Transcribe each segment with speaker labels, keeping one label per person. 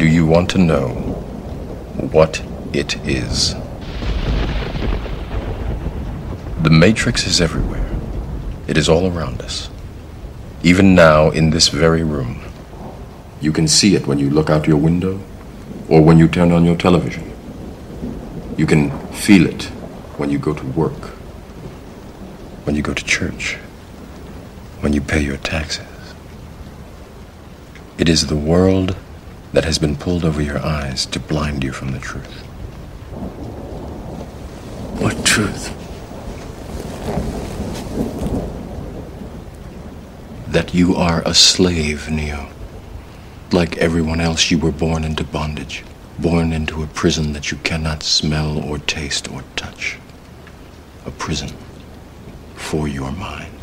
Speaker 1: Do you want to know what it is? The Matrix is everywhere. It is all around us. Even now, in this very room. You can see it when you look out your window or when you turn on your television. You can feel it when you go to work, when you go to church, when you pay your taxes. It is the world that has been pulled over your eyes to blind you from the truth.
Speaker 2: What truth?
Speaker 1: That you are a slave, Neo. Like everyone else, you were born into bondage, born into a prison that you cannot smell or taste or touch. A prison for your mind.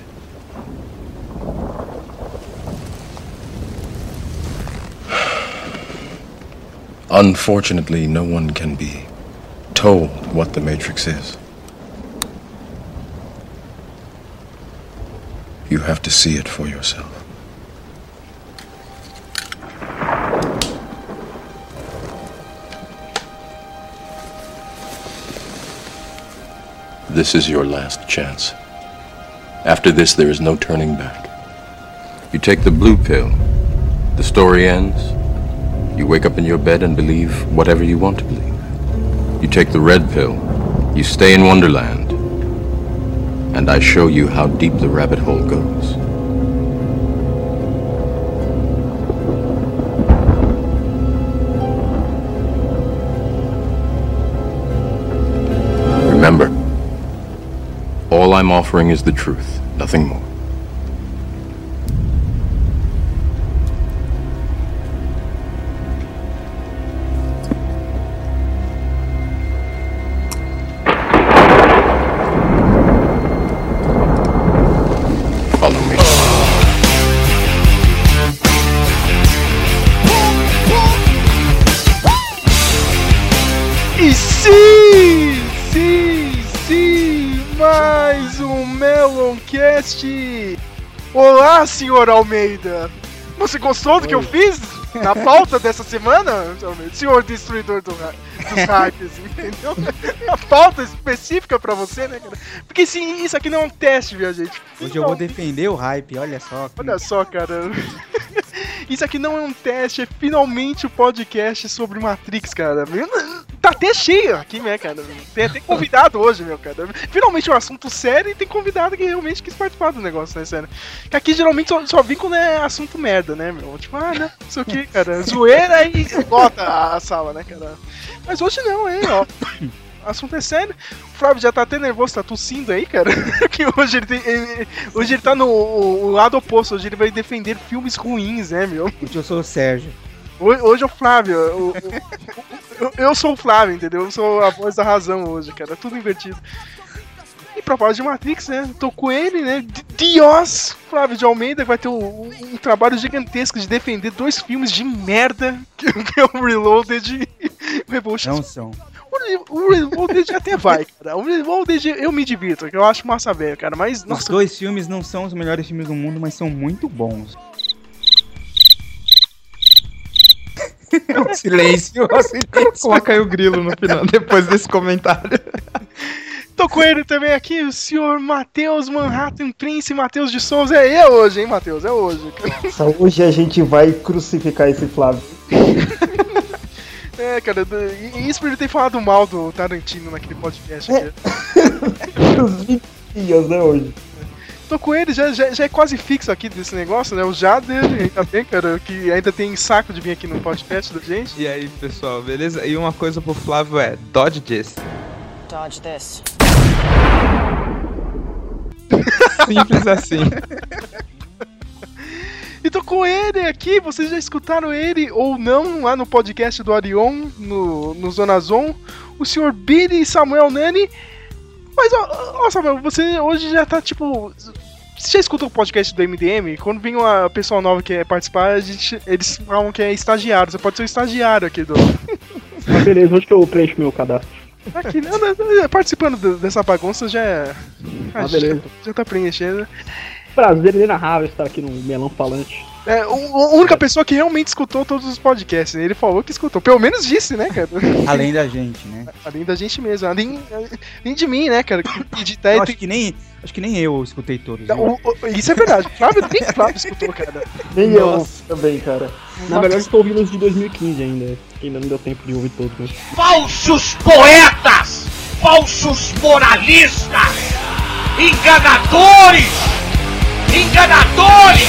Speaker 1: Unfortunately, no one can be told what the Matrix is. You have to see it for yourself. This is your last chance. After this, there is no turning back. You take the blue pill, the story ends. You wake up in your bed and believe whatever you want to believe. You take the red pill, you stay in Wonderland, and I show you how deep the rabbit hole goes. Remember, all I'm offering is the truth, nothing more.
Speaker 3: Olá, senhor Almeida. Você gostou do que eu fiz na pauta dessa semana, Almeida? senhor destruidor do, ra- dos hypes, entendeu? A pauta específica pra você, né, cara? Porque sim, isso aqui não é um teste, minha gente.
Speaker 4: Hoje eu vou defender o hype, olha só.
Speaker 3: Olha só, cara. Isso aqui não é um teste, é finalmente o podcast sobre Matrix, cara. Tá até cheio aqui, né, cara? Tem até convidado hoje, meu, cara. Finalmente um assunto sério e tem convidado que realmente quis participar do negócio, né, sério. Que aqui geralmente só, só vem quando é assunto merda, né, meu? Tipo, ah, né, não sei o que, cara. Zoeira e bota a sala, né, cara? Mas hoje não, hein, ó. O assunto é sério. O Flávio já tá até nervoso, tá tossindo aí, cara. que hoje ele, tem, ele- hoje ele tá no o lado oposto, hoje ele vai defender filmes ruins, né, meu?
Speaker 4: Hoje eu sou o Sérgio.
Speaker 3: Hoje, hoje é o Flávio. eu, eu sou o Flávio, entendeu? Eu sou a voz da razão hoje, cara. Tudo invertido. E propósito de Matrix, né? Tô com ele, né? Dios! Flávio de Almeida vai ter um, um trabalho gigantesco de defender dois filmes de merda que que é o Reloaded e o Revolution
Speaker 4: Não são.
Speaker 3: O Re- o Reloaded até vai, cara. O Reloaded eu me divirto, que eu acho massa velho, cara. Mas,
Speaker 4: Os
Speaker 3: nossa,
Speaker 4: dois filmes não são os melhores filmes do mundo, mas são muito bons. silêncio, silêncio.
Speaker 5: Coloca aí o grilo no final, depois desse comentário.
Speaker 3: tô com ele também aqui, o senhor Matheus Manhattan Prince Matheus de Souza. É eu hoje, hein, Matheus? É hoje. cara.
Speaker 6: Hoje a gente vai crucificar esse Flávio.
Speaker 3: É, cara, e e isso por ele ter falado mal do Tarantino naquele podcast aqui.
Speaker 6: Os 20 dias, né, hoje.
Speaker 3: Tô com ele, já, já, já é quase fixo aqui desse negócio, né? O Jader, ainda bem, cara, que ainda tem saco de vir aqui no podcast da gente.
Speaker 5: E aí, pessoal, beleza? E uma coisa pro Flávio é, dodge this.
Speaker 7: Dodge this.
Speaker 5: Simples assim.
Speaker 3: E tô com ele aqui, vocês já escutaram ele ou não lá no podcast do Arion, no, no Zona Zon, o senhor Billy Samuel Nani. Mas, ó, ó, Samuel, você hoje já tá tipo. Você já escutou o podcast do MDM? Quando vem uma pessoa nova que quer participar, a gente, eles falam que é estagiário. Você pode ser o estagiário aqui do.
Speaker 6: Ah, beleza, onde que eu preencho meu cadastro?
Speaker 3: Aqui, não, não, não, participando de- dessa bagunça já é.
Speaker 6: Ah, beleza.
Speaker 3: Já tá preenchendo.
Speaker 6: Prazer inenarrável estar aqui no Melão Falante.
Speaker 3: É, a única pessoa que realmente escutou todos os podcasts. né? Ele falou que escutou. Pelo menos disse, né, cara?
Speaker 4: Além da gente, né?
Speaker 3: Além da gente mesmo. Além, além de mim, né, cara? Editar
Speaker 4: Eu
Speaker 3: e
Speaker 4: acho que nem, acho que nem eu escutei todos.
Speaker 3: O- o- isso é verdade. Flávio, nem Flávio escutou, cara.
Speaker 6: Nem
Speaker 5: Nossa.
Speaker 6: eu também, cara. Na verdade, estou ouvindo os de 2015 ainda. que Ainda não deu tempo de ouvir todos, né?
Speaker 2: falsos poetas, falsos moralistas, enganadores, enganadores.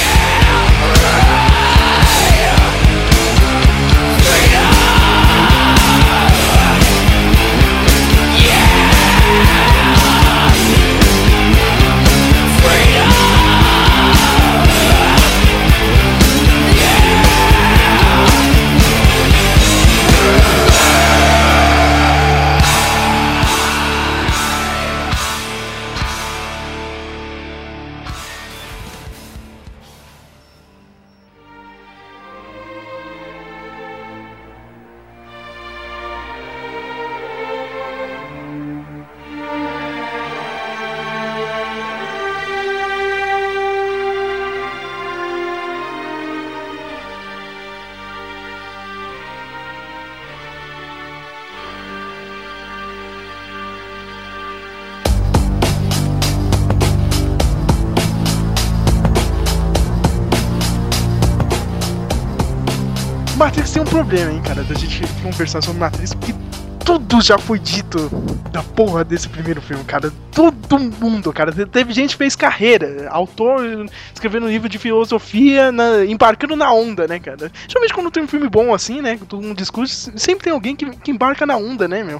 Speaker 3: Problema, hein, cara, da gente conversar sobre Matrix, porque tudo já foi dito da porra desse primeiro filme, cara. Todo mundo, cara. Te- Teve gente que fez carreira, autor escrevendo livro de filosofia, na- embarcando na onda, né, cara? Geralmente quando tem um filme bom assim, né, todo mundo discute, sempre tem alguém que, que embarca na onda, né, meu?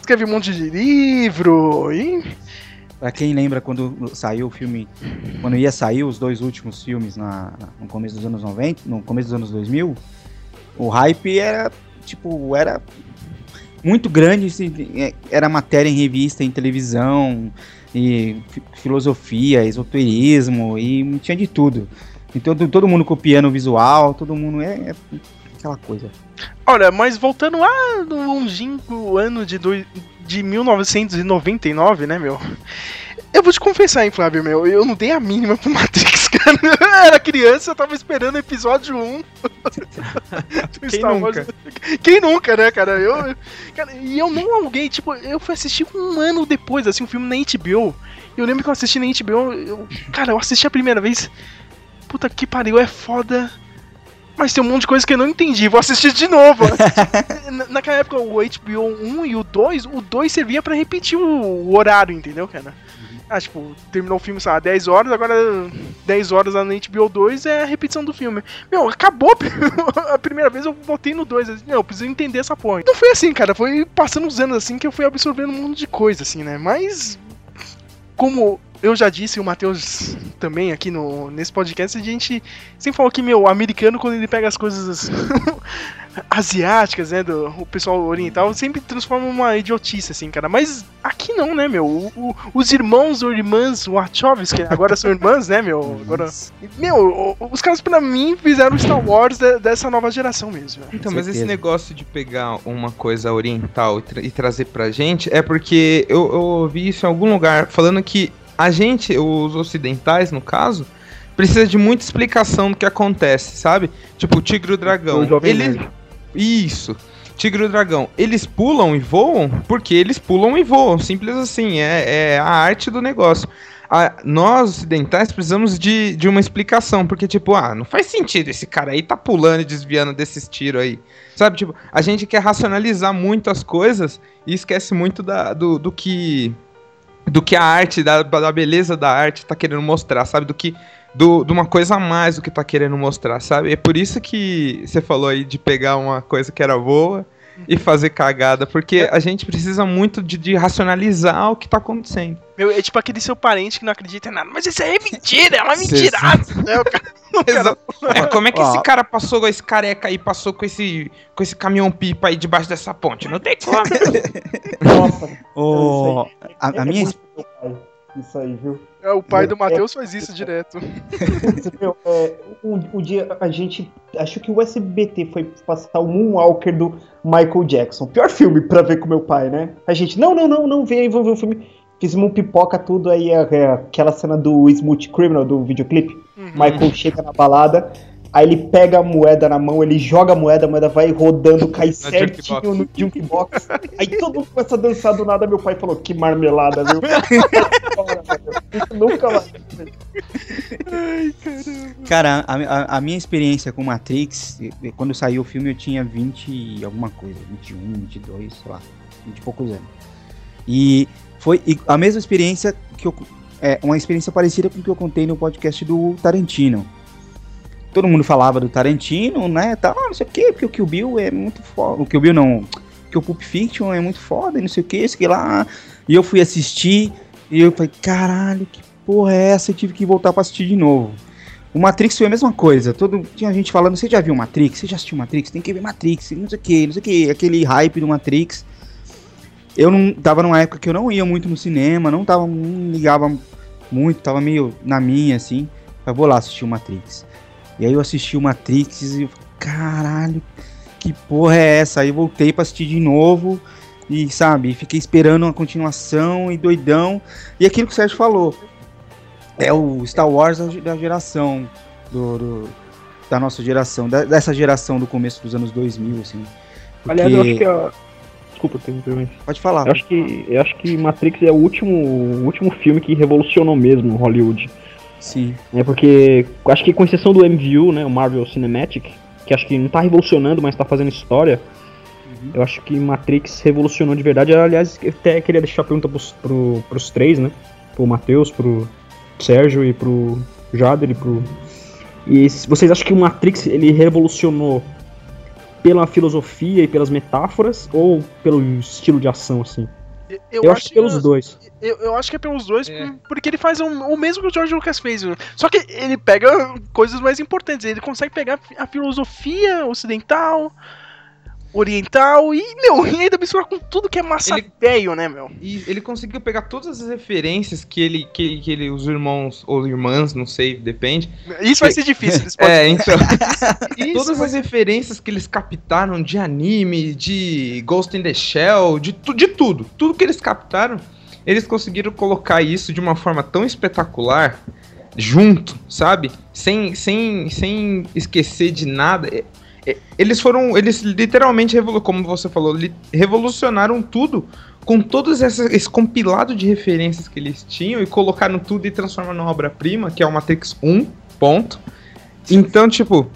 Speaker 3: Escreve um monte de livro e...
Speaker 4: Pra quem lembra quando saiu o filme, quando ia sair os dois últimos filmes na, no começo dos anos 90, no começo dos anos 2000, o hype era, tipo, era muito grande, assim, é, era matéria em revista, em televisão, e fi- filosofia, esoterismo, e tinha de tudo. Então todo, todo mundo copiando o visual, todo mundo é, é aquela coisa.
Speaker 3: Olha, mas voltando lá no longínquo ano de, dois, de 1999, né, meu? Eu vou te confessar, hein, Flávio, meu, eu não dei a mínima pro Matrix, cara. Eu era criança, eu tava esperando o episódio 1 do
Speaker 5: Quem
Speaker 3: Star
Speaker 5: nunca?
Speaker 3: Wars. Quem nunca, né, cara? Eu, cara? E eu não aluguei, tipo, eu fui assistir um ano depois, assim, um filme na HBO. E eu lembro que eu assisti na HBO, eu, cara, eu assisti a primeira vez. Puta que pariu, é foda. Mas tem um monte de coisa que eu não entendi, vou assistir de novo. Na- Naquela época, o HBO 1 e o 2, o 2 servia pra repetir o, o horário, entendeu, cara? Ah, tipo, terminou o filme, sei lá, 10 horas, agora 10 horas na HBO 2 é a repetição do filme. Meu, acabou a primeira vez, eu voltei no 2. assim, Meu, eu preciso entender essa porra. Não foi assim, cara, foi passando os anos assim que eu fui absorvendo um monte de coisa, assim, né? Mas, como eu já disse, e o Matheus também aqui no, nesse podcast, a gente sempre falou que, meu, o americano, quando ele pega as coisas asiáticas, né, do o pessoal oriental, sempre transforma uma idiotice, assim, cara. Mas aqui não, né, meu? O- o- os irmãos ou irmãs Wachowski, agora são irmãs, né, meu? Agora, meu, o- os caras pra mim fizeram o Star Wars de- dessa nova geração mesmo. né?
Speaker 5: Então, mas esse negócio de pegar uma coisa oriental e, tra- e trazer pra gente é porque eu, eu ouvi isso em algum lugar falando que a gente, os ocidentais no caso, precisa de muita explicação do que acontece, sabe? Tipo, o tigre e o dragão.
Speaker 6: O Jovem
Speaker 5: Eles-. Isso. Tigre e o dragão, eles pulam e voam porque eles pulam e voam. Simples assim, é, é a arte do negócio. A- nós ocidentais precisamos de, de uma explicação, porque, tipo, ah, não faz sentido esse cara aí tá pulando e desviando desses tiros aí. Sabe, tipo, a gente quer racionalizar muito as coisas e esquece muito da, do, do que. Do que a arte, da, da beleza da arte tá querendo mostrar, sabe? Do que. Do, de uma coisa a mais do que tá querendo mostrar, sabe? É por isso que você falou aí de pegar uma coisa que era boa e fazer cagada, porque a gente precisa muito de, de racionalizar o que tá acontecendo.
Speaker 3: Meu, é tipo aquele seu parente que não acredita em nada. Mas isso aí é mentira, é uma mentiraça. né? O cara, o cara-
Speaker 5: Exato. É, como é que
Speaker 4: Ó.
Speaker 5: esse cara passou com esse careca aí, passou com esse, com esse caminhão pipa aí debaixo dessa ponte? Não tem como.
Speaker 6: Nossa.
Speaker 4: O, a, a
Speaker 6: é
Speaker 4: minha,
Speaker 6: pai, Isso aí, viu?
Speaker 3: É, o pai do Matheus faz isso direto.
Speaker 6: Meu, é, um, um dia a gente. Acho que o SBT foi passar o Moonwalker do Michael Jackson. Pior filme pra ver com meu pai, né? A gente, não, não, não, não, vem aí, vou ver o filme. Fizemos um pipoca, tudo aí, é, é, aquela cena do Smooth Criminal, do videoclipe.
Speaker 3: Uhum.
Speaker 6: Michael chega na balada, Aí ele pega a moeda na mão, ele joga a moeda, a moeda vai rodando, cai certinho no jukebox. Aí todo mundo começa a dançar do nada. Meu pai falou: Que marmelada, viu? Isso nunca mais.
Speaker 4: Cara, a, a- a minha experiência com Matrix, quando saiu o filme eu tinha 20 e alguma coisa, 21, 22, sei lá, 20 e poucos anos. E foi e a mesma experiência que eu. É, uma experiência parecida com o que eu contei no podcast do Tarantino. Todo mundo falava do Tarantino, né? Tal, não sei o quê, porque o Kill Bill é muito foda. O Kill Bill não. Que o Pulp Fiction é muito foda, não sei o que, isso que lá. E eu fui assistir e eu falei, caralho, que porra é essa? Eu tive que voltar pra assistir de novo. O Matrix foi a mesma coisa. Todo, tinha gente falando, você já viu Matrix? Você já assistiu Matrix? Tem que ver Matrix, não sei o que, não sei o que, aquele hype do Matrix. Eu não tava numa época que eu não ia muito no cinema, não tava, não ligava muito, tava meio na minha assim. Falei, vou lá assistir o Matrix. E aí eu assisti o Matrix e eu falei, caralho, que porra é essa? Aí voltei pra assistir de novo e, sabe, fiquei esperando uma continuação e doidão. E aquilo que o Sérgio falou, é o Star Wars da, geração, do, do- da nossa geração, da- dessa geração do começo dos anos 2000, assim. Porque-
Speaker 8: Aliás, eu acho que a. Desculpa, tem um
Speaker 4: Pode falar.
Speaker 8: Eu acho que, eu acho que Matrix é o último, o último filme que revolucionou mesmo Hollywood.
Speaker 4: Sim.
Speaker 8: É porque, acho que com exceção do MVU, né, o Marvel Cinematic, que acho que não tá revolucionando, mas tá fazendo história, eu acho que Matrix revolucionou de verdade. Aliás, eu até queria deixar a pergunta pros, pro, pros três, né, pro Matheus, pro Sérgio e pro Jader e pro... E vocês acham que o Matrix, ele revolucionou pela filosofia e pelas metáforas, ou pelo estilo de ação, assim?
Speaker 3: Eu,
Speaker 8: Eu, acho que pelos dois.
Speaker 3: Eu, eu acho que é pelos dois,
Speaker 5: É.
Speaker 3: por- porque ele faz o, o mesmo que o George Lucas fez. Só que ele pega coisas mais importantes. Ele consegue pegar a filosofia ocidental, oriental e, meu, e ainda misturar com tudo que é massa
Speaker 5: Ele-
Speaker 3: velho, né, meu?
Speaker 5: E ele conseguiu pegar todas as referências que ele, que, que ele, os irmãos ou irmãs, não sei, depende.
Speaker 3: Isso vai ser difícil. Eles podem-
Speaker 5: É, então. Todas as referências que eles captaram de anime, de Ghost in the Shell, de, tu, de tudo. Tudo que eles captaram, eles conseguiram colocar isso de uma forma tão espetacular, junto, sabe? Sem, sem, sem esquecer de nada. É- Eles foram, eles literalmente, como você falou, revolucionaram tudo com todos essa- esse compilado de referências que eles tinham e colocaram tudo e transformaram numa obra-prima, que é o Matrix 1, ponto. Então, tipo,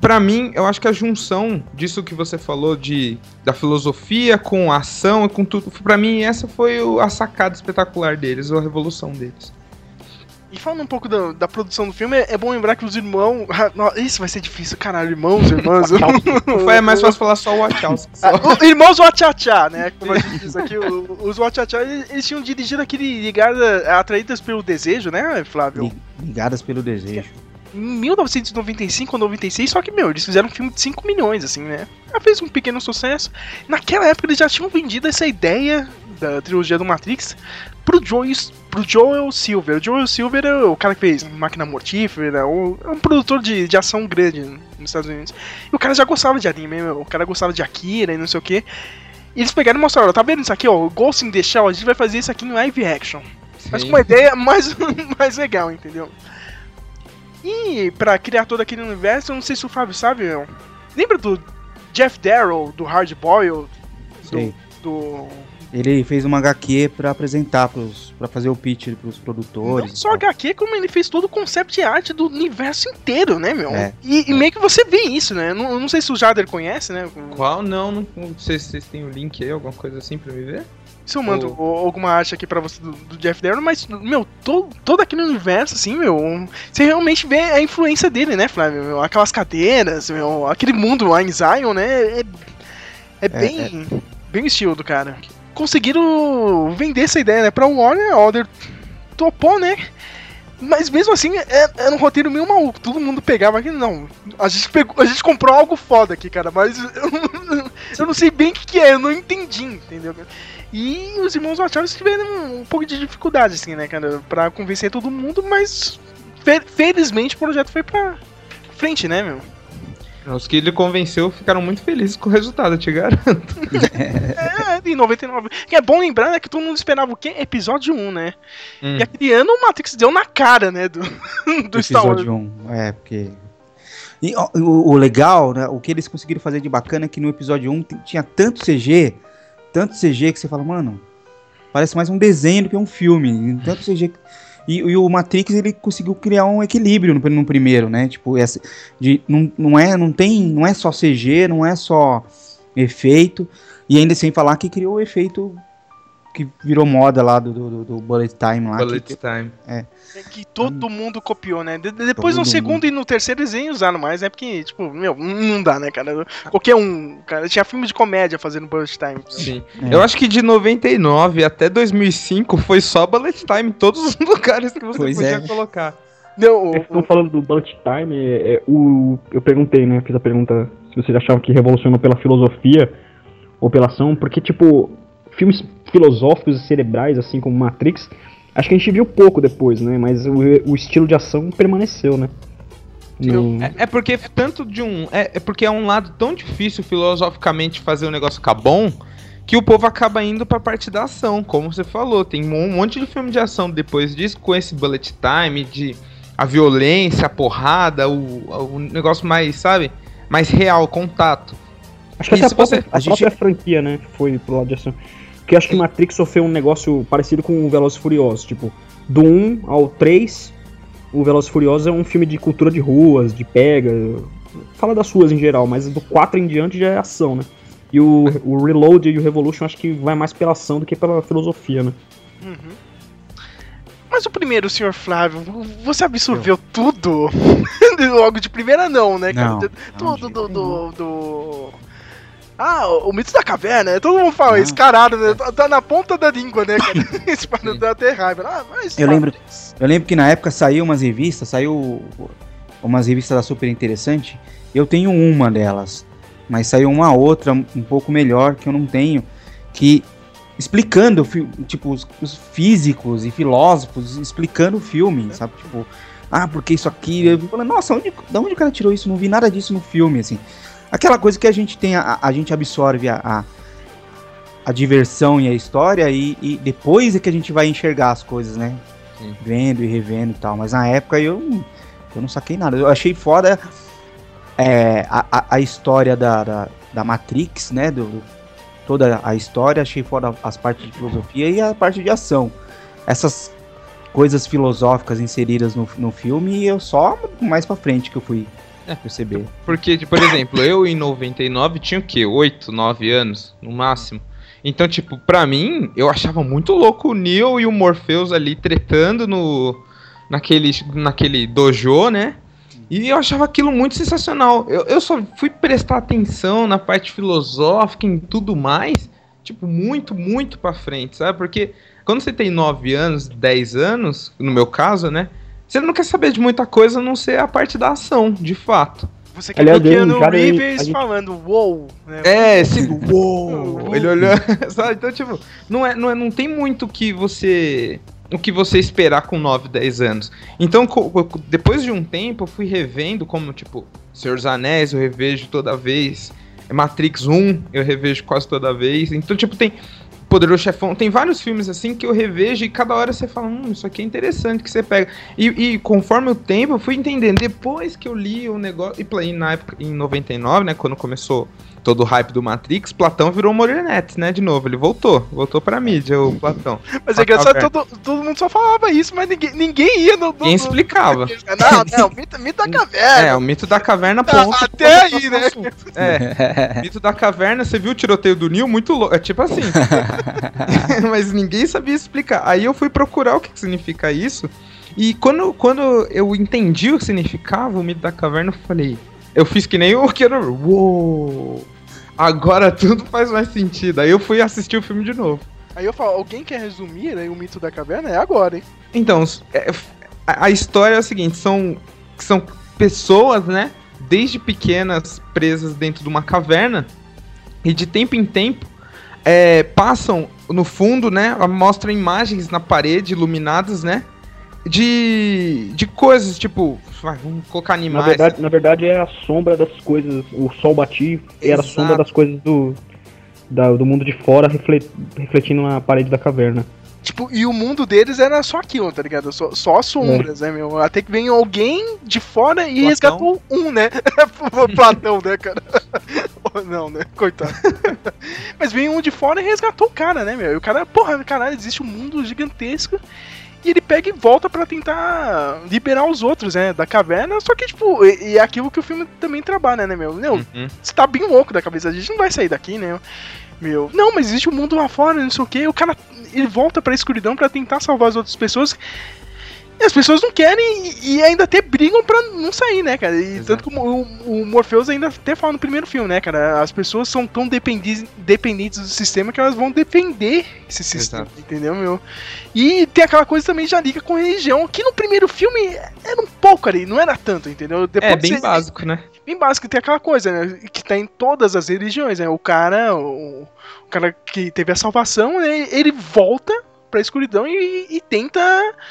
Speaker 5: Pra mim, eu acho que a junção disso que você falou de da filosofia com a ação e com tudo, pra mim essa foi a sacada espetacular deles, a revolução deles.
Speaker 3: E falando um pouco da, da produção do filme, é, é bom lembrar que os irmãos. Ah, Isso vai ser difícil, caralho, irmãos, irmãs.
Speaker 5: Foi mais fácil falar só o Wachowski.
Speaker 3: Ah, irmãos Wachachá, né? Como a gente diz aqui, os Wachachá, eles, eles tinham dirigido aquele Ligada, Atraídas pelo Desejo, né, Flávio?
Speaker 4: Li- Ligadas pelo desejo.
Speaker 3: Em 1995 ou 96, só que, meu, eles fizeram um filme de 5 milhões, assim, né? Já fez um pequeno sucesso. Naquela época eles já tinham vendido essa ideia da trilogia do Matrix pro Joel, pro Joel Silver. O Joel Silver é o cara que fez Máquina Mortífera, o- é um produtor de, de ação grande nos Estados Unidos. E o cara já gostava de anime, meu. O cara gostava de Akira e não sei o que. E eles pegaram e mostraram, tá vendo isso aqui, ó? o Ghost in the Shell, a gente vai fazer isso aqui em live action. Mas com uma ideia mais, mais legal, entendeu? E pra criar todo aquele universo, eu não sei se o Fábio sabe, meu. Lembra do Jeff Darrow, do Hard Boiled?
Speaker 4: Sei.
Speaker 3: Do.
Speaker 4: Ele fez uma HQ pra apresentar, pros, pra fazer o pitch pros produtores.
Speaker 3: Não só HQ, como ele fez todo o concept art do universo inteiro, né, meu?
Speaker 4: É.
Speaker 3: E, e meio que você vê isso, né? Não, não sei se o Jader conhece, né?
Speaker 5: Qual? Não, não, não sei se vocês têm o link aí, alguma coisa assim pra me ver.
Speaker 3: Se eu mando alguma arte aqui pra você do, do Jeff Darrow, mas, meu, todo, todo aquele universo, assim, meu, você realmente vê a influência dele, né, Flávio? Meu, aquelas cadeiras, meu, aquele mundo lá em Zion, né? É, é bem, bem o estilo do cara. Conseguiram vender essa ideia, né, pra Warner, a Warner topou, né? Mas mesmo assim, é- era um roteiro meio maluco. Todo mundo pegava aqui, não. A gente, pegou, a gente comprou algo foda aqui, cara, mas eu, não- eu não sei bem o que, que é, eu não entendi, entendeu? E os irmãos Wachowski tiveram um pouco de dificuldade, assim, né, cara, pra convencer todo mundo, mas fe- felizmente o projeto foi pra frente, né, meu?
Speaker 5: Os que ele convenceu ficaram muito felizes com o resultado, eu te garanto.
Speaker 3: É, em 99. Que é bom lembrar, né, que todo mundo esperava o quê? Episódio 1, né?
Speaker 5: Hum.
Speaker 3: E aquele ano o Matrix deu na cara, né, do, do Star Wars.
Speaker 4: episódio 1. É, porque. E ó, o, o legal, né? O que eles conseguiram fazer de bacana é que no episódio 1 t- tinha tanto CG, tanto CG que você fala, mano, parece mais um desenho do que um filme. Tanto CG. que- E, e o Matrix ele conseguiu criar um equilíbrio no, no primeiro, né? Tipo, essa, de, não, não, é, não tem. Não é só CG, não é só efeito. E ainda sem falar que criou o efeito que virou moda lá do, do, do Bullet Time lá.
Speaker 5: Bullet
Speaker 4: que-
Speaker 5: Time.
Speaker 3: É que todo mundo copiou, né? De- de- depois no segundo e no terceiro eles nem usaram mais, né? Porque, tipo, meu, não dá, né, cara? Qualquer um. Cara, tinha filme de comédia fazendo Bullet Time.
Speaker 5: Sim.
Speaker 4: É.
Speaker 5: Eu acho que de 99 até 2005 foi só Bullet Time em todos os lugares que você
Speaker 4: Pois
Speaker 5: podia
Speaker 4: é.
Speaker 5: colocar.
Speaker 3: Não,
Speaker 8: Vocês estão falando do Bullet Time, é, é, o, eu perguntei, né? Fiz a pergunta se vocês achavam que revolucionou pela filosofia ou pela ação, porque, tipo, filmes filosóficos e cerebrais, assim como Matrix, acho que a gente viu pouco depois, né? Mas o, o estilo de ação permaneceu, né? Não-
Speaker 5: É, é porque tanto de um. É, é porque é um lado tão difícil filosoficamente fazer o negócio ficar bom que o povo acaba indo pra parte da ação, como você falou. Tem um monte de filme de ação depois disso, com esse bullet time, de a violência, a porrada, o, o negócio mais, sabe? Mais real, contato.
Speaker 8: Acho que
Speaker 5: E
Speaker 8: até a
Speaker 5: se
Speaker 8: própria,
Speaker 5: você-
Speaker 8: a
Speaker 4: a gente-
Speaker 8: própria franquia, né, foi pro lado de ação. Porque eu acho que Matrix sofreu um negócio parecido com o Velozes e Furiosos, tipo, do 1 ao 3, o Velozes Furiosos é um filme de cultura de ruas, de pega, fala das ruas em geral, mas do 4 em diante já é ação, né? E o, o Reload e o Revolution acho que vai mais pela ação do que pela filosofia, né?
Speaker 3: Uhum. Mas o primeiro, senhor Flávio, você absorveu tudo? Logo de primeira não, né?
Speaker 4: Não, não,
Speaker 3: tudo do,
Speaker 4: jeito
Speaker 3: do, do- Ah, o, o mito da caverna, né? Todo mundo fala
Speaker 4: Não.
Speaker 3: isso, caralho, né? Tá, tá na ponta da língua, né, cara? Isso
Speaker 5: Sim.
Speaker 3: dar até raiva. Ah, mas
Speaker 4: Eu
Speaker 3: fala.
Speaker 4: lembro, eu lembro que na época saiu umas revistas, saiu umas revistas da super interessante. Eu tenho uma delas, mas saiu uma outra um pouco melhor que eu não tenho, que explicando tipo os, os físicos e filósofos explicando o filme, sabe? Tipo, ah, porque isso aqui, eu falei, nossa, onde, da onde o cara tirou isso? Não vi nada disso no filme, assim. Aquela coisa que a gente tem, a, a gente absorve a, a, a diversão e a história e, e depois é que a gente vai enxergar as coisas, né?
Speaker 5: Sim.
Speaker 4: Vendo e revendo e tal. Mas na época eu, não- eu não saquei nada. Eu achei foda é, a, a, história da, da, da Matrix, né? Do, do- toda a história, achei foda as partes de filosofia e a parte de ação. Essas coisas filosóficas inseridas no, no filme, eu só mais pra frente que eu fui
Speaker 5: É.
Speaker 4: perceber.
Speaker 5: Porque, por exemplo, eu em 99 tinha o quê? 8, 9 anos, no máximo. Então, tipo, pra mim, eu achava muito louco o Neo e o Morpheus ali tretando no naquele, naquele dojo, né? E eu achava aquilo muito sensacional. Eu, eu só fui prestar atenção na parte filosófica, em tudo mais, tipo, muito, muito pra frente, sabe? Porque quando você tem 9 anos, 10 anos, no meu caso, né? Você não quer saber de muita coisa a não ser a parte da ação, de fato.
Speaker 3: Você quer
Speaker 8: Aliás,
Speaker 3: ver o Keanu Reeves falando, uou, né?
Speaker 5: É, esse uou, ele olhou, sabe? Então, tipo, não, é, não, é, não tem muito o que você o que você esperar com 9, 10 anos. Então, depois de um tempo, eu fui revendo como, tipo, Senhor dos Anéis eu revejo toda vez, Matrix 1 eu revejo quase toda vez. Então, tipo, tem Poderoso Chefão, tem vários filmes assim que eu revejo e cada hora você fala, hum, isso aqui é interessante que você pega. E, e conforme o tempo, eu fui entendendo. Depois que eu li o negócio. E na época, em 99, né? Quando começou todo o hype do Matrix, Platão virou Morenetes, né? De novo. Ele voltou. Voltou pra mídia, o Platão.
Speaker 3: Mas é engraçado, todo, todo mundo só falava isso, mas ninguém, ninguém ia no.
Speaker 5: Quem explicava.
Speaker 3: Não, não, mito, mito da caverna.
Speaker 5: É, o mito da caverna,
Speaker 3: Tá,
Speaker 5: ponto.
Speaker 3: até aí, né?
Speaker 5: É, mito da caverna, você viu o tiroteio do Nil? Muito louco. É tipo assim. Mas ninguém sabia explicar. Aí eu fui procurar o que significa isso. E quando, quando eu entendi o que significava o mito da caverna, eu falei. Eu fiz que nem o Keanu. Uou! Agora tudo faz mais sentido. Aí eu fui assistir o filme de novo.
Speaker 3: Aí eu falo, alguém quer resumir né, o mito da caverna? É agora, hein?
Speaker 5: Então, é, a, a história é o seguinte: são, são pessoas, né? Desde pequenas presas dentro de uma caverna e de tempo em tempo é, passam no fundo, né? Mostram imagens na parede iluminadas, né? De, de coisas tipo, vamos colocar
Speaker 8: Na
Speaker 5: animais.
Speaker 8: verdade, na verdade é a sombra das coisas. O sol batia e era a sombra das coisas do, da- do mundo de fora refle- refletindo na parede da caverna.
Speaker 3: Tipo, e o mundo deles era só aquilo, tá ligado? Só, só as sombras, né, meu? Até que vem alguém de fora e
Speaker 4: Platão.
Speaker 3: resgatou um, né? Platão, né, cara? Não, né? Coitado. Mas vem um de fora e resgatou o cara, né, meu? E o cara, porra, caralho, existe um mundo gigantesco. E ele pega e volta pra tentar liberar os outros, né, da caverna. Só que, tipo, e, é aquilo que o filme também trabalha, né, meu? Meu,
Speaker 5: Uhum.
Speaker 3: você tá bem louco da cabeça, a gente não vai sair daqui, né? Meu, não, mas existe um mundo lá fora, não sei o que. O cara, ele volta pra escuridão pra tentar salvar as outras pessoas. E as pessoas não querem e, e ainda até brigam pra não sair, né, cara? E
Speaker 5: Exato.
Speaker 3: tanto que o, o Morpheus ainda até fala no primeiro filme, né, cara? As pessoas são tão dependi- dependentes do sistema que elas vão defender esse sistema,
Speaker 5: Exato.
Speaker 3: entendeu, meu? E tem aquela coisa também já liga com religião, que no primeiro filme era um pouco ali, não era tanto, entendeu?
Speaker 5: É, bem
Speaker 3: você-
Speaker 5: básico, né?
Speaker 3: bem básico, tem aquela coisa, né? Que tá em todas as religiões, né? O cara, o, o cara que teve a salvação, né? Ele volta pra escuridão e, e tenta,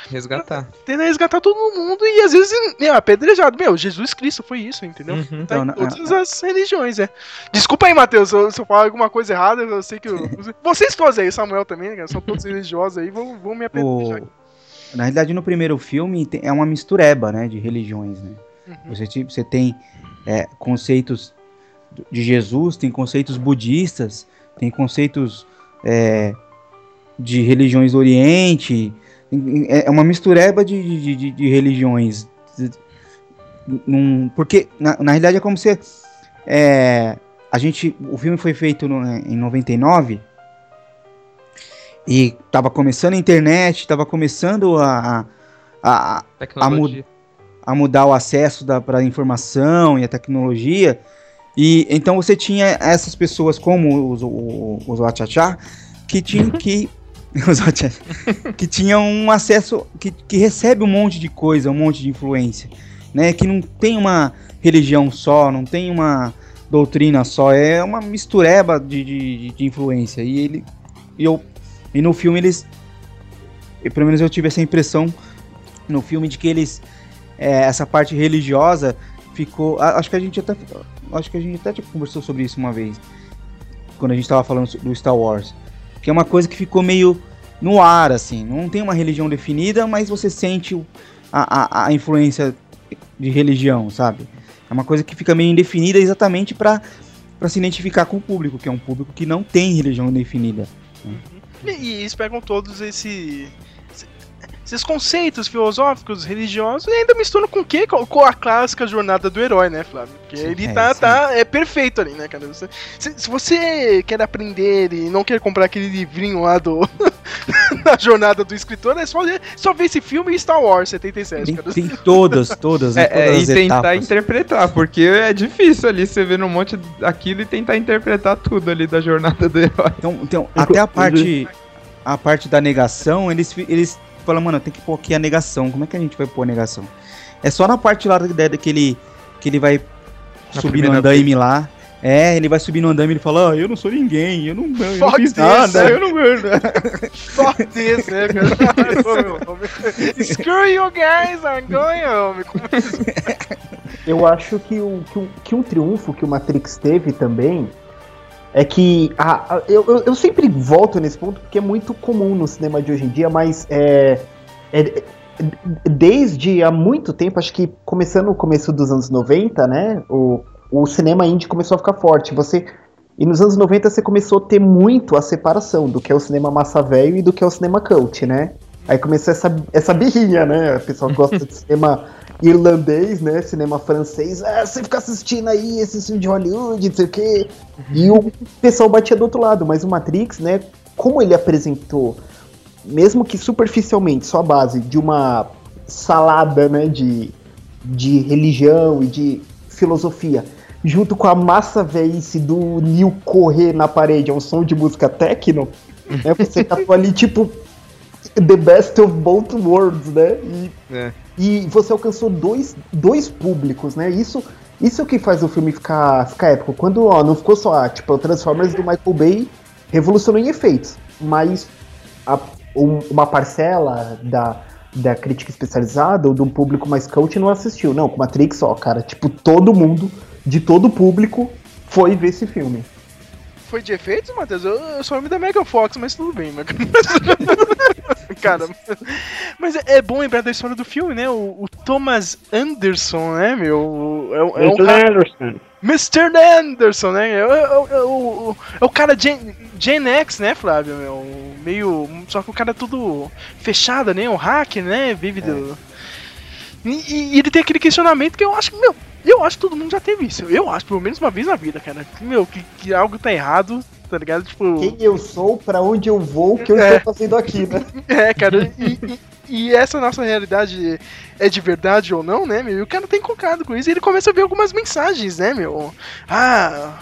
Speaker 5: Resgatar.
Speaker 3: tenta resgatar todo mundo e às vezes é apedrejado. Meu, Jesus Cristo foi isso, entendeu?
Speaker 5: Uhum.
Speaker 3: Tá em
Speaker 4: Então, na-
Speaker 3: todas as religiões, é. Desculpa aí, Matheus, se eu, se eu falar alguma coisa errada, eu sei que. eu- vocês todos aí, Samuel também, né? São todos religiosos aí, vão, vão me apedrejar.
Speaker 4: O... Na realidade, no primeiro filme é uma mistureba, né, de religiões, né?
Speaker 3: Uhum.
Speaker 4: Você, tipo, você tem é, conceitos de Jesus, tem conceitos budistas, tem conceitos é, de religiões do Oriente, é é uma mistureba de, de, de- de religiões. Num- porque, na, na realidade, é como se é, a gente, o filme foi feito no- em 99 e tava começando a internet, tava começando a, a, a,
Speaker 5: Tecnologia.
Speaker 4: a mudar o acesso para a informação e a tecnologia. E então você tinha essas pessoas como os, o- os Wachachá que tinham que os que tinham um acesso que, que recebe um monte de coisa, um monte de influência, né? Que não tem uma religião só, não tem uma doutrina só, é uma mistureba de, de, de influência. E ele e eu e no filme eles e pelo menos eu tive essa impressão no filme de que eles é, essa parte religiosa ficou. Acho que a gente até. Acho que a gente até conversou sobre isso uma vez. Quando a gente tava falando do Star Wars. Que é uma coisa que ficou meio no ar, assim. Não tem uma religião definida, mas você sente a, a, a influência de religião, sabe? É uma coisa que fica meio indefinida exatamente para se identificar com o público, que é um público que não tem religião definida.
Speaker 3: E, e eles pegam todos esse, esses conceitos filosóficos, religiosos, e ainda misturam com o quê? Com, com a clássica jornada do herói, né, Flávio? Porque
Speaker 4: Sim,
Speaker 3: ele
Speaker 4: é,
Speaker 3: tá,
Speaker 4: sim.
Speaker 3: tá é perfeito ali, né, cara? Você- se, se você quer aprender e não quer comprar aquele livrinho lá do da jornada do escritor, é só, só ver esse filme e Star Wars 77,
Speaker 4: Tem,
Speaker 3: cara.
Speaker 4: tem todas, todas,
Speaker 5: É,
Speaker 4: todas
Speaker 5: é,
Speaker 4: as
Speaker 5: e tentar
Speaker 4: etapas.
Speaker 5: interpretar, porque é difícil ali você ver um monte daquilo e tentar interpretar tudo ali da jornada do herói.
Speaker 4: Então, então até a parte a parte da negação, eles eles falam, mano, tem que pôr aqui a negação. Como é que a gente vai pôr a negação? É só na parte lá da ideia que ele que ele vai
Speaker 5: Na
Speaker 4: subir no
Speaker 5: primeira
Speaker 4: andaime lá. É, ele vai subir no andaime e ele fala, ah, eu não sou ninguém, eu não, eu não
Speaker 3: Fuck
Speaker 4: fiz
Speaker 3: this,
Speaker 4: nada,
Speaker 3: né?
Speaker 4: eu não...
Speaker 3: Fuck this, né, cara? Screw you guys, I'm going home.
Speaker 6: Eu acho que, o, que, o- que um triunfo que o Matrix teve também é que a- a- eu, eu, sempre volto nesse ponto porque é muito comum no cinema de hoje em dia, mas é, é- desde há muito tempo, acho que começando no começo dos anos 90, né, o, o cinema indie começou a ficar forte. Você e nos anos 90 você começou a ter muito a separação do que é o cinema massa velho e do que é o cinema cult, né? Aí começou essa, essa birrinha, né? O pessoal gosta de cinema irlandês, né? Cinema francês. Ah, você fica assistindo aí esse filme de Hollywood, não sei o quê. E o pessoal batia do outro lado. Mas o Matrix, né? Como ele apresentou, mesmo que superficialmente, só a base de uma salada, né? De, de religião e de filosofia, junto com a massa velhice do Neil correr na parede ao som de música techno, né? Você captou ali, tipo, the best of both worlds, né? E,
Speaker 5: É.
Speaker 6: e você alcançou dois, dois públicos, né? Isso, isso é o que faz o filme ficar, ficar épico. Quando, ó, não ficou só, ah, tipo, o Transformers do Michael Bay revolucionou em efeitos, mas a- um- uma parcela da, da crítica especializada ou de um público mais cult não assistiu. Não, com Matrix, ó, cara, tipo, todo mundo, de todo público, foi ver esse filme.
Speaker 3: foi de efeitos, Matheus? Eu, eu só lembro da Megan Fox, mas tudo bem, né? Cara, mas é, é bom lembrar da história do filme, né? O, o Thomas Anderson, né, meu? É, um- é um
Speaker 8: Mr.
Speaker 3: cara-
Speaker 8: Anderson.
Speaker 3: Mr. Anderson, né? É, o- é o- é o, é o cara Gen, Gen X, né, Flávio? Meu? Meio. Só que o cara é tudo fechado, né? O hacker, né? Vive do. E, e ele tem aquele questionamento que eu acho que, meu, eu acho que todo mundo já teve isso. Eu acho, pelo menos uma vez na vida, cara. Que, Meu, que, que algo tá errado, tá ligado? Tipo.
Speaker 6: Quem eu sou, pra onde eu vou, o que eu
Speaker 3: É.
Speaker 6: estou fazendo aqui, né?
Speaker 3: É, cara, e, e- e essa nossa realidade é de verdade ou não, né, meu? E o cara tá encucado com isso e ele começa a ver algumas mensagens, né, meu? Ah.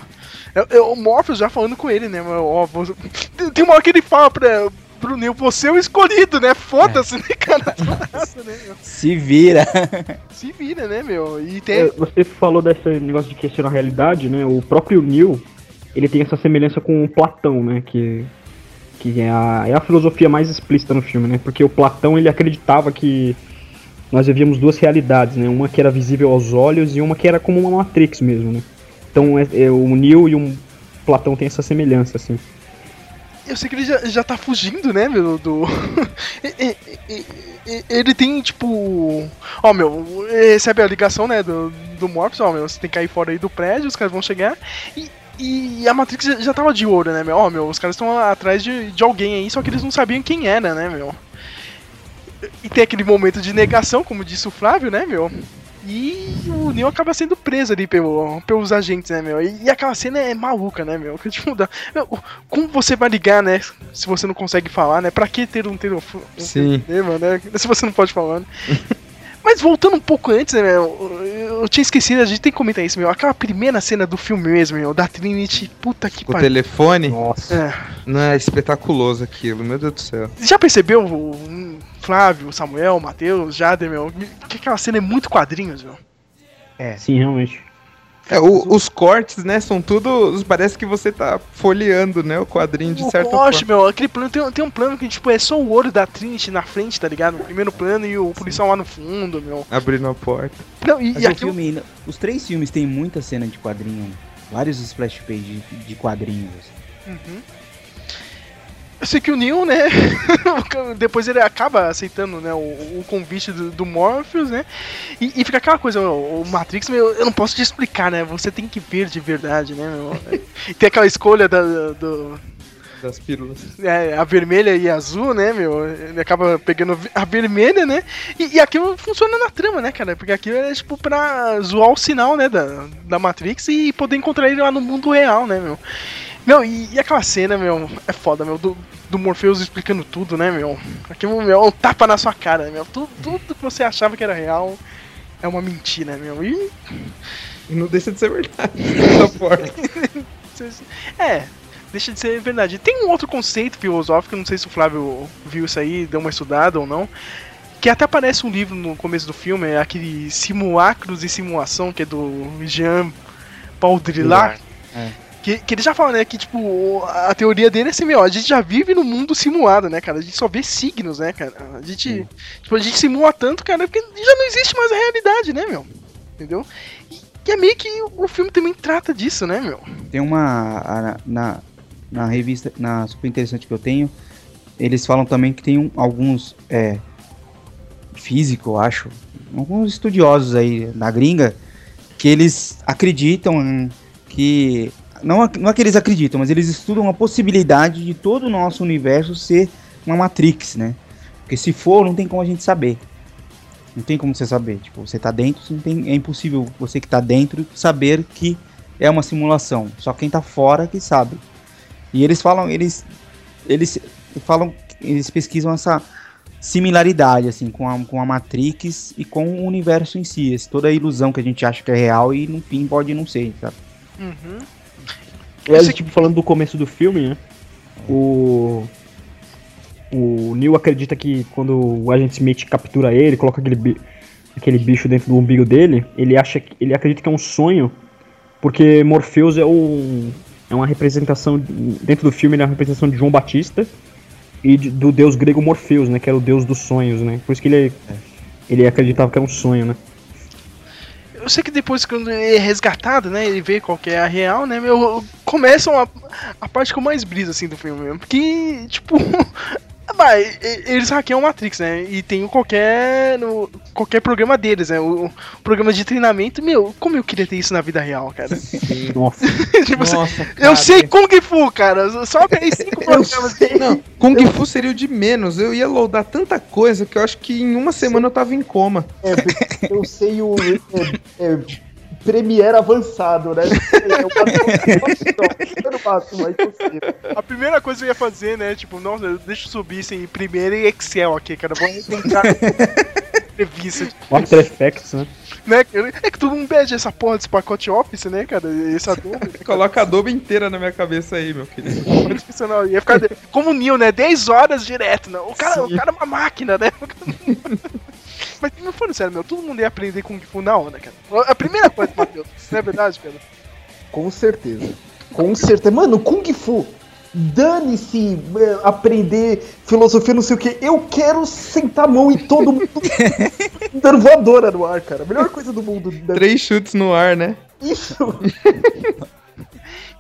Speaker 3: é- é o Morpheus já falando com ele, né, meu? Ó, você- tem uma hora que ele fala pra. Pro Neil, você é o escolhido, né? Foda-se, né, cara? Né, meu?
Speaker 4: Se vira.
Speaker 3: Se vira, né, meu? E tem.
Speaker 8: É, Você falou desse negócio de questionar a realidade, né? O próprio Neil, ele tem essa semelhança com o Platão, né? Que, que é, a, é a filosofia mais explícita no filme, né? Porque o Platão, ele acreditava que nós vivíamos duas realidades, né? Uma que era visível aos olhos e uma que era como uma Matrix mesmo, né? Então é, é, o Neil e o Platão têm essa semelhança, assim.
Speaker 3: Eu sei que ele já, já tá fugindo, né, meu, do... Ele tem, tipo... Ó, meu, recebe a ligação, né, do, do Morpheus, ó, meu, você tem que cair fora aí do prédio, os caras vão chegar, e, e a Matrix já, tava de olho, né, meu, ó, meu, os caras estão atrás de, de alguém aí, só que eles não sabiam quem era, né, meu. E tem aquele momento de negação, como disse o Flávio, né, meu, e o Neo acaba sendo preso ali pelo, pelos agentes, né, meu? E, e aquela cena é maluca, né, meu? Que, tipo, dá, como você vai ligar, né? Se você não consegue falar, né? Pra que ter um telefone? Um
Speaker 5: Sim.
Speaker 3: telefonema, né? Se você não pode falar, né? Mas voltando um pouco antes, né, meu? Eu tinha esquecido, a gente tem que comentar isso, meu. Aquela primeira cena do filme mesmo, meu, da Trinity, puta que
Speaker 5: O
Speaker 3: pariu.
Speaker 5: telefone.
Speaker 8: Nossa.
Speaker 3: É.
Speaker 5: Não é espetaculoso aquilo, meu Deus do céu.
Speaker 3: Já percebeu, o hum, Flávio, Samuel, Matheus, Jader, meu? Que aquela cena é muito quadrinhos, meu.
Speaker 8: Sim, realmente.
Speaker 5: É, o- os cortes, né, são tudo. Parece que você tá folheando, né, o quadrinho de
Speaker 3: O
Speaker 5: certa forma.
Speaker 3: meu, aquele plano tem, tem um plano que tipo, é só o olho da Trinity na frente, tá ligado? No primeiro plano e o policial lá no fundo, meu.
Speaker 5: Abrindo a porta.
Speaker 3: Não, e, e
Speaker 4: o
Speaker 3: aquilo-
Speaker 4: filme, os três filmes têm muita cena de quadrinho, vários splash pages de, de quadrinhos.
Speaker 3: Uhum. Eu sei que o Neil, né? depois ele acaba aceitando né, o, o convite do, do Morpheus, né? E, e fica aquela coisa, o, o Matrix, meu, eu não posso te explicar, né? Você tem que ver de verdade, né, meu? E tem aquela escolha da, do,
Speaker 5: Das pílulas.
Speaker 3: é, a vermelha e a azul, né, meu? Ele acaba pegando a vermelha, né? E, e aquilo funciona na trama, né, cara? Porque aquilo é tipo pra zoar o sinal, né, da, da Matrix e poder encontrar ele lá no mundo real, né, meu? Meu, e, e aquela cena, meu, é foda, meu, do, do Morpheus explicando tudo, né, meu? Aquilo, meu, é um tapa na sua cara, meu? Tudo, tudo que você achava que era real é uma mentira, meu. E
Speaker 5: E não deixa de ser verdade.
Speaker 3: É, deixa de ser verdade. Tem um outro conceito filosófico, não sei se o Flávio viu isso aí, deu uma estudada ou não. Que até aparece um livro no começo do filme, é aquele Simulacros e Simulação, que é do Jean Baudrillard.
Speaker 4: É.
Speaker 3: Que, que ele já fala, né, que tipo, a teoria dele é assim, meu, a gente já vive no mundo simulado, né, cara? A gente só vê signos, né, cara? A gente, tipo, a gente simula tanto, cara, porque já não existe mais a realidade, né, meu? Entendeu? E, e é meio que o filme também trata disso, né, meu?
Speaker 4: Tem uma. na, na revista, na super interessante que eu tenho, eles falam também que tem um- alguns é, físicos, eu acho, alguns estudiosos aí da gringa, que eles acreditam que. Não, não é que eles acreditam, mas eles estudam a possibilidade de todo o nosso universo ser uma Matrix, né? Porque se for, não tem como a gente saber. Não tem como você saber. Tipo, você tá dentro, não tem, é impossível você que tá dentro saber que é uma simulação. Só quem tá fora que sabe. E eles falam, eles eles falam, eles pesquisam essa similaridade assim com a, com a Matrix e com o universo em si, toda a ilusão que a gente acha que é real e no fim pode não ser, sabe?
Speaker 3: Uhum.
Speaker 8: É,
Speaker 3: Esse-
Speaker 8: tipo, falando do começo do filme, né? O. O Neil acredita que quando o agente Smith captura ele, coloca aquele, bi- aquele bicho dentro do umbigo dele, ele acha que. ele acredita que é um sonho, porque Morpheus é um. É uma representação. Dentro do filme, ele é uma representação de João Batista e de- do deus grego Morpheus, né? Que era o deus dos sonhos, né? Por isso que ele. Ele acreditava que era um sonho, né?
Speaker 3: Eu sei que depois quando ele é resgatado, né, ele vê qual é a real, né, meu, começa uma, a parte que eu mais briso, assim, do filme mesmo, porque, tipo, vai, e- eles hackeiam o Matrix, né, e tem o qualquer, no, qualquer programa deles, né, o, o programa de treinamento, meu, como eu queria ter isso na vida real, cara.
Speaker 8: Nossa.
Speaker 3: tipo, assim,
Speaker 5: Nossa,
Speaker 3: eu
Speaker 5: cara.
Speaker 3: sei Kung Fu, cara, só tem cinco programas.
Speaker 5: Não, Kung Fu seria o de menos. Eu ia loadar tanta coisa que eu acho que em uma semana eu tava em coma.
Speaker 6: É, eu sei o é, é, Premiere avançado, né?
Speaker 3: A primeira coisa que eu ia fazer, né, tipo, nossa, deixa eu subir isso em primeiro e Excel aqui, cara, vou tentar entrevista,
Speaker 8: After Effects, né?
Speaker 3: Né, é que todo mundo pede essa porra desse pacote Office, né, cara, esse Adobe,
Speaker 5: Coloca a Adobe inteira na minha cabeça aí, meu querido.
Speaker 3: sensacional. ia ficar como o Neo, né, 10 horas direto, né, o cara, o cara é uma máquina, né, mas não foi sério, meu, todo mundo ia aprender Kung Fu na onda, cara, a primeira coisa, Matheus, não é verdade, cara?
Speaker 6: Com certeza. Com certeza. Mano, Kung Fu. Dane-se é, aprender filosofia, não sei o que. Eu quero sentar a mão em todo mundo dando voadora no ar, cara. Melhor coisa do mundo. né?
Speaker 5: Três chutes no ar, né?
Speaker 6: Isso.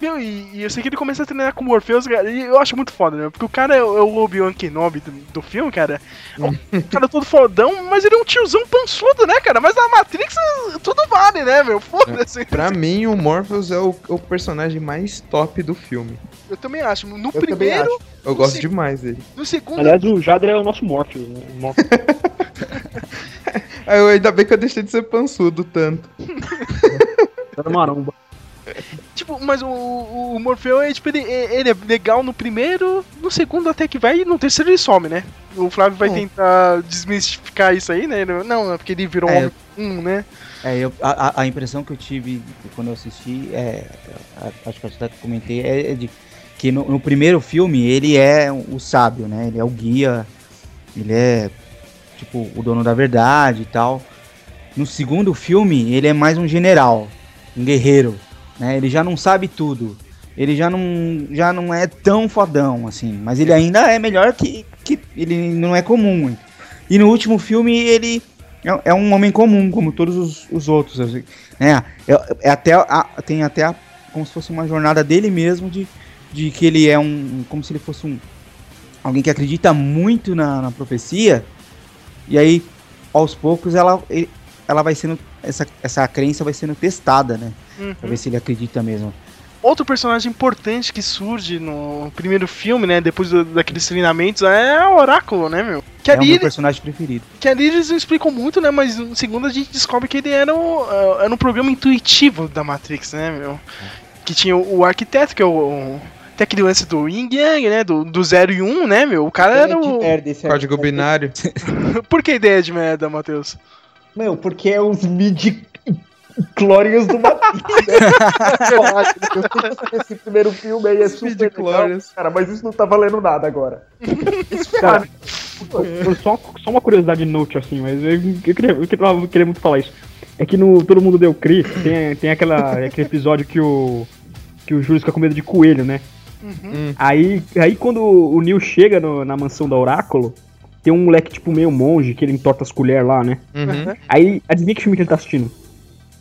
Speaker 3: Meu, e, e eu sei que ele começa a treinar com o Morpheus, cara, e eu acho muito foda, né? Porque o cara é, o é o Obi-Wan Kenobi do, do filme, cara. É um cara todo fodão, mas ele é um tiozão pançudo, né, cara? Mas na Matrix tudo vale, né, meu? Foda-se.
Speaker 5: Pra mim, o Morpheus é o, o personagem mais top do filme.
Speaker 3: Eu também acho. No
Speaker 6: Eu
Speaker 3: primeiro,
Speaker 6: acho.
Speaker 5: Eu gosto
Speaker 3: sei.
Speaker 5: demais dele.
Speaker 3: no segundo.
Speaker 8: Aliás, o Jader é o nosso Morpheus, né? O Morpheus.
Speaker 5: Eu- ainda bem que eu deixei de ser pançudo tanto.
Speaker 8: Tá maromba.
Speaker 3: Tipo, mas o, o, Morfeu é, tipo, ele, é- ele é legal no primeiro, no segundo até que vai, e no terceiro ele some, né? O Flávio vai
Speaker 4: É.
Speaker 3: tentar desmistificar isso aí, né? Não, é porque ele virou
Speaker 4: É,
Speaker 3: homem um, né?
Speaker 4: É, eu, a, a- impressão que eu tive quando eu assisti, é, acho que eu até comentei, é, é de que no, no primeiro filme ele é o sábio, né? Ele é o guia, ele é tipo o dono da verdade e tal. No segundo filme ele é mais um general, um guerreiro, né? Ele já não sabe tudo, ele já não, já não é tão fodão assim, mas ele ainda é melhor que, que ele não é comum. E no último filme ele é, é um homem comum, como todos os, os outros. assim, Né? É, é até a- tem até a- como se fosse uma jornada dele mesmo de, de que ele é um. como se ele fosse um. alguém que acredita muito na, na profecia. E aí, aos poucos, ela, ele- ela vai sendo. Essa, essa crença vai sendo testada, né?
Speaker 3: Uhum.
Speaker 4: Pra ver se ele acredita mesmo.
Speaker 3: Outro personagem importante que surge no primeiro filme, né? Depois do- daqueles treinamentos, é o Oráculo, né, meu? Que
Speaker 4: É o
Speaker 3: ali,
Speaker 4: meu personagem preferido.
Speaker 3: que ali eles não explicam muito, né? Mas no segundo a gente descobre que ele era, o, eh, era um programa intuitivo da Matrix, né, meu? Que tinha o, o arquiteto, que é o. o tem aquele lance do Yin Yang, né? Do, do 0 e 1, um, né, meu? O cara era
Speaker 6: De
Speaker 3: o.
Speaker 5: Código binário.
Speaker 3: Por que ideia de merda, Matheus?
Speaker 6: Meu, porque é os midi clórios do Matrix, né? Eu sei que esse primeiro filme aí é super legal, cara, mas isso não tá valendo nada agora.
Speaker 8: Cara, eu- só, só uma curiosidade note, assim, mas eu, eu queria, eu queria, eu queria muito falar isso. É que no Todo Mundo Deu Cri, tem, tem aquela, aquele episódio que o, que o Júlio fica com medo de coelho, né?
Speaker 5: Hum.
Speaker 8: Aí, aí quando o Neil chega no- na mansão da Oráculo, tem um moleque tipo meio monge, que ele entorta as colheres lá, né?
Speaker 5: Uhum.
Speaker 8: Aí, adivinha que filme que ele tá assistindo?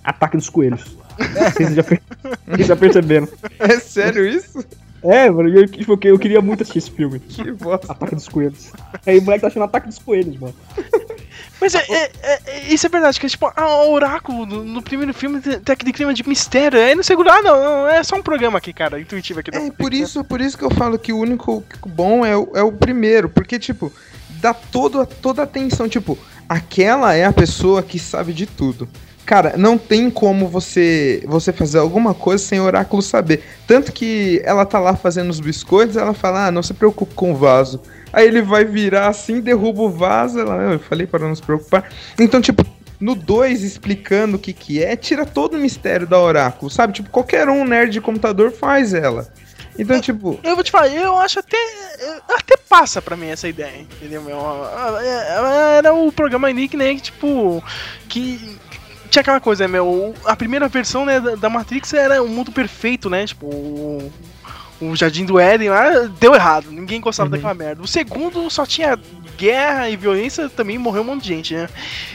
Speaker 8: Ataque dos Coelhos. Vocês já, per- vocês já perceberam.
Speaker 5: É sério isso?
Speaker 8: É, mano, eu, tipo, eu queria muito assistir esse filme.
Speaker 5: Que bosta.
Speaker 8: Ataque dos Coelhos. Aí o moleque tá achando Ataque dos Coelhos, mano.
Speaker 3: Mas é, é- é- é- isso é verdade, que é tipo, a Oráculo no, no primeiro filme tem, tem aquele clima de mistério. Aí no segundo, ah, não, não, é só um programa aqui, cara, intuitivo aqui. da
Speaker 5: É, por isso, por isso que eu falo que o único bom é o, é o primeiro, porque, tipo, dá todo, toda a atenção, tipo, aquela é a pessoa que sabe de tudo. Cara, não tem como você você fazer alguma coisa sem o oráculo saber. Tanto que ela tá lá fazendo os biscoitos, ela fala, ah, não se preocupe com o vaso. Aí ele vai virar assim, derruba o vaso, ela, "Ah, eu falei para não se preocupar. Então, tipo, no 2 explicando o que que é, tira todo o mistério da oráculo, sabe? Tipo, qualquer um nerd de computador faz ela. Então, tipo,
Speaker 3: Eu vou te falar, eu acho até. Até passa pra mim essa ideia, entendeu, meu? É, Era o programa Nick, né? Que tipo. Que. Tinha aquela coisa, meu? A primeira versão né, da, Matrix era um mundo perfeito, né? Tipo. O, o Jardim do Éden lá deu errado, ninguém gostava daquela merda. O segundo só tinha guerra e violência também morreu um monte de gente, né?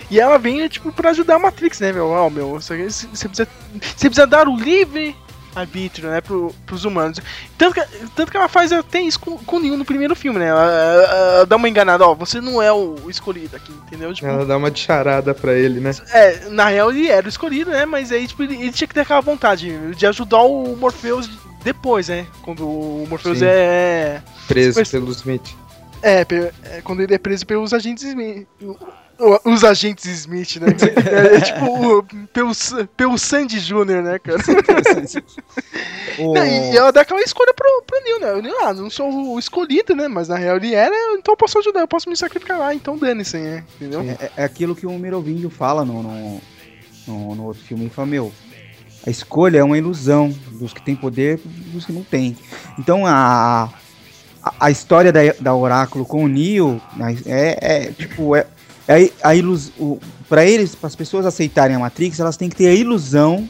Speaker 3: E ela vem, tipo, pra ajudar a Matrix, né, meu? Ó, meu, você você precisa, você precisa dar o livre arbítrio, né, pro, pros humanos. Tanto que, tanto que ela faz até isso com, com o Neo no primeiro filme, né? Ela, ela- ela dá uma enganada, ó, você não é o escolhido aqui, entendeu? Tipo,
Speaker 5: Ela dá uma charada pra ele, né?
Speaker 3: é, na real ele era o escolhido, né? Mas aí, tipo, ele, ele tinha que ter aquela vontade de ajudar o Morpheus depois, né? Quando o Morpheus
Speaker 5: Sim.
Speaker 3: é.
Speaker 5: Preso pelo Smith.
Speaker 3: É, é, quando ele é preso pelos agentes Smith. Os agentes Smith, né? É, é tipo o- pelo, pelo Sandy Jr., né, cara?
Speaker 4: O-
Speaker 3: Não, E ela dá aquela escolha pro, pro Neil, né? O Neil, ah, não sou o escolhido, né? Mas na real ele era, então eu posso ajudar, eu posso me sacrificar lá, então dane-se, né? Entendeu?
Speaker 4: É, é aquilo que o Merovingio fala no, no, no, no outro filme. Ele fala, meu, a escolha é uma ilusão dos que têm poder dos que não têm. Então a, a, história da, da Oráculo com o Neo né, é, é tipo, é, é a ilusão. Para eles, para as pessoas aceitarem a Matrix, elas têm que ter a ilusão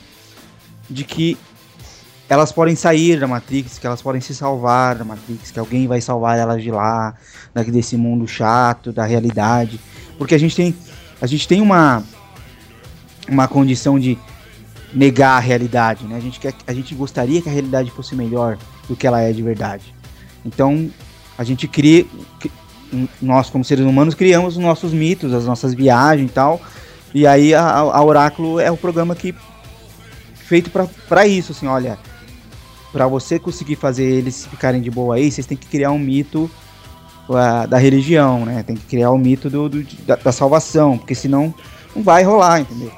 Speaker 4: de que elas podem sair da Matrix, que elas podem se salvar da Matrix, que alguém vai salvar elas de lá, daqui desse mundo chato, da realidade. Porque a gente tem, a gente tem uma, uma condição de negar a realidade, né? A gente, quer, a gente gostaria que a realidade fosse melhor do que ela é de verdade. Então, a gente cria, cri- nós como seres humanos criamos os nossos mitos, as nossas viagens e tal. E aí a, a Oráculo é o programa que feito para isso, assim, olha, para você conseguir fazer eles ficarem de boa aí, vocês têm que criar um mito ah, da religião, né? Tem que criar o mito do, do- da, da salvação, porque senão não vai rolar, entendeu?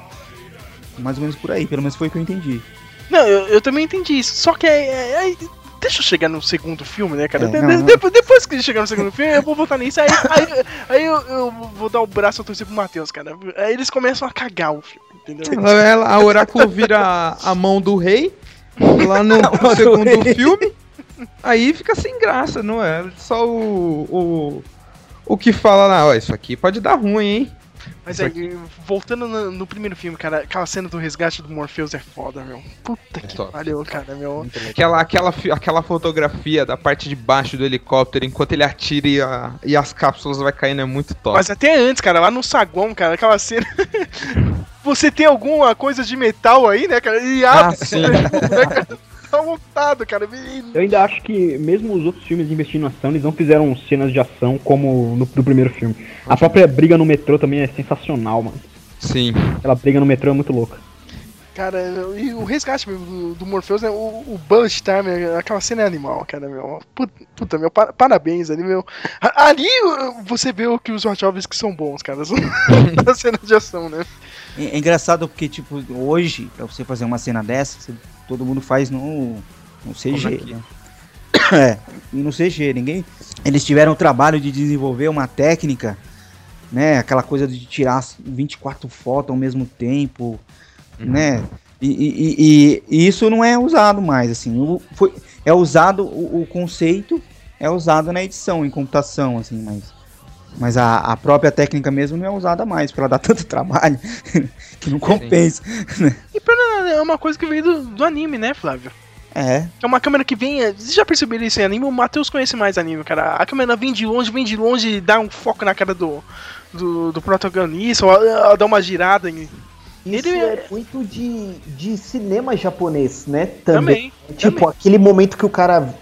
Speaker 4: Mais ou menos por aí, pelo menos foi o que eu entendi.
Speaker 3: Não, eu, eu também entendi isso. Só que é, é- é- Deixa eu chegar no segundo filme, né, cara?
Speaker 4: É,
Speaker 3: De-
Speaker 4: não,
Speaker 3: de-
Speaker 4: não.
Speaker 3: Depois, depois que chegar no segundo filme, eu vou voltar nisso. Aí, aí, aí eu, eu vou dar o braço a torcer pro Matheus, cara. Aí eles começam a cagar o filme, entendeu?
Speaker 5: Ela, a Oráculo vira a, a mão do rei lá no, no
Speaker 4: do
Speaker 5: segundo filme. Aí fica sem graça, não é? Só o. O, o que fala lá, ó, isso aqui pode dar ruim, hein?
Speaker 3: Mas aí, voltando no, no primeiro filme, cara, aquela cena do resgate do Morpheus é foda, meu. Puta que
Speaker 5: top.
Speaker 3: pariu, cara, meu.
Speaker 5: Aquela, aquela, aquela fotografia da parte de baixo do helicóptero enquanto ele atira e, a- e as cápsulas vai caindo é muito top.
Speaker 3: Mas até antes, cara, lá no saguão, cara, aquela cena. Você tem alguma coisa de metal aí, né, cara? E
Speaker 5: Ah,
Speaker 3: abre,
Speaker 5: sim.
Speaker 3: né, cara? Tá lotado, cara.
Speaker 8: Eu ainda acho que, mesmo os outros filmes de investigação, eles não fizeram cenas de ação como no, no primeiro filme. A própria briga no metrô também é sensacional, mano.
Speaker 5: Sim.
Speaker 8: Aquela briga no metrô é muito louca.
Speaker 3: Cara, e o resgate do, do Morpheus, né? O, o Bullet Time, aquela cena é animal, cara, meu. Puta, puta, meu, pa- parabéns ali, meu. Ali uh, você vê o que os Wachowski são bons, cara. Na cena de ação, né?
Speaker 4: É, é engraçado porque, tipo, hoje, pra você fazer uma cena dessa, você- todo mundo faz no, no CG,
Speaker 5: aqui.
Speaker 4: né? É, e no CG, ninguém... Eles tiveram o trabalho de desenvolver uma técnica, né, aquela coisa de tirar as 24 fotos ao mesmo tempo, né, e, e- e- e- e isso não é usado mais, assim, o- foi, é usado, o, o conceito é usado na edição, em computação, assim, mas... Mas a, a própria técnica mesmo não é usada mais, porque ela dá tanto trabalho que não compensa.
Speaker 3: E pera, é uma coisa que veio do, do anime, né, Flávio?
Speaker 4: É,
Speaker 3: É uma câmera que vem. Vocês já perceberam isso em anime? O Matheus conhece mais anime, cara. A câmera vem de longe, vem de longe e dá um foco na cara do, do, do protagonista, ou ela dá uma girada. Em...
Speaker 6: Isso
Speaker 3: Ele-
Speaker 6: é muito de, de cinema japonês, né? Também.
Speaker 3: Também.
Speaker 6: Tipo, aquele momento que o cara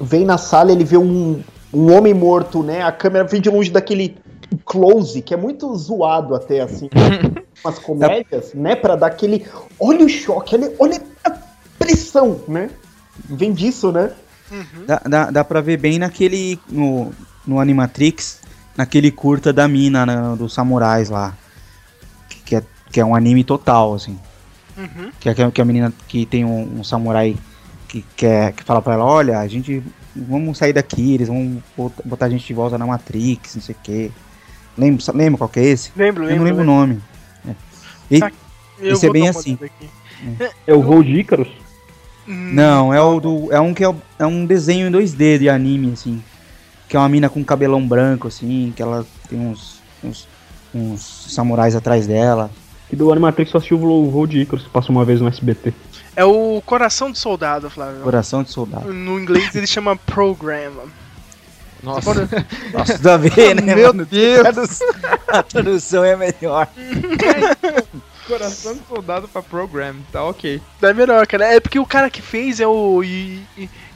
Speaker 6: vem na sala, ele vê um, um homem morto, né? A câmera vem de longe daquele close, que é muito zoado até, assim. Umas comédias, né? Pra dar aquele... Olha o choque, olha, olha a pressão, né? Vem disso, né?
Speaker 4: dá, dá, dá pra ver bem naquele. No, no Animatrix, naquele curta da mina, né, dos samurais lá. Que é, que é um anime total, assim.
Speaker 3: Uhum.
Speaker 4: Que é que a menina que tem um, um samurai que, quer, que fala pra ela: Olha, a gente. Vamos sair daqui, eles vão botar, a gente de volta na Matrix, não sei o quê. Lembra, lembra qual que é esse?
Speaker 3: Lembro,
Speaker 4: Eu
Speaker 3: lembro.
Speaker 4: não lembro o nome. É. E-
Speaker 3: Ah, Eu
Speaker 4: esse é bem assim.
Speaker 3: aqui.
Speaker 8: É o voo de Ícaros?
Speaker 3: Hum,
Speaker 4: Não, é o do. É um que é, é um desenho em 2D de anime, assim. Que é uma mina com cabelão branco, assim, que ela tem uns. uns, uns samurais atrás dela.
Speaker 8: E do Animatrix só assistiu o voo de Ícaros, que passou uma vez no SBT.
Speaker 3: É o Coração do Soldado, Flávio.
Speaker 4: Coração de soldado.
Speaker 3: No inglês ele chama Program.
Speaker 5: Nossa,
Speaker 4: Nossa, tudo a ver, né?
Speaker 5: Meu
Speaker 4: mano?
Speaker 5: Deus.
Speaker 4: Tradução- A tradução é melhor.
Speaker 5: coração de soldado pra program, tá ok.
Speaker 3: É melhor, cara. É porque o cara que fez é o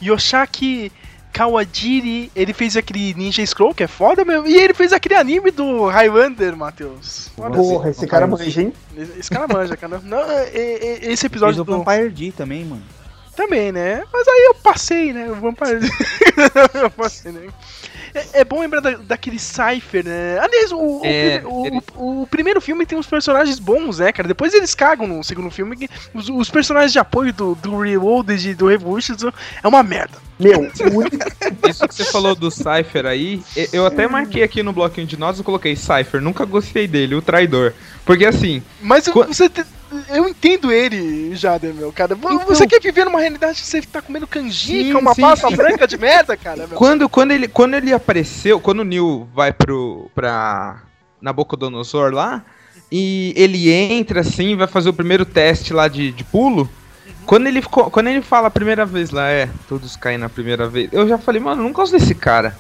Speaker 3: Yoshaki Kawajiri. Ele fez aquele Ninja Scroll, que é foda mesmo. E ele fez aquele anime do Highlander, Matheus.
Speaker 6: Porra, esse cara manja, hein?
Speaker 3: Esse esse cara manja, cara. Não, é- é- esse
Speaker 4: Fez
Speaker 3: episódio
Speaker 4: o
Speaker 3: do...
Speaker 4: Vampire D também, mano.
Speaker 3: Também, né? Mas aí eu passei, né? O Vampire. eu passei, né? É, é bom lembrar da- daquele Cypher, né? Aliás, o, o
Speaker 5: É,
Speaker 3: o-
Speaker 5: ele-
Speaker 3: o- o primeiro filme tem uns personagens bons, né, cara? Depois eles cagam no segundo filme. que Os, os personagens de apoio do, do Reloaded e do Revolution é uma merda.
Speaker 6: Meu,
Speaker 5: Isso que você falou do Cypher aí, eu até marquei aqui no bloquinho de notas, eu coloquei Cypher, nunca gostei dele, o traidor. Porque assim,
Speaker 3: Mas
Speaker 5: Qua-
Speaker 3: você. te- Eu entendo ele, Jader, meu, cara.
Speaker 5: Então-
Speaker 3: Você quer viver numa realidade que você tá comendo canjica,
Speaker 5: Sim,
Speaker 3: uma
Speaker 5: sim,
Speaker 3: pasta
Speaker 5: sim.
Speaker 3: branca de merda, cara, meu.
Speaker 5: quando, quando, ele, quando ele apareceu, quando o Neil vai pro. pra. Nabucodonosor lá, e ele entra assim, vai fazer o primeiro teste lá de, de pulo. Quando ele, ficou, quando ele fala a primeira vez lá, é, todos caem na primeira vez, eu já falei, mano, não gosto desse cara.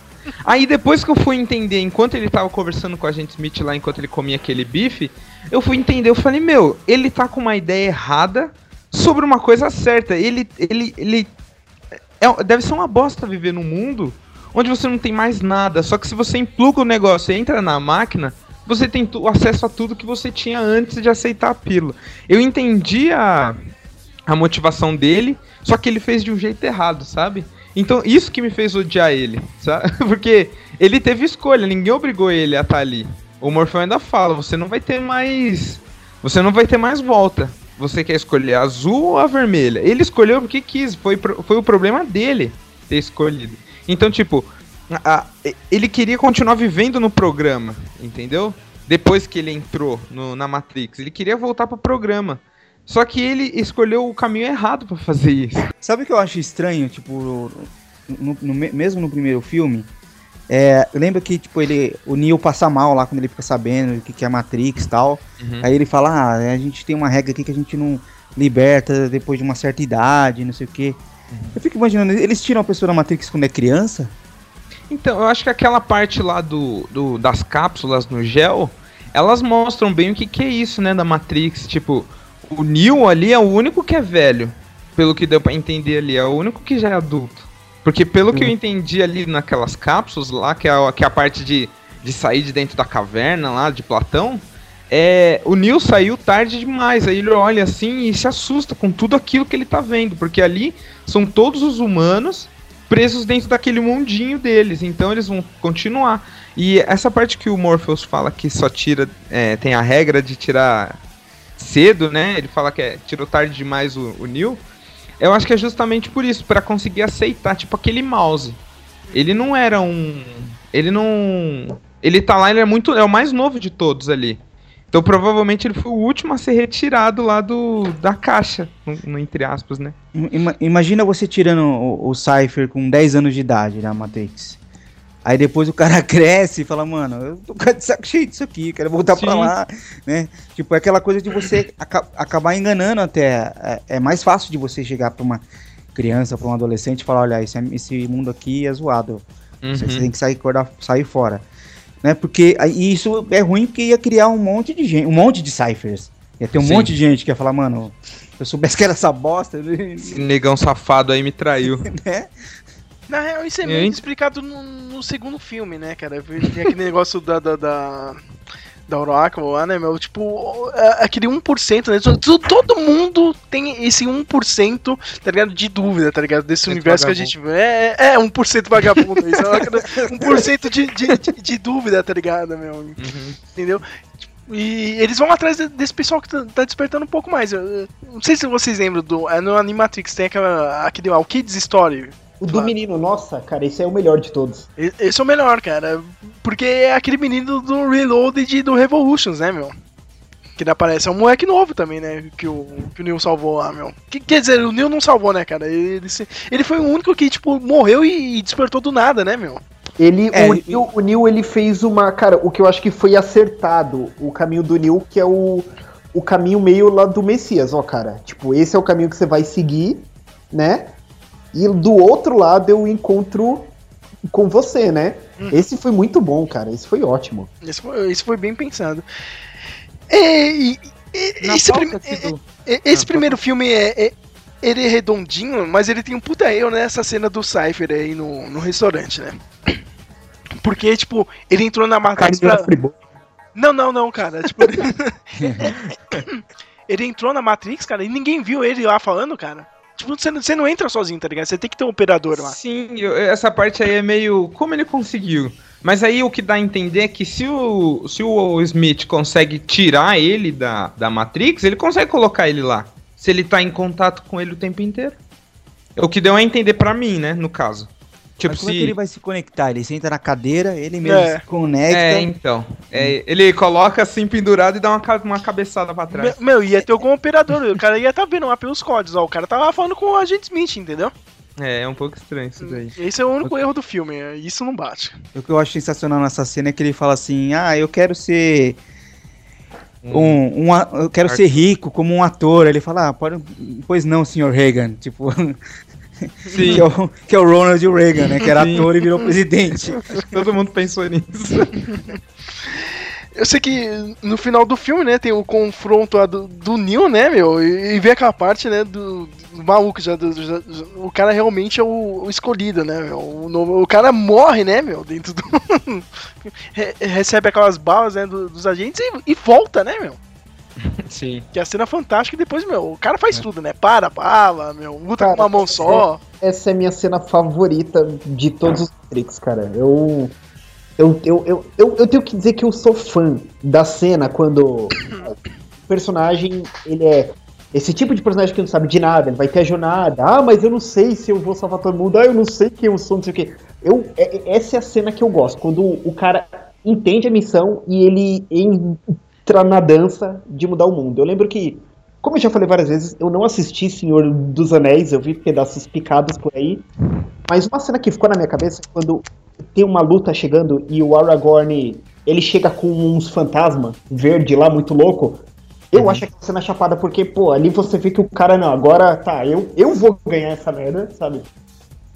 Speaker 5: Aí depois que eu fui entender, enquanto ele tava conversando com a gente Smith lá, enquanto ele comia aquele bife, eu fui entender, eu falei, meu, ele tá com uma ideia errada sobre uma coisa certa. Ele, ele, ele é- deve ser uma bosta viver num mundo onde você não tem mais nada. Só que se você impluga o negócio e entra na máquina, você tem acesso a tudo que você tinha antes de aceitar a pílula. Eu entendi a, a motivação dele, só que ele fez de um jeito errado, sabe? Então, isso que me fez odiar ele, sabe? Porque ele teve escolha, ninguém obrigou ele a estar ali. O Morfeu ainda fala, você não vai ter mais. Você não vai ter mais volta. Você quer escolher a azul ou a vermelha? Ele escolheu porque quis, foi, foi o problema dele ter escolhido. Então, tipo, a- ele queria continuar vivendo no programa, entendeu? Depois que ele entrou no- na Matrix. Ele queria voltar pro programa. Só que ele escolheu o caminho errado pra fazer isso.
Speaker 4: Sabe o que eu acho estranho, tipo, no- no- mesmo no primeiro filme? É, lembra que, tipo, ele, o Neo passa mal lá quando ele fica sabendo o que, que é Matrix e tal.
Speaker 5: Uhum.
Speaker 4: Aí ele fala, ah, a gente tem uma regra aqui que a gente não liberta depois de uma certa idade, não sei o quê. Eu fico imaginando, eles tiram a pessoa da Matrix quando é criança?
Speaker 5: Então, eu acho que aquela parte lá do, do- das cápsulas no gel, elas mostram bem o que, que é isso, né, da Matrix. Tipo, o Neo ali é o único que é velho, pelo que deu pra entender ali, é o único que já é adulto. Porque pelo que eu entendi ali naquelas cápsulas lá, que é a, que é a parte de, de sair de dentro da caverna lá, de Platão, é, o Neo saiu tarde demais. Aí ele olha assim e se assusta com tudo aquilo que ele tá vendo, porque ali são todos os humanos presos dentro daquele mundinho deles. Então eles vão continuar. E essa parte que o Morpheus fala que só tira. é, tem a regra de tirar cedo, né? Ele fala que é, tirou tarde demais o, o Neo. Eu acho que é justamente por isso, para conseguir aceitar, tipo aquele mouse. Ele não era um. Ele não. Ele tá lá, ele é muito. É o mais novo de todos ali. Então provavelmente ele foi o último a ser retirado lá do, da caixa, no, entre aspas, né?
Speaker 4: Ima- imagina você tirando o, o Cypher com 10 anos de idade na Matrix. Aí depois o cara cresce e fala, mano, eu tô de saco cheio disso aqui, quero voltar pra
Speaker 5: Sim.
Speaker 4: lá, né? Tipo, é aquela coisa de você aca- acabar enganando até. É, é mais fácil de você chegar pra uma criança, pra um adolescente e falar, olha, esse, esse mundo aqui é zoado. Você, você
Speaker 5: Uhum.
Speaker 4: tem que sair, acordar, sair fora. Né? Porque aí isso é ruim porque ia criar um monte de gente, um monte de ciphers. Ia ter um
Speaker 5: Sim.
Speaker 4: monte de gente que ia falar, mano, se eu soubesse que era essa bosta,
Speaker 5: Esse negão safado aí me traiu.
Speaker 4: né?
Speaker 3: Na real, isso é meio explicado no, no segundo filme, né, cara? Tem aquele negócio da. da, da... Da Oracle lá, né, meu? Tipo, é- aquele 1%, né? Todo, mundo tem esse 1%, tá ligado? De dúvida, tá ligado? Desse
Speaker 5: Esse
Speaker 3: universo que a gente vê. É, é 1% vagabundo. Isso é aquele 1% de, de, de, de dúvida, tá ligado, meu?
Speaker 5: Uhum.
Speaker 3: Entendeu? E eles vão atrás de- desse pessoal que tá, tá despertando um pouco mais. Eu- eu não sei se vocês lembram do. é No Animatrix tem aquela, aquele o Kids Story.
Speaker 6: O do
Speaker 3: Claro.
Speaker 6: menino, nossa, cara, esse é o melhor de todos.
Speaker 3: Esse é o melhor, cara. Porque é aquele menino do Reloaded e do Revolutions, né, meu? Que ele aparece. É um moleque novo também, né? Que o, que o Neil salvou lá, meu. Que, quer dizer, o Neil não salvou, né, cara? Ele, ele foi o único que, tipo, morreu e, e despertou do nada, né, meu?
Speaker 6: Ele,
Speaker 4: É,
Speaker 6: o,
Speaker 4: ele-
Speaker 6: Neil, o Neil, ele fez uma. Cara, o que eu acho que foi acertado, o caminho do Neil, que é o, o caminho meio lá do Messias, ó, cara. Tipo, esse é o caminho que você vai seguir, né? E do outro lado eu encontro com você, né?
Speaker 3: Hum.
Speaker 6: Esse foi muito bom, cara. Esse foi ótimo.
Speaker 3: Esse foi, esse foi bem pensado. É, e- e- esse
Speaker 4: aqui do-
Speaker 3: é- esse primeiro filme é, é- Ele é redondinho, mas ele tem um puta erro nessa cena do Cypher aí no, no restaurante, né? Porque, tipo, ele entrou na Matrix pra... Não, não, não, cara. Tipo, ele entrou na Matrix, cara, e ninguém viu ele lá falando, cara. Tipo, você não, você não entra sozinho, tá ligado? Você tem que ter um operador lá.
Speaker 5: Sim, eu- essa parte aí é meio. Como ele conseguiu? Mas aí o que dá a entender é que se o, se o Smith consegue tirar ele da, da Matrix, ele consegue colocar ele lá. Se ele tá em contato com ele o tempo inteiro. É o que deu a entender pra mim, né? No caso. Tipo,
Speaker 4: Mas como é
Speaker 5: se.
Speaker 4: que ele vai se conectar? Ele senta na cadeira, ele mesmo
Speaker 3: É.
Speaker 4: se conecta.
Speaker 5: É, então. É, ele coloca assim pendurado e dá uma, uma cabeçada pra trás.
Speaker 3: Me- Meu, ia ter algum operador, o cara ia tá vendo lá pelos códigos, ó. O cara tava falando com o agente Smith, entendeu?
Speaker 5: É, é um pouco estranho isso daí.
Speaker 3: Esse é o único erro do filme, é, isso não bate.
Speaker 4: O que eu acho sensacional nessa cena é que ele fala assim: Ah, eu quero ser. Um, um a- eu quero ser rico como um ator. Ele fala, ah, pode, pois não, senhor Reagan. Tipo,
Speaker 5: Sim,
Speaker 4: que é, o, que é o Ronald Reagan, né? Que era
Speaker 5: Sim.
Speaker 4: ator e virou presidente.
Speaker 5: todo mundo pensou nisso.
Speaker 3: Eu sei que no final do filme, né, tem o confronto do, do Neil, né, meu, e, e vê aquela parte, né, do, do maluco, já, do- já- já- o cara realmente é o, o escolhido, né, meu, o, novo- o cara morre, né, meu, dentro do... Re- recebe aquelas balas, né, do- dos agentes e, e volta, né, meu,
Speaker 5: Sim.
Speaker 3: que é a cena fantástica e depois, meu, o cara faz tudo, né, para, bala, meu, luta
Speaker 6: Cara,
Speaker 3: com uma mão só,
Speaker 6: Essa é a minha cena favorita de todos os Matrix, cara. Eu. Eu, eu, eu, eu, eu tenho que dizer que eu sou fã da cena quando o personagem, ele é esse tipo de personagem que não sabe de nada, ele vai ter a jornada. Ah, mas eu não sei se eu vou salvar todo mundo. Ah, eu não sei quem eu sou, não sei o quê. Eu, é- é- essa é a cena que eu gosto, quando o cara entende a missão e ele entra na dança de mudar o mundo. Eu lembro que, como eu já falei várias vezes, eu não assisti Senhor dos Anéis, eu vi pedaços picados por aí. Mas uma cena que ficou na minha cabeça é quando tem uma luta chegando e o Aragorn ele chega com uns fantasmas verde lá, muito louco. Eu acho aquela cena chapada porque, pô, ali você vê que o cara, não, agora tá, eu, eu vou ganhar essa merda, sabe?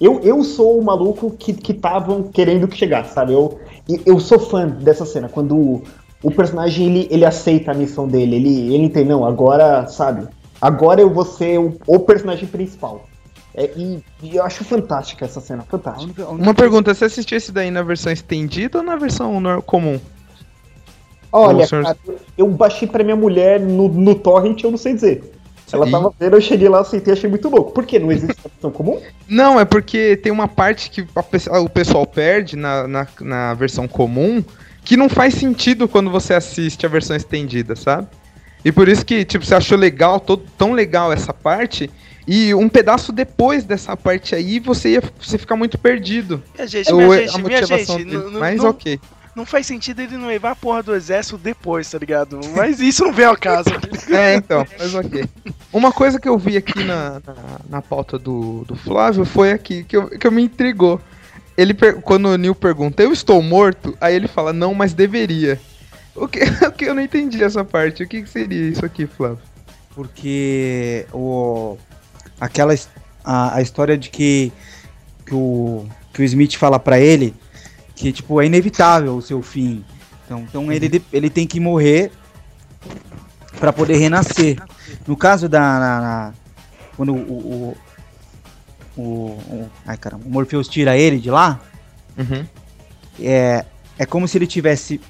Speaker 6: Eu, eu sou o maluco que estavam querendo que chegasse, sabe? Eu, eu sou fã dessa cena, quando o, personagem ele, ele aceita a missão dele, ele, ele entende, não, agora, sabe? Agora eu vou ser o, o personagem principal. É, e, e eu acho fantástica essa cena, fantástica.
Speaker 5: Uma pergunta, você assistiu esse daí na versão estendida ou na versão comum?
Speaker 6: Olha,
Speaker 5: senhor-
Speaker 6: cara, eu baixei pra minha mulher no, no torrent, eu não sei dizer. Ela
Speaker 5: Sim.
Speaker 6: tava vendo, eu cheguei lá, aceitei, achei muito louco. Por quê? Não existe a versão comum?
Speaker 5: Não, é porque tem uma parte que a o pessoal perde na, na, na versão comum que não faz sentido quando você assiste a versão estendida, sabe? E por isso que, tipo, você achou legal, todo, tão legal essa parte, e um pedaço depois dessa parte aí você ia você fica muito perdido.
Speaker 3: minha gente, minha gente,
Speaker 5: a
Speaker 3: minha
Speaker 5: motivação
Speaker 3: gente,
Speaker 5: dele. Mas
Speaker 3: não-
Speaker 5: ok.
Speaker 3: não faz sentido ele não levar a porra do exército depois, tá ligado? Mas isso não vem ao caso.
Speaker 5: É, então, mas ok. Uma coisa que eu vi aqui na, na, na pauta do, do Flávio foi aqui, que, eu, que eu me intrigou. Ele, quando o Neil pergunta, eu estou morto? Aí ele fala, não, mas deveria. O que, o que eu não entendi essa parte? O que, que seria isso aqui, Flávio?
Speaker 4: Porque o aquela a, a história de que que o que o Smith fala pra ele que tipo é inevitável o seu fim. Então, então ele de- ele tem que morrer pra poder renascer. No caso da na- na- quando o o, o, o- ai caramba, o Morpheus tira ele de lá,
Speaker 5: Uhum.
Speaker 4: é, é como se ele tivesse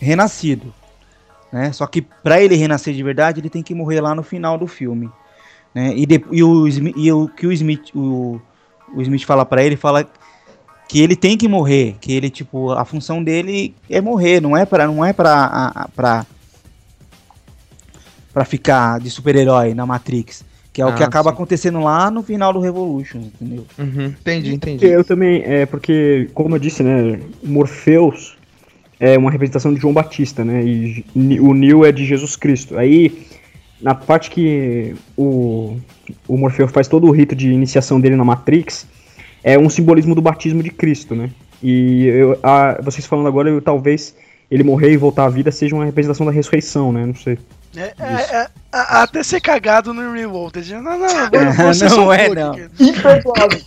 Speaker 4: renascido, né? Só que para ele renascer de verdade, ele tem que morrer lá no final do filme, né? E, de, e o e o que o Smith o, o Smith fala para ele, fala que ele tem que morrer, que ele tipo a função dele é morrer, não é para não é para para ficar de super-herói na Matrix, que é o que
Speaker 5: Ah,
Speaker 4: acaba
Speaker 5: sim.
Speaker 4: acontecendo lá no final do Revolution, entendeu?
Speaker 5: Uhum. Entendi, entendi.
Speaker 8: Eu também, é porque, como eu disse, né, Morpheus é uma representação de João Batista, né, e o Neo é de Jesus Cristo. Aí, na parte que o, o Morpheus faz todo o rito de iniciação dele na Matrix, é um simbolismo do batismo de Cristo, né, e eu, a- vocês falando agora, eu, talvez ele morrer e voltar à vida seja uma representação da ressurreição, né, não sei.
Speaker 3: É, é, é, a- até ser cagado no Reloaded. Não, não, não. vou-
Speaker 4: Não, não é, não.
Speaker 6: Imperdoável.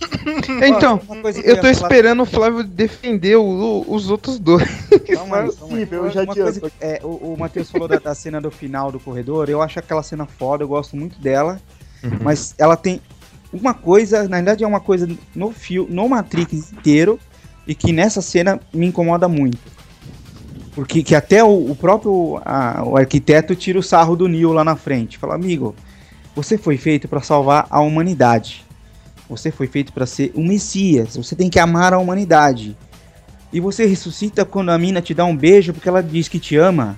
Speaker 5: Então, eu tô esperando o Flávio defender o- o- os outros dois.
Speaker 4: Calma aí, calma aí.
Speaker 6: Possível, eu já
Speaker 4: Uma coisa é, o, o Matheus falou da, da cena do final do corredor, eu acho aquela cena foda, eu gosto muito dela, mas ela tem uma coisa, na verdade é uma coisa no fio, no Matrix inteiro, e que nessa cena me incomoda muito. Porque que até o, o próprio a- o arquiteto tira o sarro do Neo lá na frente. Fala, amigo, você foi feito para salvar a humanidade. Você foi feito para ser um messias. Você tem que amar a humanidade. E você ressuscita quando a mina te dá um beijo porque ela diz que te ama.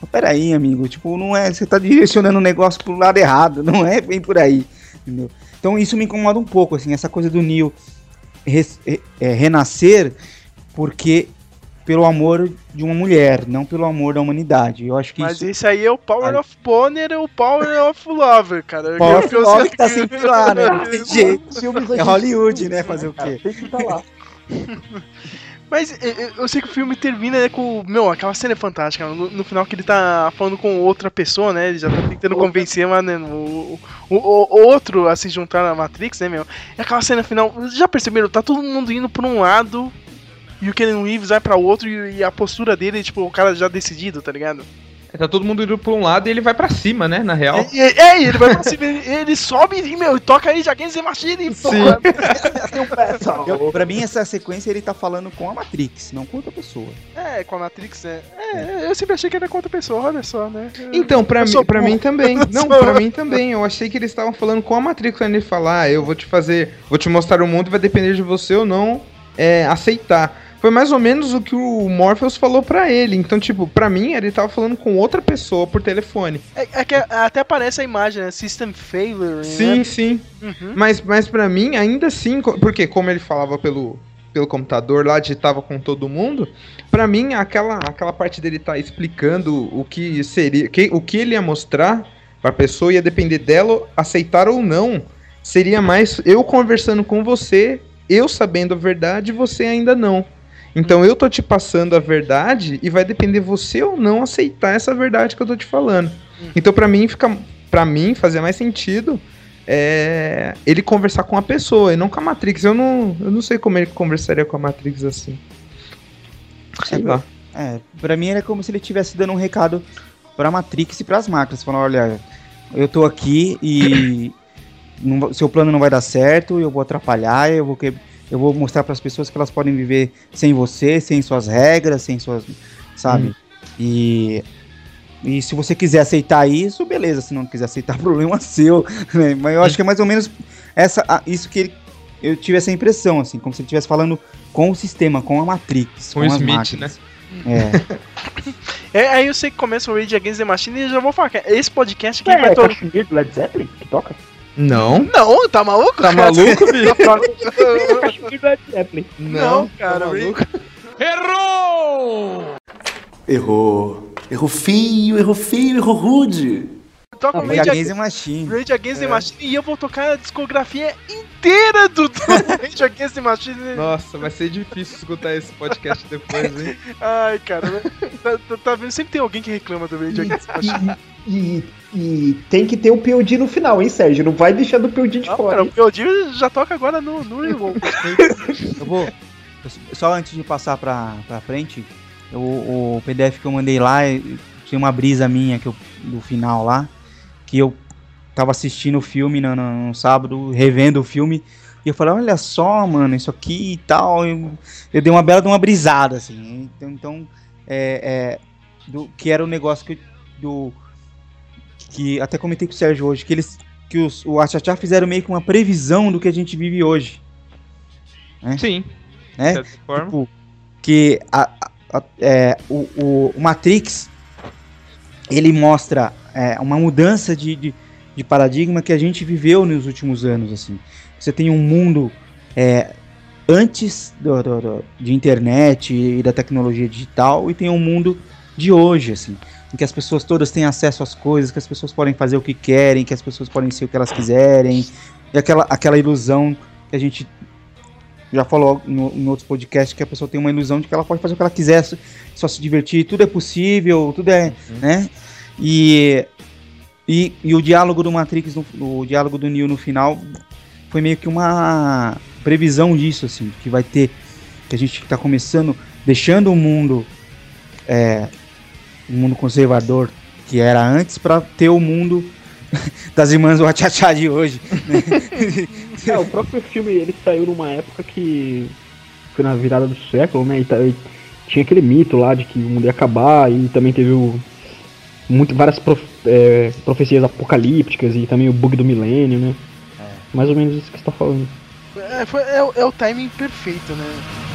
Speaker 4: Mas Peraí, amigo, tipo, não é. Você tá direcionando o negócio pro lado errado, não é bem por aí. Entendeu? Então isso me incomoda um pouco, assim, essa coisa do é, é, renascer porque pelo amor de uma mulher, não pelo amor da humanidade. Eu acho que
Speaker 3: Mas
Speaker 4: isso.
Speaker 3: esse aí é o Power of Bonner e o Power of Lover, cara.
Speaker 4: Power of
Speaker 3: eu
Speaker 4: Love
Speaker 3: sei
Speaker 4: que tá sempre lá, né? É Hollywood, né? Fazer o quê?
Speaker 6: Tem que estar lá.
Speaker 3: Mas eu, sei que o filme termina né, com. Meu, aquela cena é fantástica. No, no final que ele tá falando com outra pessoa, né? Ele já tá tentando convencer mas, né, o, o, o- o outro a se juntar na Matrix, né, meu? E aquela cena final. Já perceberam? Tá todo mundo indo pra um lado. E o Keanu Reeves vai pra outro e, e a postura dele, tipo, o cara já decidido, tá ligado?
Speaker 5: Tá todo mundo indo pra um lado e ele vai pra cima, né? Na real.
Speaker 3: E- é, ele vai pra cima, ele, ele sobe e, meu, toca aí, já quer dizer machine e.
Speaker 4: Eu, pra mim, essa sequência ele tá falando com a Matrix, não com outra pessoa.
Speaker 3: É, com a Matrix, é. É, eu sempre achei que era com outra pessoa, olha só, né?
Speaker 5: Então, pra,
Speaker 3: sou
Speaker 5: pra mim também. Não, pra mim também. Eu achei que eles estavam falando com a Matrix quando ele falar, ah, eu vou te fazer, vou te mostrar o mundo e vai depender de você ou não é, aceitar. Foi mais ou menos o que o Morpheus falou pra ele. Então, tipo, pra mim, ele tava falando com outra pessoa por telefone.
Speaker 3: É, é que até aparece a imagem, né? System failure,
Speaker 5: Sim,
Speaker 3: né?
Speaker 5: sim.
Speaker 3: Uhum.
Speaker 5: Mas, mas para mim, ainda assim, porque como ele falava pelo, pelo computador lá, digitava com todo mundo, pra mim, aquela, aquela parte dele tá explicando o que seria, que, o que ele ia mostrar pra pessoa ia depender dela aceitar ou não. Seria mais eu conversando com você, eu sabendo a verdade e você ainda não. Então eu tô te passando a verdade e vai depender você ou não aceitar essa verdade que eu tô te falando. Então pra mim fica para mim fazia mais sentido é, ele conversar com a pessoa e não com a Matrix. Eu não, eu não sei como ele conversaria com a Matrix assim. Sei lá.
Speaker 4: É, pra mim era como se ele estivesse dando um recado pra Matrix e pras máquinas, falando, olha, eu tô aqui e não seu plano não vai dar certo, eu vou atrapalhar, eu vou que eu vou mostrar pras pessoas que elas podem viver sem você, sem suas regras, sem suas, sabe? E e se você quiser aceitar isso, beleza. Se não quiser aceitar, problema seu. né? Mas eu acho que é mais ou menos essa, isso que ele, eu tive essa impressão, assim, como se ele estivesse falando com o sistema, com a Matrix,
Speaker 5: Com
Speaker 4: com,
Speaker 5: o
Speaker 4: as
Speaker 5: Smith,
Speaker 4: máquinas. É.
Speaker 3: É, aí eu sei que começa o Rage Against the Machine e eu já vou falar que esse podcast aqui
Speaker 6: É,
Speaker 3: vai todo.
Speaker 6: Kashmir do Led Zeppelin que toca?
Speaker 5: Não.
Speaker 3: Não, tá maluco?
Speaker 5: Tá maluco, bicho?
Speaker 3: Não, cara,
Speaker 5: tá maluco.
Speaker 9: Errou. Errou feio, errou feio, errou rude.
Speaker 3: Toca o
Speaker 4: Rage Against the Machine.
Speaker 3: Rage Against the Machine e eu vou tocar a discografia inteira do, do Rage Against the Machine.
Speaker 5: Nossa, vai ser difícil escutar esse podcast depois, hein?
Speaker 3: Ai, cara, tá, tá- tá vendo? Sempre tem alguém que reclama do Rage Against the Machine.
Speaker 6: E, e tem que ter o POD no final, hein, Sérgio? Não vai deixar do POD de
Speaker 3: Não,
Speaker 6: fora.
Speaker 3: cara, o? Piodinho já toca agora no, no.
Speaker 4: Eu vou. Só antes de passar pra, pra frente, o, o PDF que eu mandei lá tinha uma brisa minha que eu, do final lá, que eu tava assistindo o filme no, no- no sábado, revendo o filme, e eu falei, olha só, mano, isso aqui e tal. Eu, eu dei uma bela de uma brisada, assim. Então, então é, é, do, que era o negócio que, eu- do. Que até comentei com o Sérgio hoje, que eles. Que os, o Achachá fizeram meio que uma previsão do que a gente vive hoje.
Speaker 5: Sim.
Speaker 4: Né?
Speaker 5: De certa forma.
Speaker 4: Tipo, que a, a- a- é, o, o- o Matrix ele mostra é, uma mudança de, de, de paradigma que a gente viveu nos últimos anos. assim. Você tem um mundo é, antes do- do- do- de internet e da tecnologia digital e tem um mundo de hoje, assim, em que as pessoas todas têm acesso às coisas, que as pessoas podem fazer o que querem, que as pessoas podem ser o que elas quiserem, e aquela, aquela ilusão que a gente já falou no, em outros podcasts que a pessoa tem uma ilusão de que ela pode fazer o que ela quiser, só, se divertir, tudo é possível, tudo é, né? E, e, e o diálogo do Matrix, no, o diálogo do Neo no final, foi meio que uma previsão disso, assim, que vai ter, que a gente tá começando, deixando o mundo, é, o mundo conservador que era antes, para ter o mundo das irmãs Wachachá de hoje. né?
Speaker 8: É, o próprio filme ele saiu numa época que foi na virada do século, né? E, tinha aquele mito lá de que o mundo ia acabar e também teve o, muito, várias prof- é, profecias apocalípticas e também o bug do milênio, né? Mais ou menos isso que você tá falando.
Speaker 3: É, foi- é o- é o timing perfeito, né?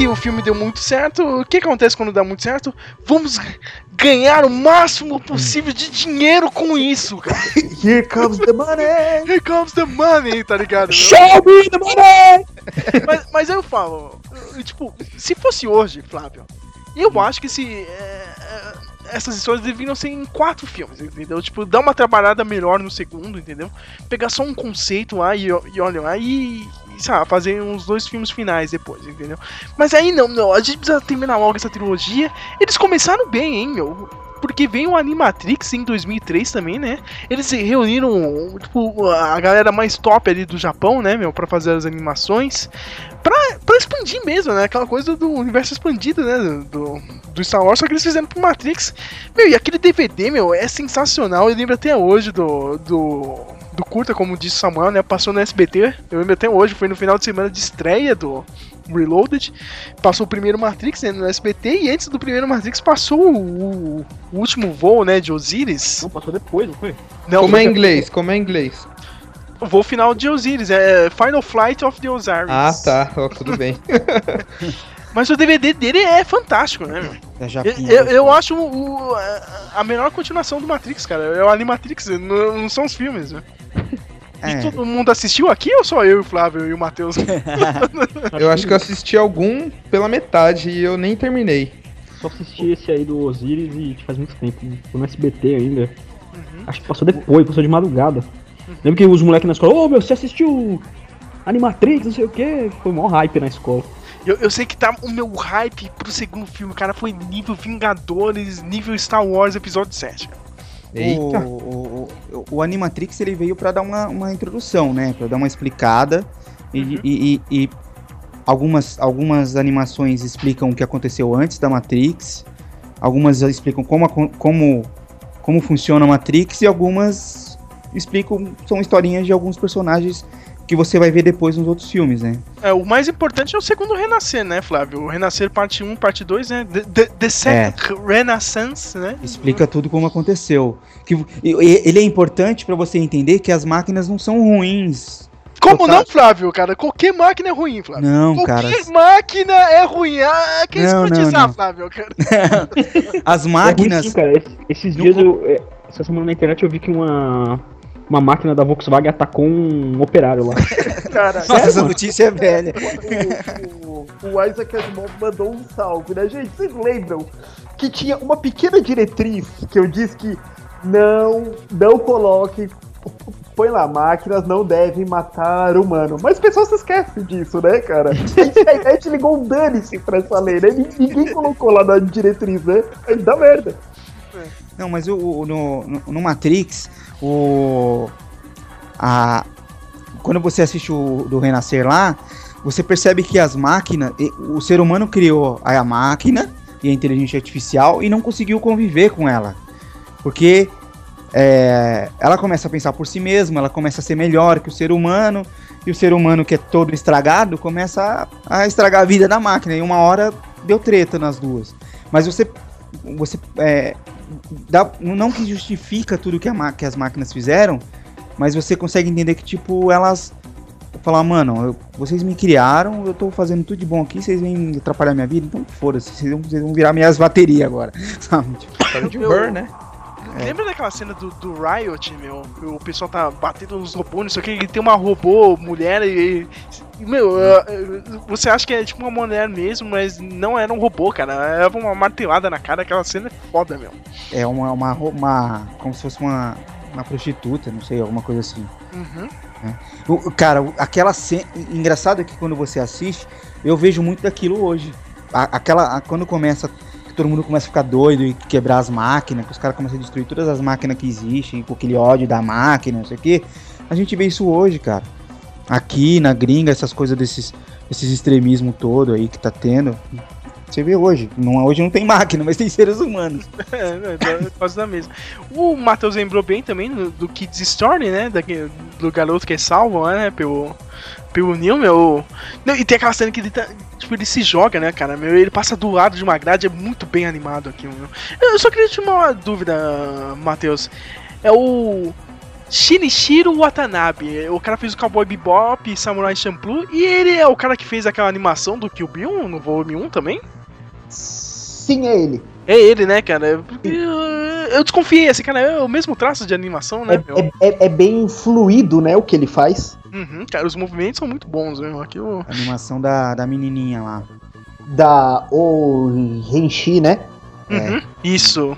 Speaker 3: Que o filme deu muito certo. O que acontece quando dá muito certo? Vamos ganhar o máximo possível de dinheiro com isso, cara.
Speaker 6: Here comes the money!
Speaker 3: Here comes the money, tá ligado?
Speaker 6: Show me the money!
Speaker 3: mas, mas eu falo, tipo, se fosse hoje, Flávio, eu acho que se. é, é, essas histórias deveriam ser em quatro filmes, entendeu? Tipo, dar uma trabalhada melhor no segundo, entendeu? Pegar só um conceito lá e, e olha lá e. sei lá, fazer uns dois filmes finais depois, entendeu? Mas aí não, não, a gente precisa terminar logo essa trilogia. Eles começaram bem, hein, meu? Porque veio o Animatrix em 2003 também, né? Eles reuniram, tipo, a galera mais top ali do Japão, né, meu, pra fazer as animações. Pra, pra expandir mesmo, né? Aquela coisa do universo expandido, né? Do, do Star Wars, só que eles fizeram pro Matrix. Meu, e aquele DVD, meu, é sensacional. Eu lembro até hoje do. do do curta, como disse o Samuel, né? Passou no SBT. Eu lembro até hoje, foi no final de semana de estreia do Reloaded. Passou o primeiro Matrix né, no SBT e antes do primeiro Matrix passou o, o último voo, né, de Osiris.
Speaker 8: Não, passou depois, não foi?
Speaker 3: Não,
Speaker 5: Como é
Speaker 3: foi-
Speaker 5: inglês? Como é inglês?
Speaker 3: O voo final de Osiris, é Final Flight of the Osiris.
Speaker 5: Ah, tá. Ó, tudo bem.
Speaker 3: Mas o DVD dele é fantástico, né, meu?
Speaker 4: É
Speaker 3: Eu,
Speaker 4: Japinha,
Speaker 3: eu, eu acho o- a melhor continuação do Matrix, cara. É o Animatrix, não, não são os filmes, né?
Speaker 4: É.
Speaker 3: E todo mundo assistiu aqui ou só eu e o Flávio e o Matheus?
Speaker 5: Eu acho que eu assisti algum pela metade e eu nem terminei.
Speaker 8: Só assisti esse aí do Osiris e faz muito tempo. Foi no SBT ainda. Acho que passou depois, passou de madrugada. Lembro que os moleques na escola, ô meu, você assistiu Animatrix, não sei o que. Foi mó hype na escola.
Speaker 3: Eu, eu sei que tá o meu hype pro segundo filme, cara, foi nível Vingadores, nível Star Wars Episódio 7.
Speaker 4: O,
Speaker 5: Eita.
Speaker 4: o, o, o Animatrix ele veio pra dar uma, uma introdução, né? Pra dar uma explicada. E,
Speaker 3: Uhum.
Speaker 4: e, e- e algumas, algumas animações explicam o que aconteceu antes da Matrix. Algumas explicam como, como, como funciona a Matrix. E algumas explicam. São historinhas de alguns personagens que você vai ver depois nos outros filmes, né?
Speaker 3: É, o mais importante é o segundo Renascer, né, Flávio? O Renascer parte 1, parte 2, né? The, the, the Second Renaissance, né?
Speaker 4: Explica tudo como aconteceu. Que, ele é importante pra você entender que as máquinas não são ruins.
Speaker 3: Como
Speaker 4: Total-
Speaker 3: não, Flávio, cara? Qualquer máquina é ruim, Flávio.
Speaker 4: Não,
Speaker 3: Qualquer
Speaker 4: cara.
Speaker 3: máquina é ruim. Ah, quer
Speaker 4: Não, não,
Speaker 3: escrotizar,
Speaker 4: não.
Speaker 3: Flávio, cara.
Speaker 4: As
Speaker 8: É ruim
Speaker 4: máquinas.
Speaker 8: sim, cara. Esse- esses dias eu. é, essa semana na internet eu vi que uma. Uma máquina da Volkswagen atacou um operário lá.
Speaker 6: Cara,
Speaker 4: Nossa, essa notícia é velha.
Speaker 6: o, o, o Isaac Asimov mandou um salve, né, gente? Vocês lembram que tinha uma pequena diretriz que eu disse que não, não coloque. Põe lá, máquinas não devem matar humano. Mas as pessoas se esquecem disso, né, cara? A internet ligou um dane-se pra essa lei, né? Ninguém colocou lá na diretriz, né? Aí dá merda.
Speaker 4: Não, mas o, o- no, no Matrix, o. A, quando você assiste o do Renascer lá, você percebe que as máquinas. O ser humano criou a máquina e a inteligência artificial e não conseguiu conviver com ela. Porque é, ela começa a pensar por si mesma, ela começa a ser melhor que o ser humano, e o ser humano que é todo estragado começa a, a estragar a vida da máquina. E uma hora deu treta nas duas. Mas você. Você. é, dá- não que justifica tudo que, a que as máquinas fizeram, mas você consegue entender que, tipo, elas falar, mano, eu- vocês me criaram, eu tô fazendo tudo de bom aqui, vocês vêm atrapalhar minha vida, então foda-se, vocês vão, vocês vão virar minhas baterias agora, sabe? Tipo,
Speaker 5: de
Speaker 3: Eu-
Speaker 5: Her, né?
Speaker 3: Lembra daquela cena do, do Riot, meu? O pessoal tá batendo nos robôs, não sei o que, e tem uma robô mulher e. e, Meu, eh, você acha que é tipo uma mulher mesmo, mas não era um robô, cara. Era uma martelada na cara, aquela cena é foda, meu.
Speaker 4: é uma, uma, uma como se fosse uma, uma prostituta, não sei, alguma coisa assim.
Speaker 3: Uhum.
Speaker 4: O- o- cara, aquela cena. Engraçado é que quando você assiste, eu vejo muito daquilo hoje. A- aquela. a- quando começa. Que todo mundo começa a ficar doido e quebrar as máquinas, que os caras começam a destruir todas as máquinas que existem, com aquele ódio da máquina, não sei o quê. A gente vê isso hoje, cara. Aqui na gringa, essas coisas desses, desses extremismo todo aí que tá tendo. Você vê hoje. Não, hoje não tem máquina, mas tem seres humanos.
Speaker 3: É, é, é quase da mesma. O Matheus lembrou bem também do, do Kids Story, né? Daquele, do garoto que é salvo, né? Pelo, pelo Neil, meu. Não, e tem aquela cena que ele tá. Tipo, ele se joga, né, cara? Meu, ele passa do lado de uma grade, é muito bem animado aqui, meu. Eu só queria te uma dúvida, Matheus. É o. Shinichiro Watanabe. O cara fez o Cowboy Bebop, Samurai Champloo, e ele é o cara que fez aquela animação do Kill Bill no volume 1 também?
Speaker 6: Sim, é ele.
Speaker 3: É ele, né, cara? Porque eu, eu desconfiei, esse cara é o mesmo traço de animação, né, meu?
Speaker 6: É, é- é- é bem fluido, né, o que ele faz.
Speaker 3: Uhum, cara, os movimentos são muito bons, meu. Aqui o.
Speaker 4: A animação da, da menininha lá.
Speaker 6: Da o Renshi, né?
Speaker 3: Uhum, Isso.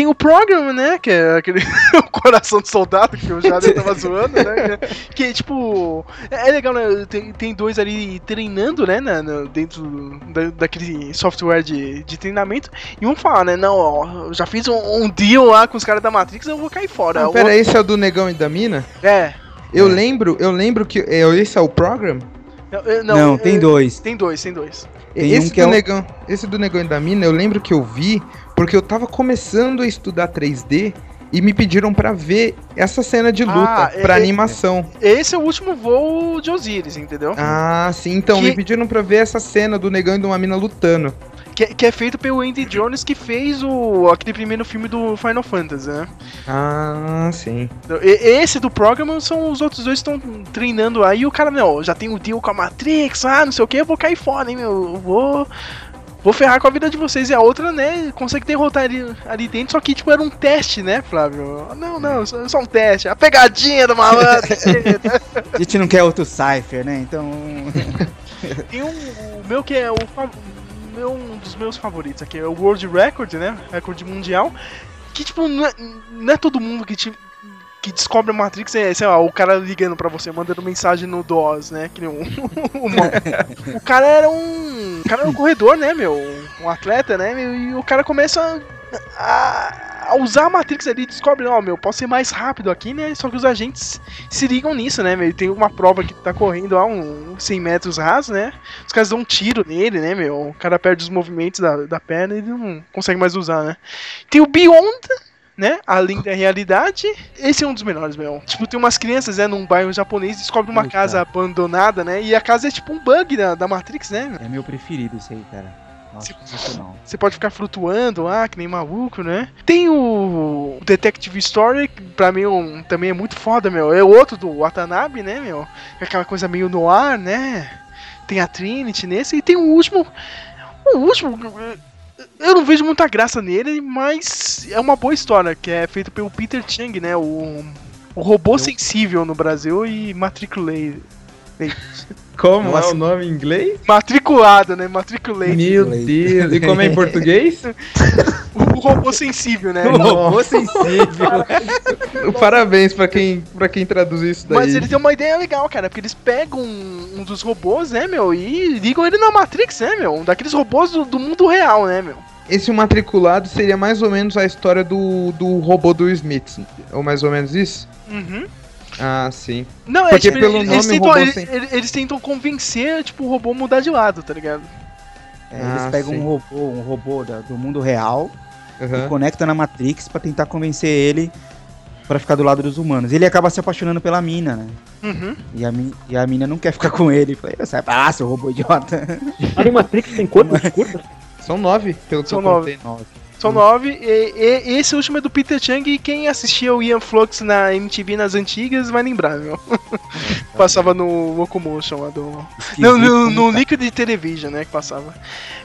Speaker 3: Tem o programa, né? Que é aquele o coração de soldado que o Jader tava zoando, né? Que, tipo, é é legal, né? Tem, tem dois ali treinando, né? na- na- dentro da- daquele software de, de treinamento. E um fala, né? Não, ó, eu já fiz um, um deal lá com os caras da Matrix, eu vou cair fora.
Speaker 5: Não,
Speaker 3: O
Speaker 5: pera,
Speaker 3: outro-
Speaker 5: esse é o do Negão e da Mina?
Speaker 3: É.
Speaker 5: Eu lembro, eu lembro que é, esse é o program.
Speaker 3: Não, é- não,
Speaker 4: Não,
Speaker 3: é-
Speaker 4: tem dois.
Speaker 3: Tem dois, tem dois.
Speaker 4: Tem
Speaker 5: esse
Speaker 4: um que
Speaker 5: do
Speaker 4: é o-
Speaker 5: Negão, esse do Negão e da Mina, eu lembro que eu vi porque eu tava começando a estudar 3D e me pediram pra ver essa cena de luta
Speaker 3: Ah,
Speaker 5: pra
Speaker 3: é- é-
Speaker 5: animação.
Speaker 3: Esse é o último voo de Osiris, entendeu?
Speaker 5: Ah, sim, então
Speaker 3: Que-
Speaker 5: me pediram pra ver essa cena do Negão e de uma mina lutando.
Speaker 3: Que, que é feito pelo Andy Jones, que fez o, aquele primeiro filme do Final Fantasy, né?
Speaker 5: Ah, sim.
Speaker 3: Então, Esse do programa são os outros dois que estão treinando aí. E o cara, meu, já tem o deal com a Matrix, ah, não sei o que, eu vou cair fora, hein, meu. Eu vou. Vou ferrar com a vida de vocês. E a outra, né, consegue derrotar ali, ali dentro, só que, tipo, era um teste, né, Flávio? Não, não, só, só um teste. A pegadinha do malandro.
Speaker 4: A gente não quer outro Cypher, né? Então.
Speaker 3: Tem um, o meu que é o, meu, um dos meus favoritos aqui, é o World Record, né? Recorde mundial. Que, tipo, não é, não é todo mundo que, te, que descobre a Matrix, é, sei lá, o cara ligando pra você, mandando mensagem no DOS, né? Que nem um, o, cara era um. O cara era um corredor, né, meu? Um atleta, né? meu, E o cara começa a, a usar a Matrix ali, descobre, ó, meu, posso ser mais rápido aqui, né? Só que os agentes se ligam nisso, né, meu? Tem uma prova que tá correndo a um 100 metros raso, né? Os caras dão um tiro nele, né, meu? O cara perde os movimentos da, da perna e ele não consegue mais usar, né? Tem o Beyond, né? Além da realidade. Esse é um dos melhores, meu. Tipo, tem umas crianças, né, num bairro japonês, descobrem uma
Speaker 4: Puta.
Speaker 3: casa abandonada, né? E a casa é tipo um bug da, da Matrix, né?
Speaker 4: É meu preferido esse aí, cara. Nossa.
Speaker 3: Você pode ficar flutuando lá, que nem maluco, né? Tem o Detective Story, que pra mim um- também é muito foda, meu. É o outro do Watanabe, né, meu? É aquela coisa meio no ar, né? Tem a Trinity nesse. E tem o último. O último. Eu não vejo muita graça nele, mas é uma boa história, que é feito pelo Peter Chang, né? O, o robô sensível no Brasil e matriculei.
Speaker 5: Como
Speaker 4: Nossa.
Speaker 5: é o nome em inglês?
Speaker 3: Matriculado, né? Matriculei.
Speaker 5: Meu. Deus. E como é em português?
Speaker 3: O robô sensível, né?
Speaker 4: Robô sensível.
Speaker 5: Parabéns pra quem, pra quem traduz isso daí.
Speaker 3: Mas ele tem uma ideia legal, cara, porque eles pegam um, um dos robôs, né, meu, e ligam ele na Matrix, né, meu? Um daqueles robôs do, do mundo real, né, meu?
Speaker 5: Esse matriculado seria mais ou menos a história do, do robô do Smith. Ou mais ou menos isso?
Speaker 3: Uhum.
Speaker 5: Ah, sim.
Speaker 3: Não, é
Speaker 5: Porque
Speaker 3: tipo,
Speaker 5: pelo
Speaker 3: eles,
Speaker 5: nome,
Speaker 3: eles tentam, eles,
Speaker 5: sem-
Speaker 3: eles- eles tentam convencer, tipo, o robô mudar de lado, tá ligado?
Speaker 4: É, eles
Speaker 5: Ah,
Speaker 4: pegam
Speaker 5: sim.
Speaker 4: um robô, um robô da- do mundo real e
Speaker 5: Aham.
Speaker 4: conectam na Matrix pra tentar convencer ele pra ficar do lado dos humanos. Ele acaba se apaixonando pela mina, né?
Speaker 3: Uhum.
Speaker 4: E a, mi- e a mina não quer ficar com ele. Fala, sai pra lá, seu robô idiota.
Speaker 8: Animatrix tem quantos curtas?
Speaker 5: São nove, pelo que
Speaker 3: São
Speaker 5: eu
Speaker 3: nove.
Speaker 5: contei.
Speaker 3: São nove. E, e- esse último é do Peter Chung e quem assistia o Ian Flux na MTV nas antigas vai lembrar, meu. passava no Locomotion lá do. Não, no, no Liquid Television, né? Que passava.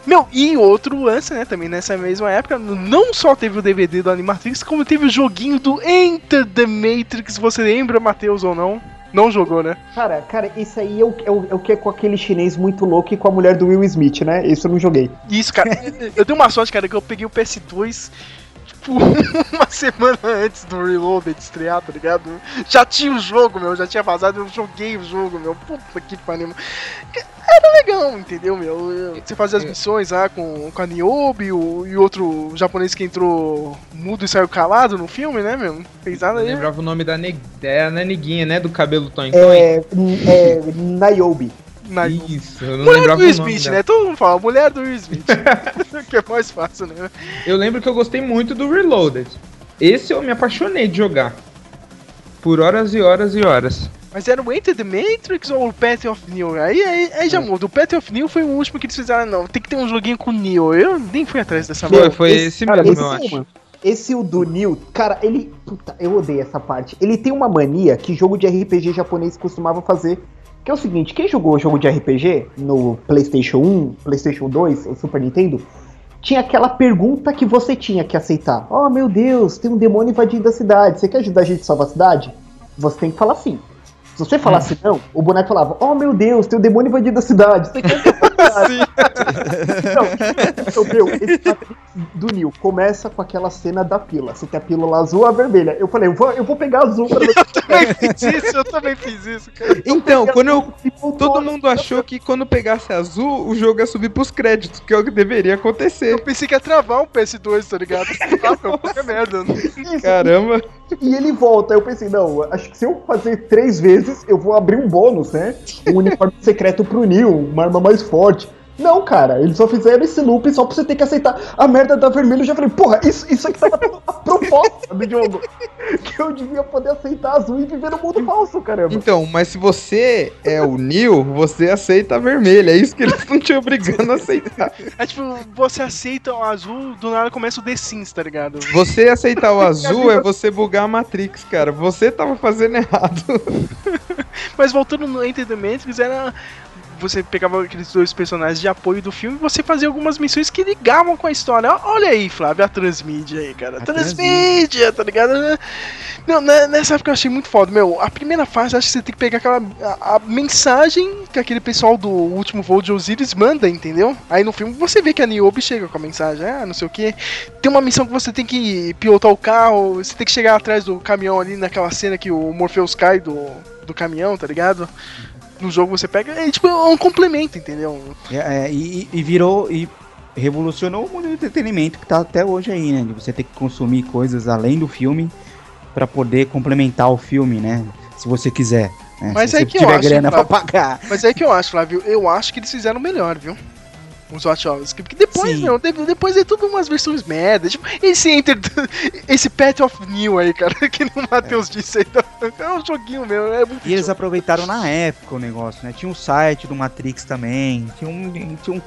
Speaker 3: Meu, e outro lance, né? Também nessa mesma época, não só teve o DVD do Animatrix, como teve o joguinho do Enter the Matrix. Você lembra, Matheus, ou não? Não jogou, né?
Speaker 6: Cara, cara, isso aí é o, é, o, é o que é com aquele chinês muito louco e com a mulher do Will Smith, né? Isso eu não joguei.
Speaker 3: Isso, cara. eu dei uma sorte, cara, que eu peguei o PS2 tipo, uma semana antes do Reloaded estrear, tá ligado? Já tinha o jogo, meu, já tinha vazado, eu joguei o jogo, meu. Puta que pariu. Era legal, entendeu, meu? Eu- Você fazia as missões lá com, com a Niobe o, e outro japonês que entrou mudo e saiu calado no filme, né, meu? Não fez nada
Speaker 5: Eu
Speaker 3: aí.
Speaker 5: lembrava o nome da, neg... da neguinha, né? Do cabelo Toin
Speaker 6: É, é Niobe.
Speaker 3: Na...
Speaker 5: Isso, eu não
Speaker 3: Mulher
Speaker 5: lembrava
Speaker 3: do Will Smith, né? Todo mundo fala, mulher do Will Smith. que é mais fácil, né?
Speaker 5: Eu lembro que eu gostei muito do Reloaded. Esse eu me apaixonei de jogar. Por horas e horas e horas.
Speaker 3: Mas era o Enter the Matrix ou o Path of Neo? Aí, aí, aí já muda. O Path of Neo foi o último que eles fizeram. Não, tem que ter um joguinho com o Neo. Eu nem fui atrás dessa
Speaker 5: Foi, foi esse,
Speaker 6: cara,
Speaker 5: mesmo,
Speaker 6: esse
Speaker 5: eu
Speaker 6: é
Speaker 5: acho.
Speaker 6: Esse o do Neil, cara, ele. Puta, eu odeio essa parte. Ele tem uma mania que jogo de RPG japonês costumava fazer. Que é o seguinte, quem jogou jogo de RPG no PlayStation 1, PlayStation 2, ou Super Nintendo, tinha aquela pergunta que você tinha que aceitar. Oh meu Deus, tem um demônio invadindo a cidade. Você quer ajudar a gente a salvar a cidade? Você tem que falar sim. Se você falasse não, o boneco falava, oh meu Deus, tem um demônio invadindo a cidade. Você quer salvar a cidade? Então, meu, esse Matrix do Neo começa com aquela cena da pílula. Você tem a pílula azul ou a vermelha. Eu falei, eu vou, eu vou pegar azul pra você.
Speaker 3: também fiz isso, eu também fiz isso, cara.
Speaker 5: Então, quando eu. Todo mundo achou que quando pegasse azul, o jogo ia subir pros créditos, que é o que deveria acontecer.
Speaker 3: Eu pensei que ia travar um PS2, tá ligado? Ah, merda.
Speaker 6: Isso,
Speaker 5: Caramba.
Speaker 6: E ele volta. Eu pensei, não, acho que se eu fazer três vezes, eu vou abrir um bônus, né? Um uniforme secreto pro Neo, uma arma mais forte. Não, cara, eles só fizeram esse loop só pra você ter que aceitar a merda da vermelha. Eu já falei, porra, isso, isso aqui tava tudo a proposta do jogo. Que eu devia poder aceitar azul e viver no mundo falso, caramba.
Speaker 5: Então, mas se você é o Neil, você aceita a vermelha. É isso que eles estão te obrigando a aceitar.
Speaker 3: É tipo, você aceita o azul, do nada começa o The Sims, tá ligado?
Speaker 5: Você aceitar o azul é você bugar a Matrix, cara. Você tava fazendo errado.
Speaker 3: Mas voltando no Enter the Matrix, era. Você pegava aqueles dois personagens de apoio do filme e você fazia algumas missões que ligavam com a história. Olha aí, Flávio, a transmídia aí, cara.
Speaker 4: A
Speaker 3: transmídia, tá ligado? Não, né, nessa época eu achei muito foda. Meu, a primeira fase, acho que você tem que pegar aquela a, a mensagem que aquele pessoal do último voo de Osiris manda, entendeu? Aí no filme você vê que a Niobe chega com a mensagem, ah, não sei o que. Tem uma missão que você tem que pilotar o carro, você tem que chegar atrás do caminhão ali naquela cena que o Morpheus cai do, do caminhão, tá ligado? No jogo você pega, é tipo é um complemento, entendeu?
Speaker 4: É, é, e, e virou e revolucionou o mundo do entretenimento que tá até hoje aí, né? De você ter que consumir coisas além do filme pra poder complementar o filme, né? Se você quiser. né?
Speaker 3: Mas
Speaker 4: Se
Speaker 3: é
Speaker 4: você
Speaker 3: que eu
Speaker 4: tiver
Speaker 3: acho,
Speaker 4: grana pra
Speaker 3: Flávio.
Speaker 4: pagar.
Speaker 3: Mas é que eu acho, Flávio, eu acho que eles fizeram melhor, viu? Os Wachowski. Porque depois,
Speaker 4: Sim.
Speaker 3: meu, de- depois é tudo umas versões merda. Tipo, esse Enter. Esse Path of New aí, cara, que o Matheus disse aí. tá- É um joguinho meu, é muito
Speaker 4: E eles aproveitaram na época o negócio, né? Tinha um site do Matrix também, tinha um, tinha um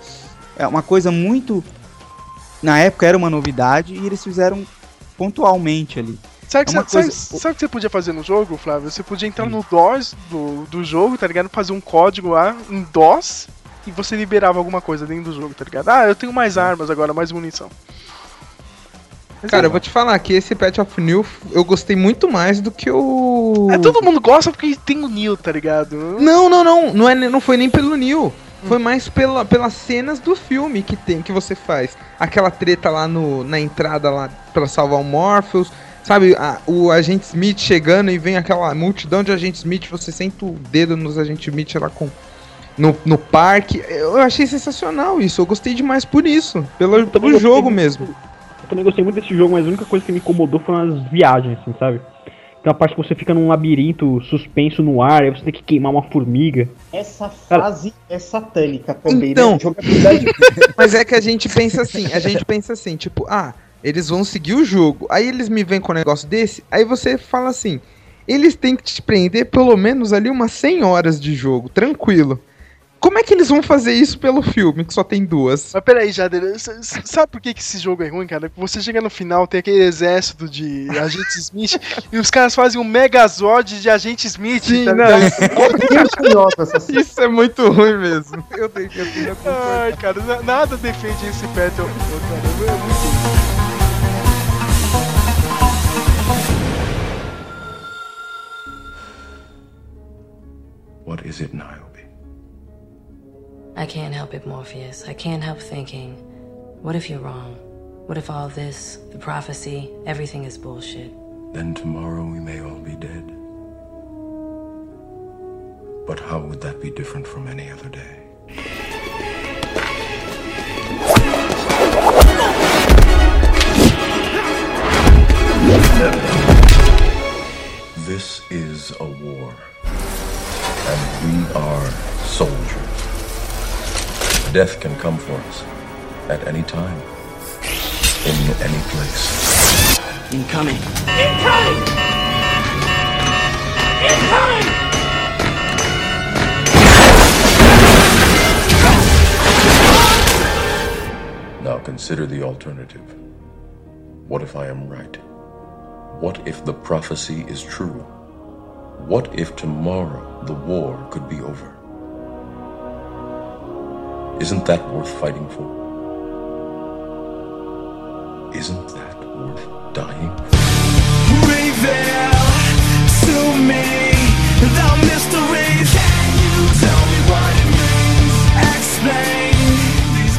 Speaker 4: é uma coisa muito na época era uma novidade e eles fizeram pontualmente ali.
Speaker 3: Sabe o que,
Speaker 4: É
Speaker 3: você-
Speaker 4: coisa-
Speaker 3: sabe, sabe que você podia fazer no jogo, Flávio? Você podia entrar no DOS do, do jogo, tá ligado? Fazer um código lá em DOS e você liberava alguma coisa dentro do jogo, tá ligado? Ah, eu tenho mais armas agora, mais munição. Mas
Speaker 5: Cara,
Speaker 3: é,
Speaker 5: eu vou te falar que esse Pet of New eu gostei muito mais do que o.
Speaker 3: é, todo mundo gosta porque tem o Neo, tá ligado?
Speaker 5: Não, não, não. Não, é, não foi nem pelo Neil. Foi mais pela, pelas cenas do filme que tem, que você faz. Aquela treta lá no, na entrada lá pra salvar o Morpheus. Sabe, a- o agente Smith chegando e vem aquela multidão de agentes Smith, você senta o dedo nos agentes Smith lá com. No, no parque. Eu achei sensacional isso. Eu gostei demais por isso. Pelo, pelo jogo
Speaker 8: muito.
Speaker 5: mesmo.
Speaker 8: Eu também gostei muito desse jogo, mas a única coisa que me incomodou foram as viagens, assim, sabe? Tem uma parte que você fica num labirinto suspenso no ar, aí você tem que queimar uma formiga.
Speaker 6: Essa fase é satânica também,
Speaker 5: Então.
Speaker 6: né? Jogabilidade
Speaker 5: Mas é que a gente pensa assim, a gente pensa assim, tipo, ah, eles vão seguir o jogo. Aí eles me vêm com um negócio desse, aí você fala assim, eles têm que te prender pelo menos ali umas 100 horas de jogo, tranquilo. Como é que eles vão fazer isso pelo filme, que só tem duas?
Speaker 3: Mas peraí, Jader, sabe por que, que esse jogo é ruim, cara? Você chega no final, tem aquele exército de agente Smith e os caras fazem um megazord de agente Smith,
Speaker 5: Sim,
Speaker 3: tá
Speaker 5: não,
Speaker 3: ligado?
Speaker 5: Isso é muito ruim mesmo. Eu tenho que.
Speaker 3: Ai, cara, na- nada defende esse Battle. Cara, é muito-
Speaker 1: What is it?
Speaker 10: I can't help it, Morpheus. I can't help thinking, what if you're wrong? What if all this, the prophecy, everything is bullshit?
Speaker 1: Then tomorrow we may all be dead. But how would that be different from any other day? This is a war. And we are soldiers. Death can come for us at any time, in any place.
Speaker 9: Incoming. Incoming! Incoming!
Speaker 1: Now consider the alternative. What if I am right? What if the prophecy is true? What if tomorrow the war could be over? Isn't that worth fighting for? Isn't that worth dying for?
Speaker 11: Reveal to me the mysteries.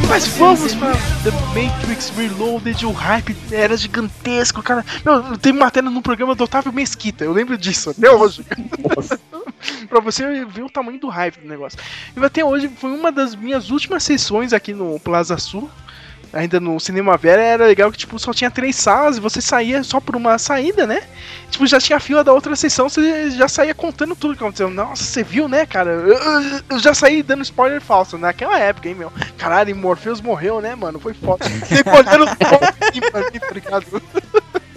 Speaker 3: Mas vamos pra The Matrix Reloaded, o hype era gigantesco, cara. Meu, tem matéria no programa do Otávio Mesquita, eu lembro disso até hoje. pra você ver o tamanho do hype do negócio. E até hoje foi uma das minhas últimas sessões aqui no Plaza Sul. Ainda no Cinema Vera era legal que tipo só tinha três salas e você saía só por uma saída, né? Tipo, já tinha fila da outra sessão, você já saía contando tudo que aconteceu. Nossa, você viu, né, cara? Eu, eu- já saí dando spoiler falso naquela época, hein, meu? Caralho, Morpheus morreu, né, mano? Foi foda. Sempre olhando os pontos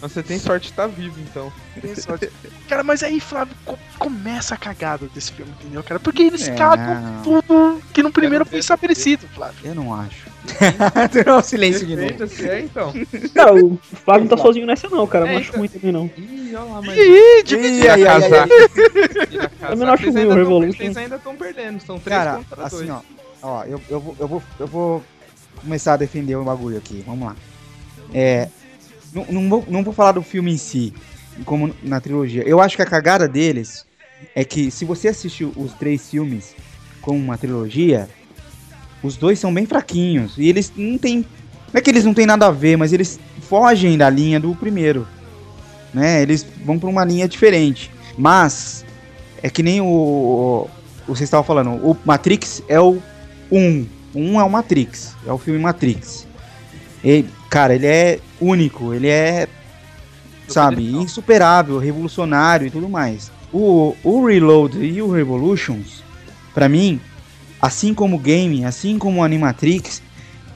Speaker 3: assim tá?
Speaker 5: Você tem sorte de estar vivo, então.
Speaker 3: Tem sorte. Cara, mas aí, Flávio, co- começa a cagada desse filme, entendeu, cara? Porque eles
Speaker 4: É.
Speaker 3: cagam tudo que no primeiro foi estabelecido, Flávio.
Speaker 4: Eu não acho. Não, silêncio de novo.
Speaker 5: Defenda-se, é, então.
Speaker 8: Cara, o Flávio não tá sozinho nessa não, cara. Eu
Speaker 5: É,
Speaker 8: não acho
Speaker 5: então.
Speaker 8: ruim também não.
Speaker 5: Ih, olha lá, mas...
Speaker 3: Ih,
Speaker 4: ai.
Speaker 5: Tira casar.
Speaker 8: Eu não acho ruim o Revolution.
Speaker 5: Vocês ainda estão perdendo, são três
Speaker 4: Cara,
Speaker 5: contra
Speaker 4: assim,
Speaker 5: dois.
Speaker 4: ó. Ó, eu, eu, vou, eu, vou, eu vou começar a defender o bagulho aqui. Vamos lá. É. Não, não, vou, não vou falar do filme em si, como na trilogia. Eu acho que a cagada deles é que se você assistiu os três filmes como uma trilogia, os dois são bem fraquinhos. E eles não tem. Não é que eles não têm nada a ver, mas eles fogem da linha do primeiro. Né? Eles vão pra uma linha diferente. Mas é que nem o, vocês estavam falando, o Matrix é o 1. O 1 é o Matrix, é o filme Matrix. E, cara, ele é único, ele é, sabe, insuperável, revolucionário e tudo mais. O, o Reload e o Revolutions, pra mim, assim como o game, assim como o Animatrix,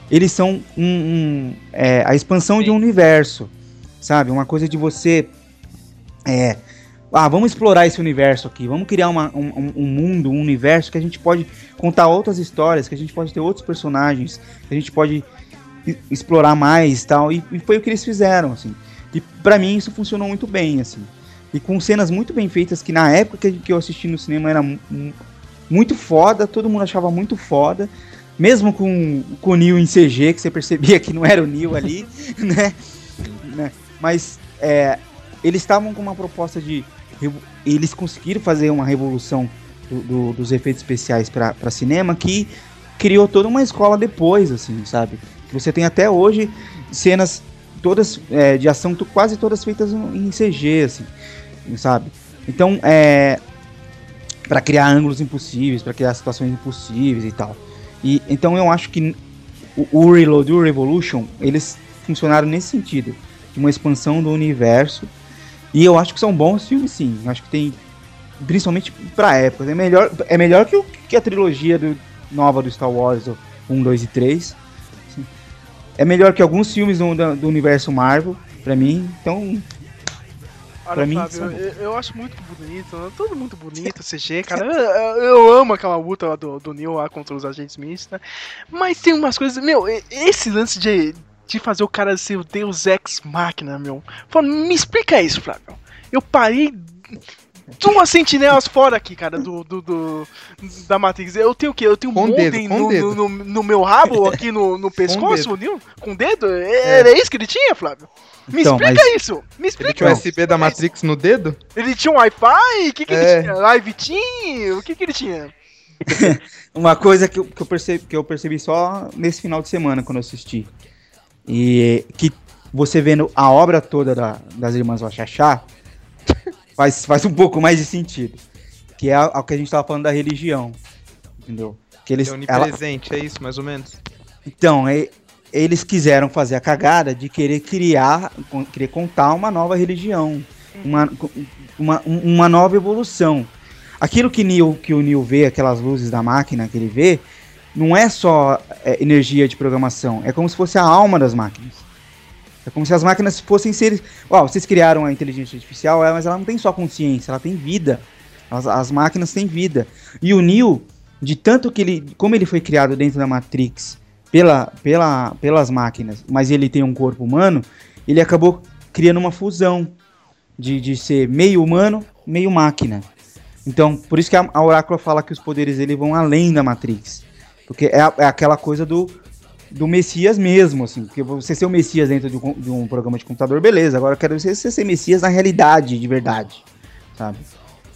Speaker 4: eles são um, um, é, a expansão de um universo, sabe? Uma coisa de você é, ah, vamos explorar esse universo aqui, vamos criar uma- um, um- mundo, um universo que a gente pode contar outras histórias, que a gente pode ter outros personagens, que a gente pode explorar mais tal, e, e foi o que eles fizeram, assim. E pra mim isso funcionou muito bem, assim. E com cenas muito bem feitas, que na época que, eu assisti no cinema era mu- mu- muito foda, todo mundo achava muito foda, mesmo com, com o Neo em CG, que você percebia que não era o Neo ali, né? né? Mas é, eles estavam com uma proposta de. Eles conseguiram fazer uma revolução do- do- dos efeitos especiais para cinema que criou toda uma escola depois, assim, sabe? Você tem até hoje cenas todas é, de ação, quase todas feitas em CG, assim, sabe? Então, é. para criar ângulos impossíveis, para criar situações impossíveis e tal. E então eu acho que o, o Reload e o Revolution, eles funcionaram nesse sentido, de uma expansão do universo. E eu acho que são bons filmes, sim. Eu acho que tem, principalmente pra época, é melhor, é melhor que, o, que a trilogia do, nova do Star Wars, o 1, 2 e 3. É melhor que alguns filmes do, do universo Marvel, pra mim. Então,
Speaker 3: Olha,
Speaker 4: Pra mim,
Speaker 3: Flávio,
Speaker 4: são
Speaker 3: eu, eu acho muito bonito, né? tudo muito bonito, CG, cara. Eu, eu- amo aquela luta lá do, do Neil lá contra os agentes Smith, né? Mas tem umas coisas. Meu, esse lance de, de fazer o cara ser o Deus Ex Máquina, meu. Pô, me explica isso, Flávio. Eu parei duas sentinelas fora aqui, cara, do, do, do- da Matrix. Eu tenho o quê? Eu tenho um
Speaker 5: Com
Speaker 3: modem
Speaker 5: dedo, com
Speaker 3: no,
Speaker 5: dedo.
Speaker 3: no, no- no meu rabo, aqui no, no pescoço,
Speaker 5: dedo.
Speaker 3: Com o dedo? Era isso que ele tinha, Flávio? Me
Speaker 4: Então,
Speaker 3: explica
Speaker 4: mas-
Speaker 3: isso! Me
Speaker 5: Ele
Speaker 3: explica
Speaker 5: tinha o. USB da Matrix no dedo?
Speaker 3: Ele tinha um Wi-Fi? O que, que
Speaker 5: É.
Speaker 3: ele tinha? Live Team? O que, que ele tinha?
Speaker 4: Uma coisa que eu, que, eu percebi, que eu percebi só nesse final de semana, quando eu assisti. E que você vendo a obra toda da- das Irmãs Wachachá, faz, faz um pouco mais de sentido. Que é o que a gente tava falando da religião. Entendeu? Que eles,
Speaker 5: É
Speaker 4: ela-
Speaker 5: onipresente, é isso, mais ou menos?
Speaker 4: então, é- eles quiseram fazer a cagada de querer criar, querer contar uma nova religião, uma, uma, uma nova evolução. Aquilo que, Neo, que o Neo vê, aquelas luzes da máquina que ele vê, não é só é, energia de programação, é como se fosse a alma das máquinas. É como se as máquinas fossem seres. Ó, vocês criaram a inteligência artificial, é, mas ela não tem só consciência, ela tem vida. As, as máquinas têm vida. E o Neo, de tanto que ele. Como ele foi criado dentro da Matrix pela, pela, pelas máquinas, mas ele tem um corpo humano, ele acabou criando uma fusão de, de ser meio humano, meio máquina. Então, por isso que a, a Oráculo fala que os poderes dele vão além da Matrix. Porque é, é aquela coisa do, do Messias mesmo, assim. Porque você ser o Messias dentro de um, de um programa de computador, beleza. Agora eu quero ver você ser Messias na realidade, de verdade. Sabe?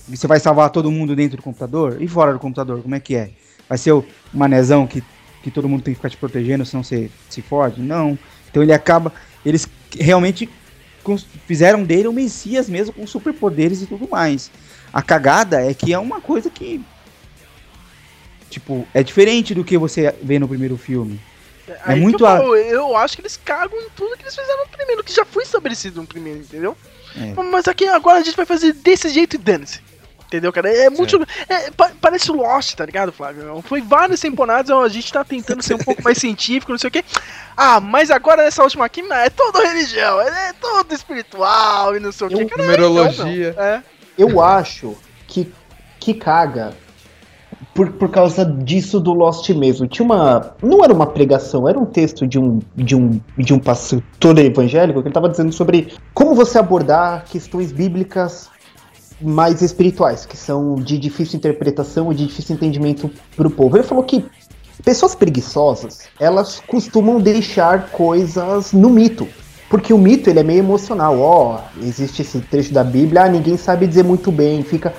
Speaker 4: E você vai salvar todo mundo dentro do computador? E fora do computador, como é que é? Vai ser o manezão que, que todo mundo tem que ficar te protegendo, senão você se fode? Não. Então ele acaba. Eles realmente fizeram dele o Messias mesmo, com superpoderes e tudo mais. A cagada é que é uma coisa que. Tipo, é diferente do que você vê no primeiro filme.
Speaker 3: Aí que
Speaker 4: muito
Speaker 3: eu,
Speaker 4: a-
Speaker 3: eu acho que eles cagam em tudo que eles fizeram no primeiro, que já foi estabelecido no primeiro, entendeu?
Speaker 4: É.
Speaker 3: Mas aqui agora a gente vai fazer desse jeito e dane-se. Entendeu, cara? É muito. é, pa- parece Lost, tá ligado, Flávio? Foi várias temporadas, a gente tá tentando ser um pouco mais científico, não sei o quê. Ah, mas agora nessa última aqui, não, é tudo religião, é tudo espiritual e não sei o quê. Cara,
Speaker 5: Numerologia.
Speaker 3: não, é.
Speaker 6: Eu acho que, que caga por, por causa disso do Lost mesmo. Tinha uma. Não era uma pregação, era um texto de um, de um, de um pastor evangélico que ele estava dizendo sobre como você abordar questões bíblicas mais espirituais, que são de difícil interpretação e de difícil entendimento para o povo. Ele falou que pessoas preguiçosas, elas costumam deixar coisas no mito. Porque o mito ele é meio emocional. Ó, existe esse trecho da Bíblia, ah, ninguém sabe dizer muito bem, fica.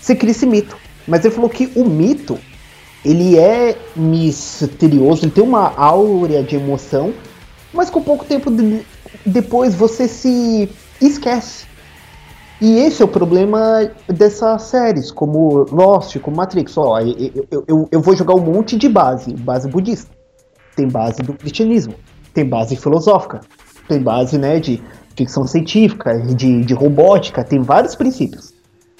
Speaker 6: Você cria esse mito. Mas ele falou que o mito ele é misterioso, ele tem uma áurea de emoção, mas com pouco tempo de- depois você se esquece. E esse é o problema dessas séries, como Lost, como Matrix. Ó, eu, eu, eu, eu vou jogar um monte de base, base budista. Tem base do cristianismo, tem base filosófica, tem base né, de ficção científica, de, de robótica, tem vários princípios.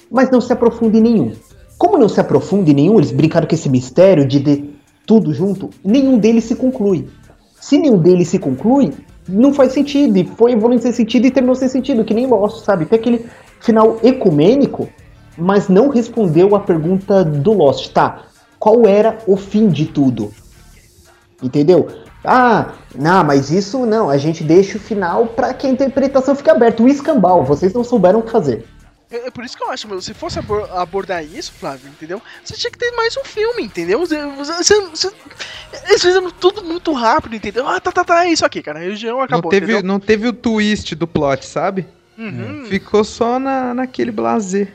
Speaker 6: Mas não se aprofunda em nenhum. Como não se aprofunda em nenhum, eles brincaram com esse mistério de, de tudo junto, nenhum deles se conclui. Se nenhum deles se conclui, não faz sentido. E foi evoluindo sem sentido e terminou sem sentido, que nem Lost, sabe? Tem aquele final ecumênico, mas não respondeu a pergunta do Lost. Tá, qual era o fim de tudo? Entendeu? Ah, não, mas isso não, a gente deixa o final para que a interpretação fique aberta. O escambau, vocês não souberam o que fazer.
Speaker 3: É, é por isso que eu acho, meu, se fosse abor- abordar isso, Flávio, entendeu? Você tinha que ter mais um filme, entendeu? Você, você- você- eles fizeram tudo muito rápido, entendeu? Ah, tá, tá, tá, é isso aqui, cara. A região
Speaker 5: Não
Speaker 3: acabou,
Speaker 5: teve,
Speaker 3: entendeu?
Speaker 5: não teve o twist do plot, sabe?
Speaker 3: Uhum.
Speaker 5: Ficou só na, naquele blazer.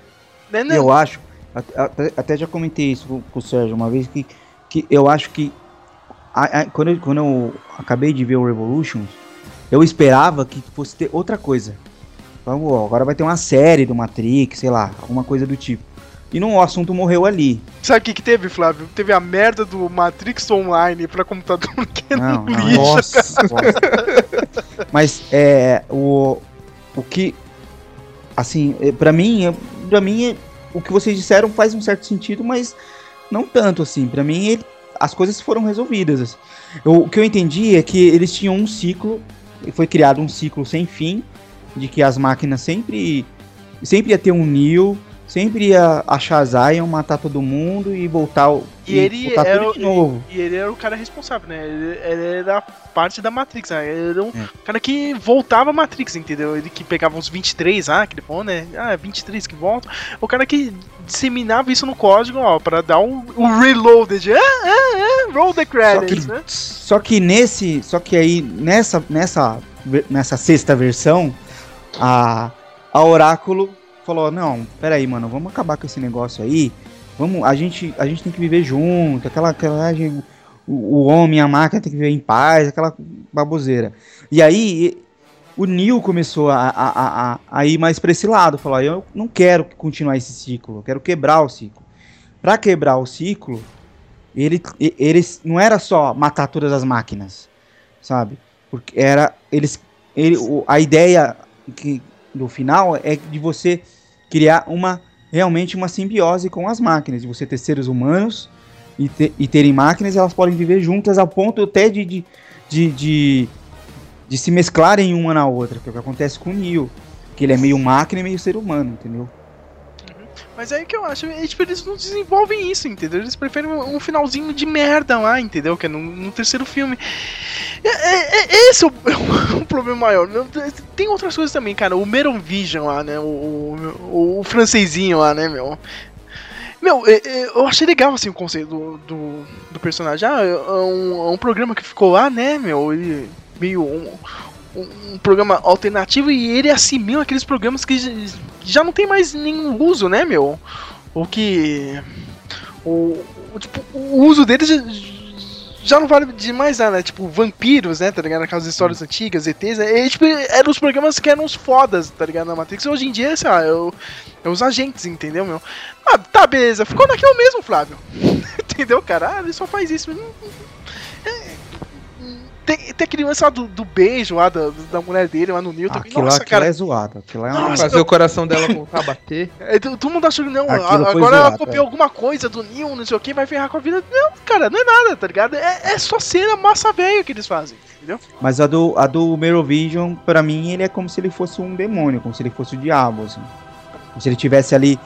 Speaker 3: Né, né?
Speaker 4: Eu acho, at- até, até já comentei isso com, com o Sérgio uma vez, que, que eu acho que a- a- quando, eu, quando eu acabei de ver o Revolutions, eu esperava que fosse ter outra coisa. Vamos, agora vai ter uma série do Matrix, sei lá, alguma coisa do tipo. E não, o assunto morreu ali.
Speaker 3: Sabe o que, que teve, Flávio? Teve a merda do Matrix Online pra computador que é
Speaker 4: Não, não,
Speaker 3: lixo.
Speaker 4: nossa, Mas é o o que assim, é, pra mim, é, para mim é- o que vocês disseram faz um certo sentido, mas não tanto assim. Pra mim ele- as coisas foram resolvidas. assim. Eu- o que eu entendi é que eles tinham um ciclo, foi criado um ciclo sem fim de que as máquinas sempre sempre ia ter um Neo, sempre ia achar Zion, matar todo mundo e voltar, o-
Speaker 3: E ele,
Speaker 4: voltar
Speaker 3: era,
Speaker 4: tudo de novo.
Speaker 3: e ele era o cara responsável, né? Ele, ele era parte da Matrix, né? Ele era um
Speaker 4: É.
Speaker 3: cara que voltava a Matrix, entendeu? Ele que pegava uns 23, ah, que ele falou, né? Ah, 23 que voltam. O cara que disseminava isso no código, ó, pra dar o, o reloaded. Ah, ah, ah, roll the
Speaker 4: Só
Speaker 3: credits,
Speaker 4: que,
Speaker 3: né?
Speaker 4: só que nesse, só que aí nessa nessa nessa sexta versão, a a Oráculo falou: "Não, pera aí, mano, vamos acabar com esse negócio aí. Vamos, a gente a gente tem que viver junto, aquela aquela o, o homem e a máquina tem que viver em paz, aquela baboseira". E aí o Neil começou a, a, a, a- ir mais pra esse lado, falou: "Eu não quero continuar esse ciclo, eu quero quebrar o ciclo". Pra quebrar o ciclo, ele, e- eles não era só matar todas as máquinas, sabe? Porque era eles ele, a ideia que do final é de você criar uma realmente uma simbiose com as máquinas, de você ter seres humanos e, ter, e terem máquinas, elas podem viver juntas ao ponto até de, de, de, de, de se mesclarem uma na outra, que é o que acontece com o Neo, que ele é meio máquina e meio ser humano, entendeu?
Speaker 3: Mas aí que eu acho, é, tipo, eles não desenvolvem isso, entendeu? Eles preferem um, finalzinho de merda lá, entendeu? Que é no, no terceiro filme. É, é- é- esse é o, o problema maior. Tem outras coisas também, cara. O Meron Vision lá, né? O, o, o francesinho lá, né, meu? Meu, é- é, eu achei legal, assim, o conceito do, do, do personagem. Ah, é um, é um programa que ficou lá, né, meu? Ele meio... Um, um programa alternativo e ele assimila aqueles programas que já não tem mais nenhum uso, né, meu? O que. O, o, tipo, o uso deles já, já não vale de mais nada, né? Tipo, vampiros, né? Tá ligado? Aquelas histórias antigas, ETs, né? E, tipo, eram os programas que eram os fodas, tá ligado? Na Matrix. Hoje em dia, sei lá, o- é os agentes, entendeu, meu? Ah, tá, beleza. Ficou naquilo mesmo, Flávio. entendeu, cara? Ah, ele só faz isso. Não- Tem, tem aquele lance lá do, do beijo lá da, da mulher dele lá no Neo também.
Speaker 4: Aquilo,
Speaker 3: Nossa,
Speaker 4: aquilo
Speaker 3: cara.
Speaker 4: é zoado, aquilo é uma...
Speaker 5: Fazer o coração dela voltar a bater.
Speaker 3: É, todo mundo achou que não,
Speaker 4: Aquilo
Speaker 3: agora ela copiou
Speaker 4: é.
Speaker 3: alguma coisa do Neil, não sei o que, vai ferrar com a vida. Não, cara, não é nada, tá ligado? É, é só cena massa velho que eles fazem, entendeu?
Speaker 4: Mas a do, a do Merovision, pra mim, ele é como se ele fosse um demônio, como se ele fosse o diabo, assim. Como se ele tivesse ali,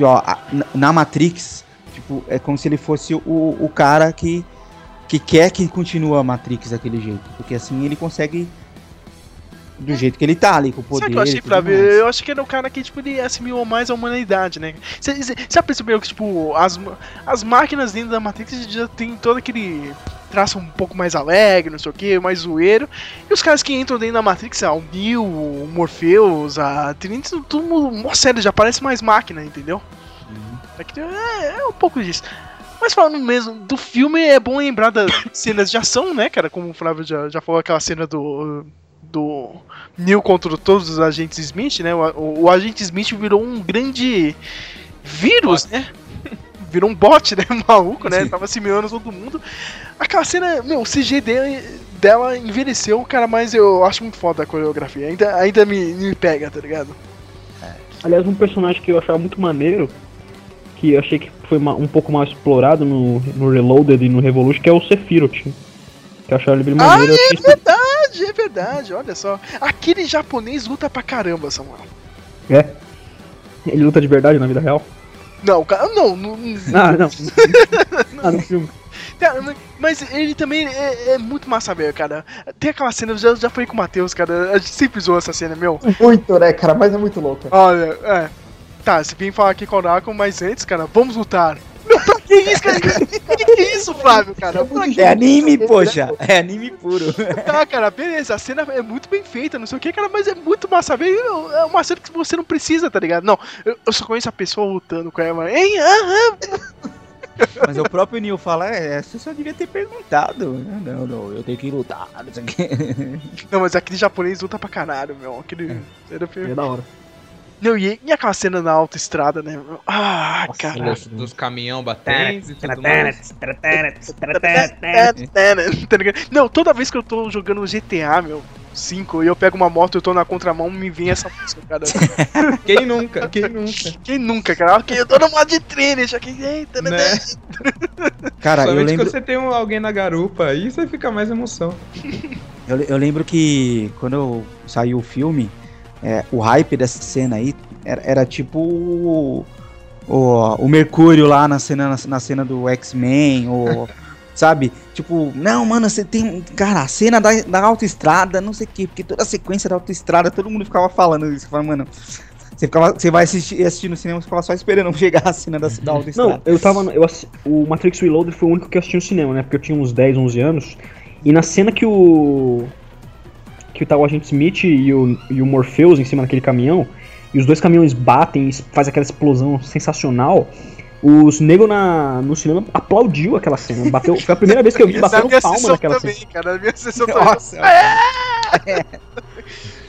Speaker 4: ó, na Matrix, tipo, é como se ele fosse o, o cara que, que quer que continue a Matrix daquele jeito. Porque assim ele consegue, do jeito que ele tá ali, com o poder.
Speaker 3: Sabe que eu achei,
Speaker 4: tudo
Speaker 3: Flávio?
Speaker 4: mais.
Speaker 3: Eu acho que ele é um cara que, tipo, ele assimilou mais a humanidade, né? Você já percebeu que, tipo, as, as máquinas dentro da Matrix já tem todo aquele traço um pouco mais alegre, não sei o que, mais zoeiro. E os caras que entram dentro da Matrix, ah, o Neo, o Morpheus, a Trinity, todo mundo, mó sério, já parece mais máquina, entendeu? É, que, é, é um pouco disso. Mas falando mesmo do filme, é bom lembrar das cenas de ação, né, cara? Como o Flávio já, já falou, aquela cena do. do Neil contra todos os agentes Smith, né? O, o- o agente Smith virou um grande vírus, né? Virou um bot, né? Maluco, né? Tava simulando todo mundo. Aquela cena, meu, o CG dele, dela envelheceu, cara, mas eu acho muito foda a coreografia. Ainda, ainda me, me pega, tá ligado?
Speaker 8: Aliás, um personagem que eu achava muito maneiro, que eu achei que foi um pouco mais explorado no, no Reloaded e no Revolution, que é o Sephiroth. Que eu achava ele bem
Speaker 3: Ah,
Speaker 8: maneiro. eu
Speaker 3: é verdade, é verdade, olha só. Aquele japonês luta pra caramba, Samuel.
Speaker 8: É. Ele luta de verdade na vida real?
Speaker 3: Não, cara, não, não.
Speaker 8: Ah, não. ah, no filme.
Speaker 3: Cara, mas- ele também é, é muito massa velho, cara. Tem aquela cena, eu já, já falei com o Matheus, cara. A gente sempre zoou essa cena, meu.
Speaker 6: Muito, né, cara? Mas é muito louco.
Speaker 3: Olha, é. Tá, você vem falar aqui com o Oráculo, mas antes, cara, vamos lutar. Meu, pra que isso, cara? que, que isso, Flávio, cara? Que
Speaker 4: É anime, poxa, é anime puro.
Speaker 3: Tá, cara, beleza, a cena é muito bem feita, não sei o que, cara, mas é muito massa. É uma cena que você não precisa, tá ligado? Não, eu, só conheço a pessoa lutando com ela. Hein? Aham.
Speaker 4: Mas o próprio Neil fala, é, você só devia ter perguntado. Não, não, eu tenho que lutar, não sei o quê.
Speaker 3: Não, mas aquele japonês luta pra caralho, meu. Aquele. Era
Speaker 8: É da hora.
Speaker 3: Não, e, e aquela cena na autoestrada, né? Ah, cara.
Speaker 5: Dos, dos caminhão batendo e tudo mais.
Speaker 3: Não, toda vez que eu tô jogando GTA, meu, 5, e eu pego uma moto e eu tô na contramão, me vem essa música, cara.
Speaker 5: Quem nunca? Quem nunca?
Speaker 3: Quem nunca, cara? Ok, eu tô no modo de treino, já que. Eita, né?
Speaker 4: Cara, eu lembro,
Speaker 5: quando você tem um- alguém na garupa, aí você fica mais emoção.
Speaker 4: eu, eu lembro que quando saiu o filme, é, o hype dessa cena aí Era, era tipo o, o, o Mercúrio lá na cena, na, na cena do X-Men, ou. Sabe? Tipo, não, mano, você tem. Cara, a cena da, da autoestrada, não sei o quê, porque toda a sequência da autoestrada, todo mundo ficava falando isso. Fala, mano, você, ficava, você vai assistir, assistir no cinema e ficava só esperando chegar a cena da, da autoestrada.
Speaker 8: Não, eu tava. Eu, o Matrix Reloaded foi o único que eu assisti no cinema, né? Porque eu tinha uns 10, 11 anos. E na cena que o. Que tá o Agente Smith e o, e o Morpheus em cima daquele caminhão. E os dois caminhões batem e faz aquela explosão sensacional. Os negros na, no cinema aplaudiu aquela cena. Bateu, foi a primeira vez que eu vi batendo
Speaker 3: minha
Speaker 8: palma naquela
Speaker 3: também,
Speaker 8: cena.
Speaker 3: cara. Na minha sessão
Speaker 4: Nossa.
Speaker 3: também.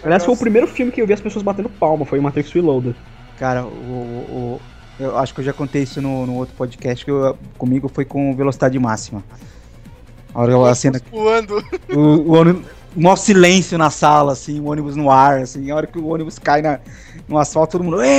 Speaker 8: Aliás, foi o primeiro filme que eu vi as pessoas batendo palma, foi o Matrix Reloaded.
Speaker 4: Cara, o, o- eu acho que eu já contei isso no, no outro podcast que eu- comigo foi com velocidade máxima. A hora a cena
Speaker 3: Voando.
Speaker 4: o, o ônibus, maior silêncio na sala, assim, o ônibus no ar, assim, a hora que o ônibus cai na, no asfalto, todo mundo.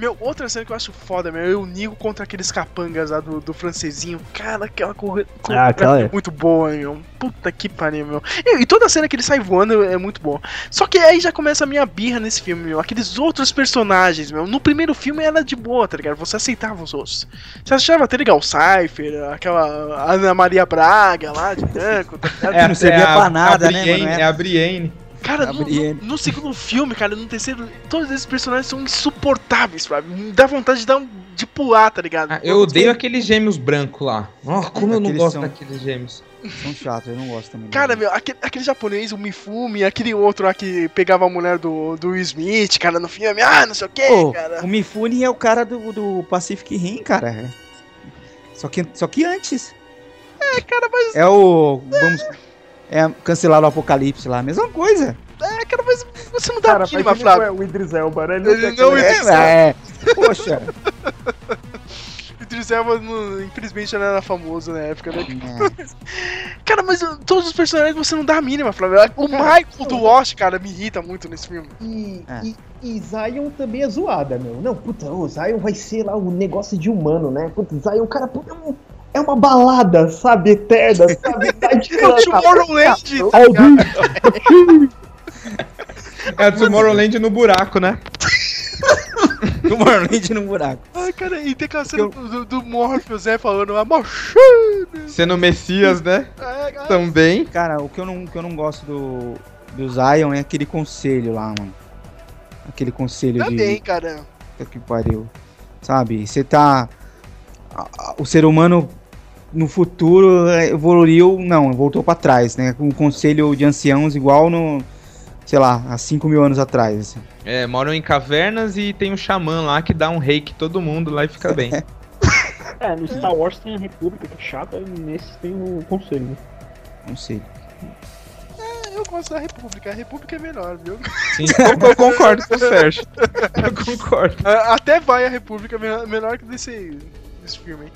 Speaker 3: Meu, outra cena que eu acho foda, meu, é o Nigo contra aqueles capangas lá do, do francesinho. Cara, aquela corre-
Speaker 8: Ah, aquela é.
Speaker 3: muito boa, meu. Puta que pariu, meu. E, e toda a cena que ele sai voando é muito boa. Só que aí já começa a minha birra nesse filme, meu. Aqueles outros personagens, meu. No primeiro filme era de boa, tá ligado? Você aceitava os outros. Você achava até legal o Cypher, aquela Ana Maria Braga lá de branco, tá ligado?
Speaker 4: É, não servia pra nada,
Speaker 5: a
Speaker 4: né,
Speaker 5: Brienne,
Speaker 4: mano?
Speaker 5: É a Brienne.
Speaker 3: Cara, no, no- no segundo filme, cara, no terceiro, todos esses personagens são insuportáveis, sabe? Me dá vontade de dar um, de pular, tá ligado?
Speaker 5: Ah, eu odeio aqueles gêmeos brancos lá. Oh, como eu não gosto
Speaker 4: são-
Speaker 5: daqueles gêmeos.
Speaker 4: São chatos, eu não gosto também.
Speaker 3: Cara, meu, aquele, aquele japonês, o Mifumi, aquele outro lá que pegava a mulher do, do Will Smith, cara, no filme, ah, não sei o que,
Speaker 4: Pô,
Speaker 3: cara.
Speaker 4: o Mifune é o cara do, do Pacific Rim, cara. Só que, só que antes.
Speaker 3: É, cara, mas.
Speaker 4: É o. Vamos. É cancelar o apocalipse lá, mesma coisa.
Speaker 3: É, cara, mas você não dá
Speaker 6: Cara,
Speaker 3: mínima, Flávio.
Speaker 6: não é o Idris Elba, né?
Speaker 3: Ele não
Speaker 6: aquela-
Speaker 3: é-
Speaker 4: É, é. Poxa.
Speaker 3: O Idris Elba, não- infelizmente, não era famoso na época, né?
Speaker 4: É.
Speaker 3: Cara, mas uh, todos os personagens você não dá a mínima, Flávio. O Michael do Lost, cara, me irrita muito nesse filme.
Speaker 6: E,
Speaker 4: É.
Speaker 6: e, e Zion também é zoada, meu. Não, puta, o Zion vai ser lá o negócio de humano, né? Puta, Zion, cara, puta, é, um- é uma balada, sabe? Eterna, sabe? Tá de
Speaker 3: É o Tomorrowland!
Speaker 5: É a Tomorrowland no buraco, né?
Speaker 4: Tomorrowland no buraco.
Speaker 3: Ai, cara, e tem aquela cena do, do, do Morpheus, né, falando, a mochana.
Speaker 5: Sendo Messias, né?
Speaker 3: É, cara,
Speaker 5: Também.
Speaker 4: Cara, o que eu não, o que eu não gosto do, do Zion é aquele conselho lá, mano. Aquele conselho
Speaker 3: Também,
Speaker 4: de.
Speaker 3: cara.
Speaker 4: Puta que pariu. Sabe? Você tá. O ser humano no futuro é, evoluiu. Não, voltou pra trás, né? Com um conselho de anciãos igual no. Sei lá, há 5 mil anos atrás. Assim.
Speaker 5: É, moram em cavernas e tem um xamã lá que dá um reiki todo mundo lá e fica bem.
Speaker 8: É, no Star Wars tem a República, que é chata, e nesses tem o Conselho. né?
Speaker 4: Conselho.
Speaker 3: Eu gosto da República, a República é melhor, viu?
Speaker 5: Sim, eu, eu concordo com o Sérgio. Eu concordo.
Speaker 3: Até vai a República me- menor que desse, desse filme.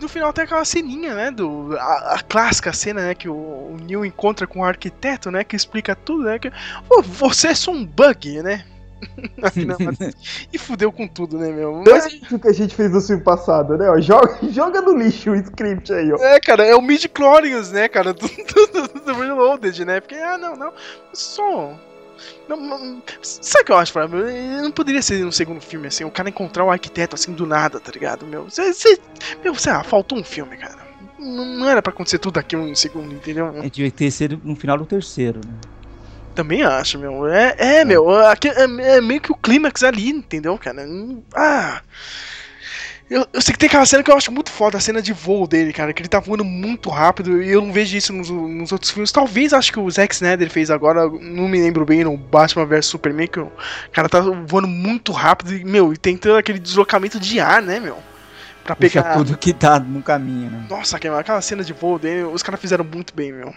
Speaker 3: No final tem aquela ceninha, né? Do, a, a clássica cena, né? Que o, o Neil encontra com o arquiteto, né? Que explica tudo, né? Que "Pô, você é só um bug, né? E fudeu com tudo, né, meu? Mas,
Speaker 6: Isso que a gente fez no filme passado, né? Ó, joga, joga no lixo o script aí, ó.
Speaker 3: é, cara, é o mid chlorians né, cara? Do, do, do, do Reloaded, né? Porque, ah, não, não. Só. Não, não- sabe o que eu acho, Flávio? Não poderia ser um segundo filme assim, o cara encontrar o arquiteto assim do nada, tá ligado? Meu, cê, cê- meu, sei lá, faltou um filme, cara. Não, era pra acontecer tudo aqui um segundo, entendeu?
Speaker 4: A gente vai ter sido no final do terceiro, né?
Speaker 3: Também acho, meu. É, é meu, aqui, é, é meio que o clímax ali, entendeu, cara? Não- Ah. Eu, eu sei que tem aquela cena que eu acho muito foda, a cena de voo dele, cara, que ele tá voando muito rápido e eu não vejo isso nos, nos outros filmes. Talvez acho que o Zack Snyder fez agora, não me lembro bem, no Batman vs Superman, que o cara tá voando muito rápido e, meu, e tem todo aquele deslocamento de ar, né, meu? Pra
Speaker 4: Puxa
Speaker 3: pegar.
Speaker 4: tudo que tá no caminho, né?
Speaker 3: Nossa, aquela aquela cena de voo dele, os caras fizeram muito bem, meu.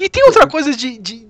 Speaker 3: E tem outra coisa de, de-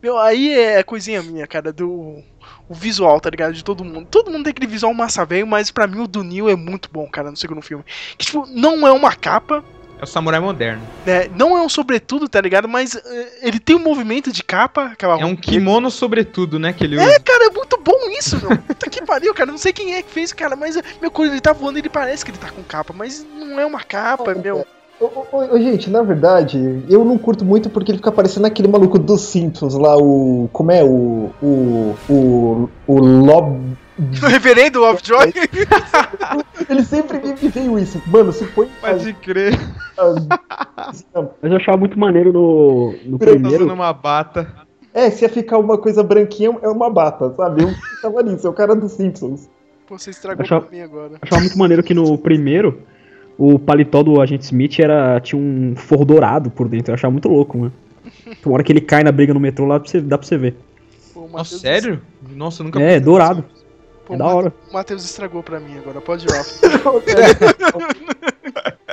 Speaker 3: Meu, aí é coisinha minha, cara, do. O visual, tá ligado? De todo mundo. Todo mundo tem aquele visual massa velho, mas pra mim o do Neil é muito bom, cara, no segundo filme. Que, tipo, não é uma capa,
Speaker 5: É o samurai moderno.
Speaker 3: né? Não é um sobretudo, tá ligado? Mas eh, ele tem um movimento de capa, aquela
Speaker 5: É um kimono sobretudo, né? Que ele
Speaker 3: É,
Speaker 5: usa.
Speaker 3: cara, é muito bom isso, meu. Puta que pariu, cara. Não sei quem é que fez, cara, mas, meu, quando ele tá voando, ele parece que ele tá com capa, mas não é uma capa, meu.
Speaker 6: Ô, ô, ô, gente, na verdade, eu não curto muito porque ele fica parecendo aquele maluco dos Simpsons lá, o. Como é? O. O. O. O Lob.
Speaker 3: O reverendo Lovejoy?
Speaker 6: Ele sempre me veio isso. Mano, se foi.
Speaker 5: Pode crer.
Speaker 8: Mas eu achava muito maneiro no, no primeiro.
Speaker 5: Usando uma bata.
Speaker 6: É, se ia ficar uma coisa branquinha, é uma bata, sabe? Eu tava nisso, é o cara dos Simpsons.
Speaker 3: Pô, você estragou
Speaker 8: Achava-
Speaker 3: pra mim agora.
Speaker 8: Achava muito maneiro que no primeiro o paletó do agente Smith era tinha um forro dourado por dentro. Eu achava muito louco, mano. Uma hora que ele cai na briga no metrô lá, dá pra você, dá pra você ver.
Speaker 3: Pô, o
Speaker 5: Nossa,
Speaker 3: Matheus-
Speaker 5: sério? Nossa, eu nunca
Speaker 8: É, dourado.
Speaker 3: Pô,
Speaker 8: É da hora.
Speaker 3: O Matheus estragou pra mim agora, pode ir off.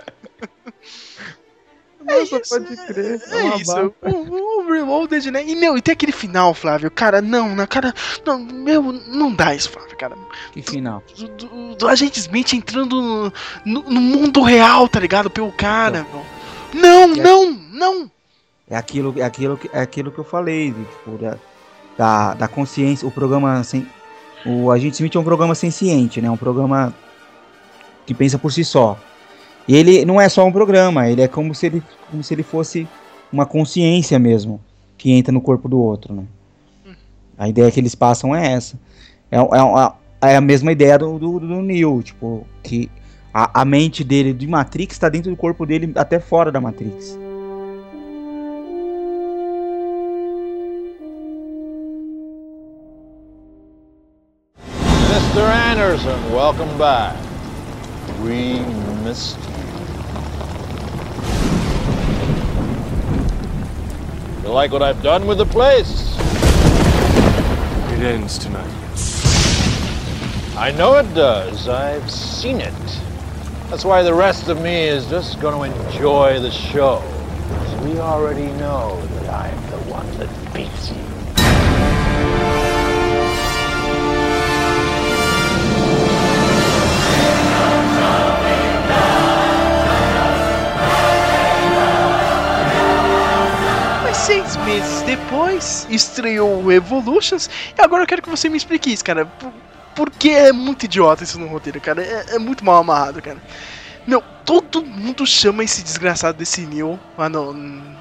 Speaker 5: Nossa, pode crer.
Speaker 3: É isso, o, o Reloaded, né? E, meu, e tem aquele final, Flávio, cara, não, na cara, não, meu, não dá isso, Flávio, cara.
Speaker 4: Que final.
Speaker 3: Do, do, do agente Smith entrando no, no- mundo real, tá ligado? Pelo cara, meu. Não, não, não!
Speaker 4: É aquilo, é aquilo, que- é aquilo que eu falei, tipo, da, da, da consciência, o programa sem. O Agente Smith é um programa senciente, né? Um programa que pensa por si só. E ele não é só um programa, ele é como se ele, como se ele fosse uma consciência mesmo, que entra no corpo do outro, né? A ideia que eles passam é essa. É, é, uma- é a mesma ideia do, do, do Neo, tipo, que a, a mente dele de Matrix está dentro do corpo dele até fora da Matrix.
Speaker 12: Mr. Anderson, welcome back. We missed you. Like what I've done with the place?
Speaker 13: It ends tonight.
Speaker 12: I know it does. I've seen it. That's why the rest of me is just going to enjoy the show. 'Cause we already know that I'm the one that beats you.
Speaker 3: Meses depois, estreou o Evolutions, e agora eu quero que você me explique isso, cara. Por, porque é muito idiota isso no roteiro, cara. É, é muito mal amarrado, cara. Meu, todo mundo chama esse desgraçado desse Neil lá no,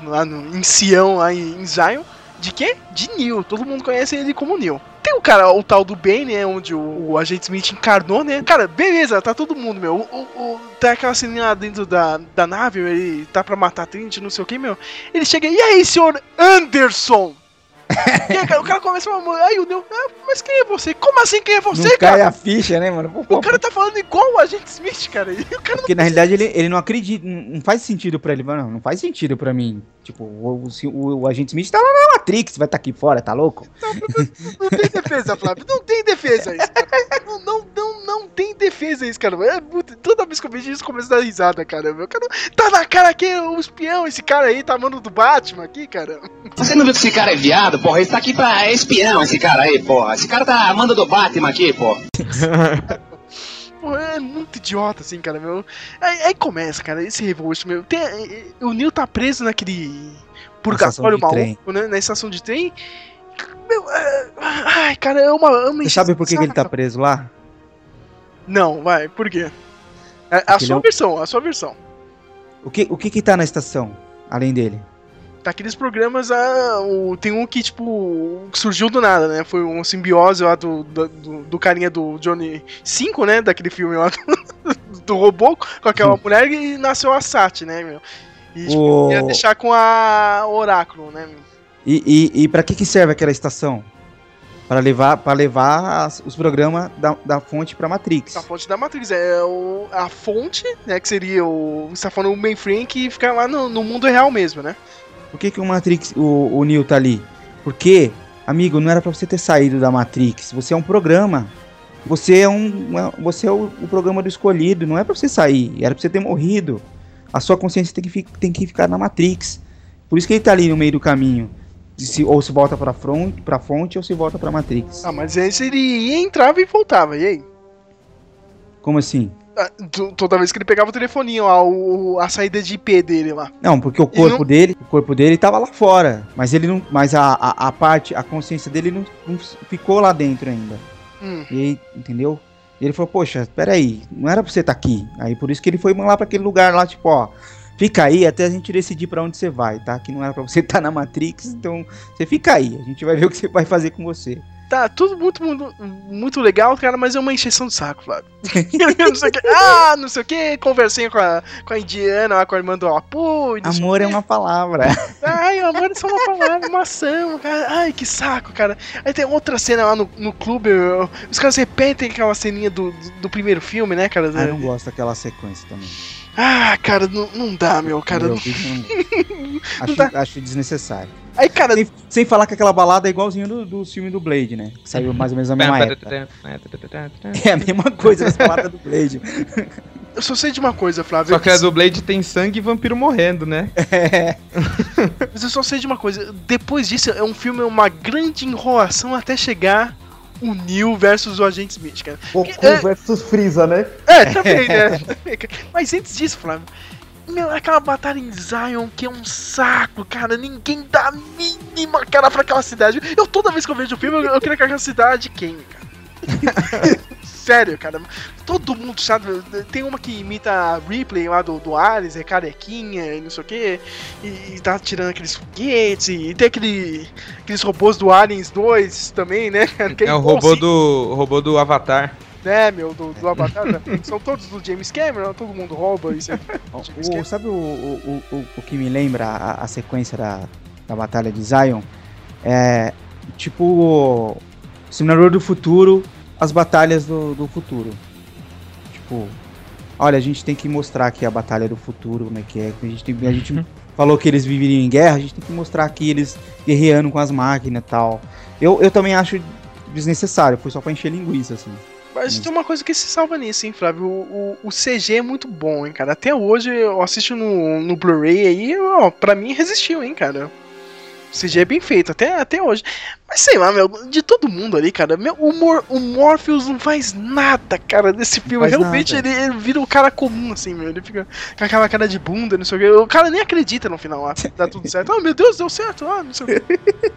Speaker 3: lá no em Sião, lá em, em Zion. De quê? De Neil. Todo mundo conhece ele como Neil. Tem o cara, o tal do Ben, né? Onde o, o agente Smith encarnou, né? Cara, beleza, tá todo mundo, meu. O, o, tá aquela ceninha lá dentro da, da nave, ele tá pra matar a Trinity, não sei o que, meu. Ele chega, e aí, senhor Anderson? e aí, cara, o cara começa a. Aí o Neil, ah, mas quem é você? Como assim quem é você,
Speaker 4: não cai
Speaker 3: cara?
Speaker 4: a ficha, né, mano? Pô,
Speaker 3: O cara tá falando igual o agente Smith, cara. E o cara
Speaker 4: Porque na realidade ele, ele não acredita, não não faz sentido pra ele. Não, não faz sentido pra mim. Tipo, o, o, o, o agente Smith tá lá na Matrix, vai estar aqui fora, tá louco?
Speaker 3: Não tem defesa, Flávio. Não tem defesa isso, cara. Não, não, não, não tem defesa isso, cara. É muito- toda vez que eu vejo isso, eu começo a dar risada, cara. Meu cara tá na cara aqui, o espião, esse cara aí, tá mano do Batman aqui, cara.
Speaker 14: Você não viu que esse cara é viado, porra? Ele tá aqui pra é espião, esse cara aí, porra. Esse cara tá manda do Batman aqui, porra.
Speaker 3: Pô, é muito idiota, assim, cara, meu. Aí, aí começa, cara, esse revolt, meu. Tem, é, é, o Neil tá preso naquele purgatório
Speaker 4: trem.
Speaker 3: maluco, né? Na estação de trem. Meu, é, ai, cara, é uma. É uma
Speaker 4: Você sabe por que, que ele tá preso lá?
Speaker 3: Não, vai, por quê? É, a
Speaker 4: Porque
Speaker 3: sua
Speaker 4: é
Speaker 3: versão, a sua versão.
Speaker 4: O que, o que que tá na estação, além dele?
Speaker 3: Tá aqueles programas, ah, o, tem um que, tipo, surgiu do nada, né? Foi um simbiose lá do, do, do- carinha do Johnny 5, né? Daquele filme lá do, do robô com aquela mulher e nasceu a Sati, né, meu? E tipo,
Speaker 4: O-
Speaker 3: ia deixar com a Oráculo, né, meu?
Speaker 4: E, e, e pra que que serve aquela estação? Para levar, para levar as- os programas da, da fonte pra Matrix.
Speaker 3: A fonte da Matrix é o, a fonte, né? Que seria o. Você tá falando o mainframe que fica lá no, no mundo real mesmo, né?
Speaker 4: Por que, que o Matrix, o, o Neo tá ali? Porque, amigo, não era pra você ter saído da Matrix. Você é um programa. Você é um. Você é o, o programa do escolhido. Não é pra você sair. Era pra você ter morrido. A sua consciência tem que, tem que ficar na Matrix. Por isso que ele tá ali no meio do caminho. Se- ou se volta pra, front, pra fonte ou se volta pra Matrix.
Speaker 3: Ah, mas esse ele entrava e voltava, e aí?
Speaker 4: Como assim?
Speaker 3: Ah, to- Toda vez que ele pegava o telefoninho lá, o, a saída de IP dele lá.
Speaker 4: Não, porque o corpo
Speaker 3: não-
Speaker 4: dele, o corpo dele tava lá fora, mas ele não, mas a, a, a parte, a consciência dele não, não ficou lá dentro ainda.
Speaker 3: Hum.
Speaker 4: E aí, entendeu? E ele falou, poxa, peraí, não era pra você estar aqui. Aí por isso que ele foi lá pra aquele lugar lá, tipo, ó, fica aí até a gente decidir pra onde você vai, tá? Que não era pra você estar na Matrix, então você fica aí. A gente vai ver o que você vai fazer com você.
Speaker 3: Tá, tudo muito, muito, muito legal, cara, mas é uma encheção de saco, Flávio. não sei o que. Ah, não sei o que, conversei com a, com a indiana, lá, com a irmã do Apu.
Speaker 4: Amor é uma palavra.
Speaker 3: Ai, amor é só uma palavra, uma ação, cara. Ai, que saco, cara. Aí tem outra cena lá no, no clube, eu- os caras repetem aquela ceninha do, do, do primeiro filme, né, cara?
Speaker 4: Ah, eu não gosto daquela sequência também.
Speaker 3: Ah, cara, não, não dá, meu, cara.
Speaker 4: Meu
Speaker 3: Não...
Speaker 4: acho, acho desnecessário.
Speaker 3: Aí, cara.
Speaker 4: Sem, sem falar que aquela balada é igualzinho do, do filme do Blade, né? Que saiu mais ou menos na mesma época. É a mesma coisa as baladas do Blade.
Speaker 3: Eu só sei de uma coisa, Flávio.
Speaker 5: Só que a do Blade tem sangue e vampiro morrendo, né?
Speaker 3: Mas eu só sei de uma coisa. Depois disso, é um filme, é uma grande enrolação até chegar o Neil versus o Agente Smith, cara.
Speaker 6: Goku
Speaker 3: É-
Speaker 6: versus Freeza, né?
Speaker 3: É, também, né? Mas antes disso, Flávio, meu, aquela batalha em Zion que é um saco, cara. Ninguém dá a mínima cara pra aquela cidade. Eu toda vez que eu vejo o filme, eu, eu queria que aquela cidade quem, cara. Sério, cara. Todo mundo sabe. Tem uma que imita a Ripley lá do, do Ares, é carequinha e não sei o que. E, tá tirando aqueles foguetes. E tem aquele, aqueles robôs do Aliens 2 também, né?
Speaker 5: É o robô do, o robô do Avatar.
Speaker 3: Né, meu, do, do Avatar, né? são todos do James Cameron, todo mundo rouba isso
Speaker 4: O- sabe o, o, o, o que me lembra a, a sequência da, da Batalha de Zion? É tipo o Simulador do Futuro, as batalhas do, do futuro. Tipo, olha, a gente tem que mostrar aqui a batalha do futuro, como é que é. A gente, tem- a gente falou que eles viveriam em guerra, a gente tem que mostrar aqui eles guerreando com as máquinas e tal. Eu, eu também acho desnecessário, foi só pra encher linguiça, assim.
Speaker 3: Mas tem uma coisa que se salva nisso, hein, Flávio? O, o, o CG é muito bom, hein, cara. Até hoje eu assisto no, no Blu-ray aí, ó, pra mim resistiu, hein, cara. O CG é bem feito, até, até hoje. Mas sei lá, meu, de todo mundo ali, cara, meu, o, Mor o Morpheus não faz nada, cara, desse filme. Realmente ele, ele vira um cara comum, assim, meu. Ele fica com aquela cara de bunda, não sei o que. O cara nem acredita no final lá, dá tudo certo. Oh, meu Deus, deu certo, ah, não sei o que.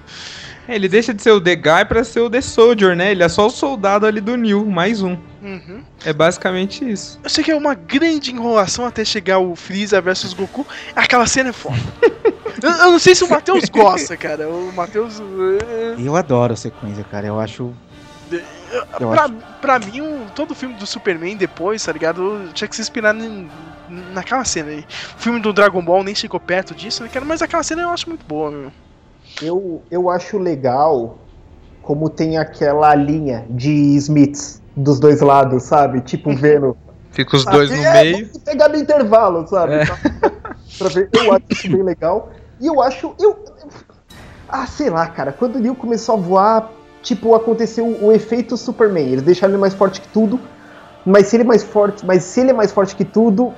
Speaker 5: É, Ele deixa de ser o The Guy pra ser o The Soldier, né? Ele é só o soldado ali do Neil, mais um.
Speaker 3: Uhum.
Speaker 5: É basicamente isso.
Speaker 3: Eu sei que é uma grande enrolação até chegar o Freeza versus Goku. Aquela cena é foda. eu, eu não sei se o Matheus gosta, cara. O Matheus. eh,
Speaker 4: Eu adoro a sequência, cara. Eu acho. Eu
Speaker 3: pra,
Speaker 4: acho.
Speaker 3: pra mim, um, todo filme do Superman depois, tá ligado? Tinha que se inspirar em- naquela cena aí. O filme do Dragon Ball nem chegou perto disso, né, cara? Mas aquela cena eu acho muito boa, meu.
Speaker 6: Eu, eu acho legal como tem aquela linha de Smiths dos dois lados, sabe? Tipo vendo.
Speaker 5: Fica os
Speaker 6: sabe?
Speaker 5: dois no
Speaker 6: É,
Speaker 5: meio.
Speaker 6: pegar no intervalo, sabe?
Speaker 5: É.
Speaker 6: Pra ver. Eu acho isso bem legal. E eu acho. Eu, ah, sei lá, cara. Quando o Neil começou a voar, tipo, aconteceu o, o efeito Superman. Eles deixaram ele mais forte que tudo. Mas se ele é mais forte, mas se ele é mais forte que tudo,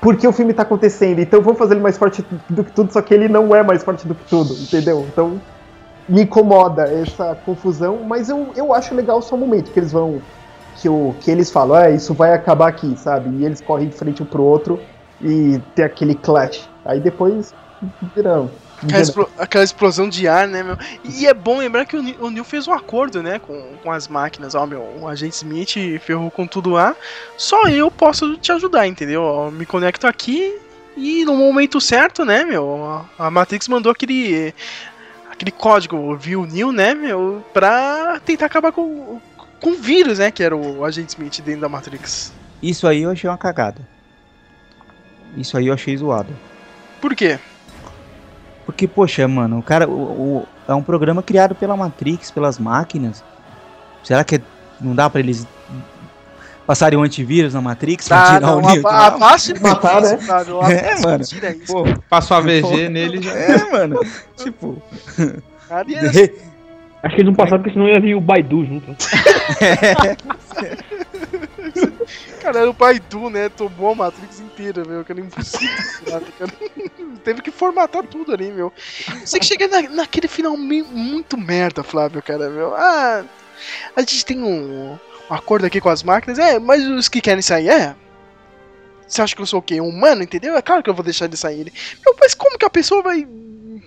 Speaker 6: por que o filme tá acontecendo? Então vamos fazer ele mais forte do que tudo, só que ele não é mais forte do que tudo, entendeu? Então me incomoda essa confusão, mas eu, eu acho legal só o momento que eles vão. Que, o, que eles falam, é, isso vai acabar aqui, sabe? E eles correm de frente um pro outro e tem aquele clash. Aí depois viram.
Speaker 3: Aquela, explo- aquela explosão de ar, né, meu? E é bom lembrar que o, Ni- o Neil fez um acordo, né, com, com as máquinas. Ó, meu, o agente Smith ferrou com tudo lá. Só eu posso te ajudar, entendeu? Me conecto aqui e no momento certo, né, meu? A Matrix mandou aquele. aquele código, viu Neil, né, meu? Pra tentar acabar com, com o vírus, né, que era o agente Smith dentro da Matrix.
Speaker 4: Isso aí eu achei uma cagada. Isso aí eu achei zoado.
Speaker 3: Por quê?
Speaker 4: Porque, poxa, mano, o cara. O, o- é um programa criado pela Matrix, pelas máquinas. Será que não dá pra eles passarem um antivírus na Matrix pra
Speaker 3: Tá,
Speaker 4: tirar
Speaker 3: não,
Speaker 4: o
Speaker 3: a, a fácil
Speaker 6: Matar, né?
Speaker 3: A
Speaker 4: É, mano.
Speaker 3: tira isso.
Speaker 4: Pô,
Speaker 5: Passa o AVG
Speaker 4: Pô.
Speaker 5: nele já.
Speaker 4: É, mano. Tipo.
Speaker 8: Acho que eles não passaram porque senão ia vir o Baidu junto.
Speaker 3: Cara, era o Baidu, né? Tomou a Matrix inteira, meu. Que era impossível. cara. Teve que formatar tudo ali, meu. Você que chega na, naquele final muito merda, Flávio, cara, meu. Ah, a gente tem um, um acordo aqui com as máquinas. É, mas os que querem sair, é. Você acha que eu sou o quê? Um humano, entendeu? É claro que eu vou deixar de sair. Meu, mas como que a pessoa vai,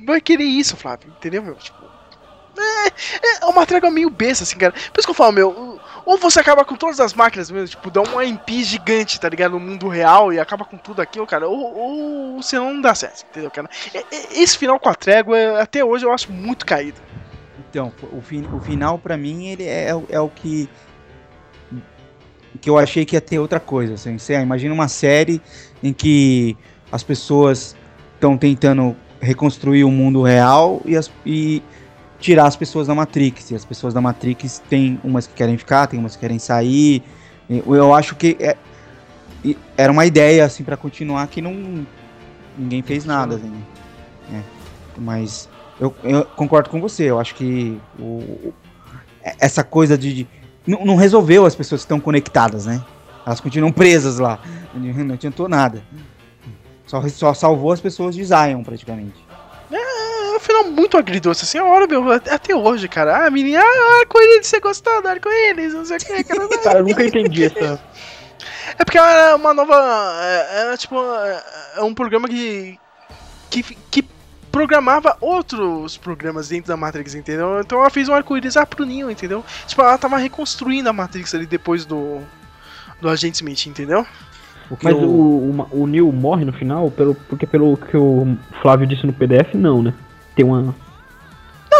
Speaker 3: vai querer isso, Flávio? Entendeu, meu? Tipo, É, é uma trégua meio besta, assim, cara. Por isso que eu falo, meu. Ou você acaba com todas as máquinas mesmo, tipo, dá um MP gigante, tá ligado? No mundo real e acaba com tudo aquilo, cara. Ou, ou não dá certo, entendeu, cara? É- é- Esse final com a trégua, até hoje eu acho muito caído.
Speaker 4: Então, o, fi- o final pra mim ele é, o- é o que que eu achei que ia ter outra coisa. Assim, você imagina uma série em que as pessoas estão tentando reconstruir o mundo real e, as- e tirar as pessoas da Matrix. E as pessoas da Matrix tem umas que querem ficar, tem umas que querem sair. Eu acho que é- era uma ideia assim para continuar que não ninguém fez nada. Assim, né? Mas eu, eu concordo com você. Eu acho que o- essa coisa de, de- não, não resolveu as pessoas que estão conectadas, né? Elas continuam presas lá. Não adiantou nada. Só, só salvou as pessoas de Zion, praticamente.
Speaker 3: É um final muito agridoce, assim, a hora, meu, até hoje, cara. Ah, menina, ah, arco-íris, você gostou do arco-íris, não sei o que, cara.
Speaker 8: Cara, eu nunca entendi essa.
Speaker 3: É porque era uma nova. é- Era tipo. é- É um programa que. que. que programava outros programas dentro da Matrix, entendeu? Então ela fez um arco-íris ah, pro Neo, entendeu? Tipo, ela tava reconstruindo a Matrix ali depois do. do Agente Smith, entendeu?
Speaker 8: Mas o, o, o Neil morre no final, pelo, porque pelo que o Flávio disse no PDF, não, né? Tem uma.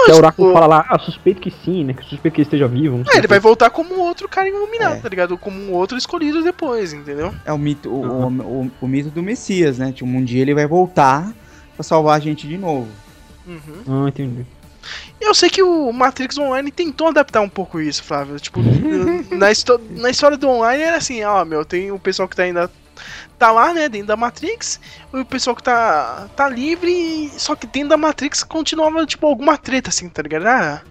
Speaker 8: que o Oráculo fala lá, ah, suspeito que sim, né? Que suspeito que ele esteja vivo. não sei
Speaker 3: É, ele vai voltar como outro cara iluminado, tá ligado? Como um outro escolhido depois, entendeu?
Speaker 4: É o mito, o, o, o- o mito do Messias, né? Tipo, um dia ele vai voltar pra salvar a gente de novo.
Speaker 3: Uhum.
Speaker 8: Ah, entendi.
Speaker 3: Eu sei que o Matrix Online tentou adaptar um pouco isso, Flávio. Tipo, na, na história do online era assim, ó, meu, tem o pessoal que tá ainda. Tá lá, né, dentro da Matrix, o pessoal que tá, tá livre, só que dentro da Matrix continuava, tipo, alguma treta, assim, tá ligado? Ah,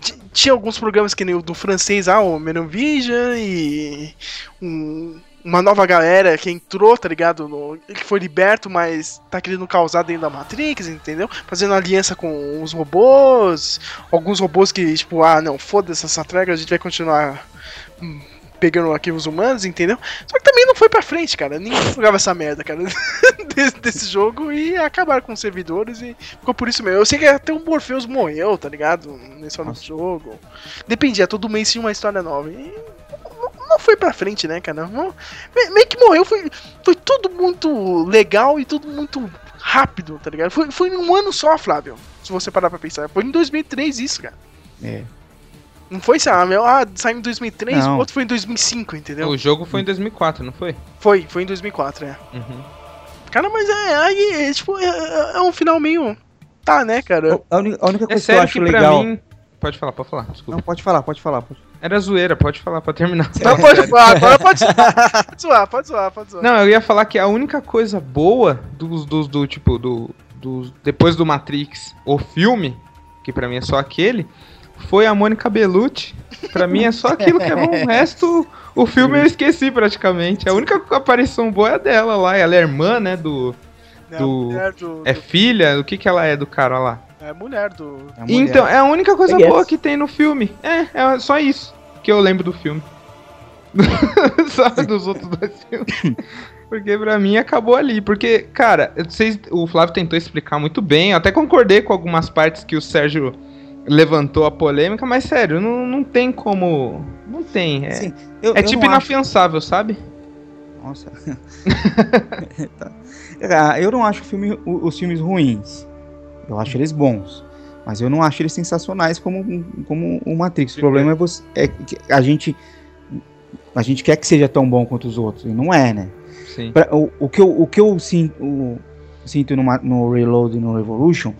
Speaker 3: ti- tinha alguns programas que nem o do francês, ah, o Merovision, e um- uma nova galera que entrou, tá ligado? No- que foi liberto, mas tá querendo causar dentro da Matrix, entendeu? Fazendo aliança com os robôs, alguns robôs que, tipo, ah, não, foda-se essa trégua, a gente vai continuar hum, pegando arquivos humanos, entendeu? Só que também não foi pra frente, cara. Ninguém jogava essa merda, cara, desse, desse jogo e acabaram com os servidores e ficou por isso mesmo. Eu sei que até o Morpheus morreu, tá ligado? Nesse do jogo. Dependia, todo mês tinha uma história nova. E não- foi pra frente, né, cara? Não- me- meio que morreu, foi, foi tudo muito legal e tudo muito rápido, tá ligado? Foi, foi em um ano só, Flávio. Se você parar pra pensar. Foi em 2003 isso, cara.
Speaker 4: É.
Speaker 3: Não foi, sei lá, meu, ah, saiu em 2003,
Speaker 5: Não.
Speaker 3: o outro foi em 2005, entendeu?
Speaker 5: O jogo foi em 2004, não foi?
Speaker 3: Foi, foi em 2004, é.
Speaker 5: Uhum.
Speaker 3: Cara, mas é, aí, é, tipo, é, é- é um final meio. Tá, né, cara?
Speaker 4: A única, a única
Speaker 5: É
Speaker 4: coisa que eu
Speaker 5: sério
Speaker 4: acho
Speaker 5: que pra
Speaker 4: legal.
Speaker 5: mim. Pode falar, pode falar, desculpa.
Speaker 4: Não, pode falar, pode falar. Pode...
Speaker 5: Era zoeira, pode falar, pode terminar.
Speaker 3: Não, pode zoar, agora pode zoar. Pode zoar, pode zoar, pode zoar.
Speaker 5: Não, eu ia falar que a única coisa boa dos, dos do tipo do, dos depois do Matrix, o filme, que pra mim é só aquele, foi a Mônica Bellucci. Pra mim é só aquilo que é bom. O resto, o filme eu esqueci praticamente. A única aparição boa é a dela lá. Ela é irmã, né, do
Speaker 3: É
Speaker 5: do
Speaker 3: mulher do-
Speaker 5: é filha, o que que ela é do cara lá?
Speaker 3: É mulher do.
Speaker 5: Então, é a única coisa
Speaker 3: I guess.
Speaker 5: boa que tem no filme. É, é só isso que eu lembro do filme. só dos outros dois filmes. Porque pra mim acabou ali. Porque, cara, vocês, o Flávio tentou explicar muito bem. Eu até concordei com algumas partes que o Sérgio levantou a polêmica, mas sério, não, não tem como. Não tem. É,
Speaker 4: Sim, eu-
Speaker 5: é
Speaker 4: eu
Speaker 5: tipo
Speaker 4: não acho-
Speaker 5: inafiançável, sabe?
Speaker 4: Nossa. Tá. Ah, Eu não acho filme- os filmes ruins. Eu acho eles bons. Mas eu não acho eles sensacionais como, como o Matrix. O problema é, você, é que a gente. A gente quer que seja tão bom quanto os outros. E não é, né?
Speaker 5: Sim.
Speaker 4: Pra- o, o que eu, o que eu sinto, o- sinto no, no Reload e no Revolution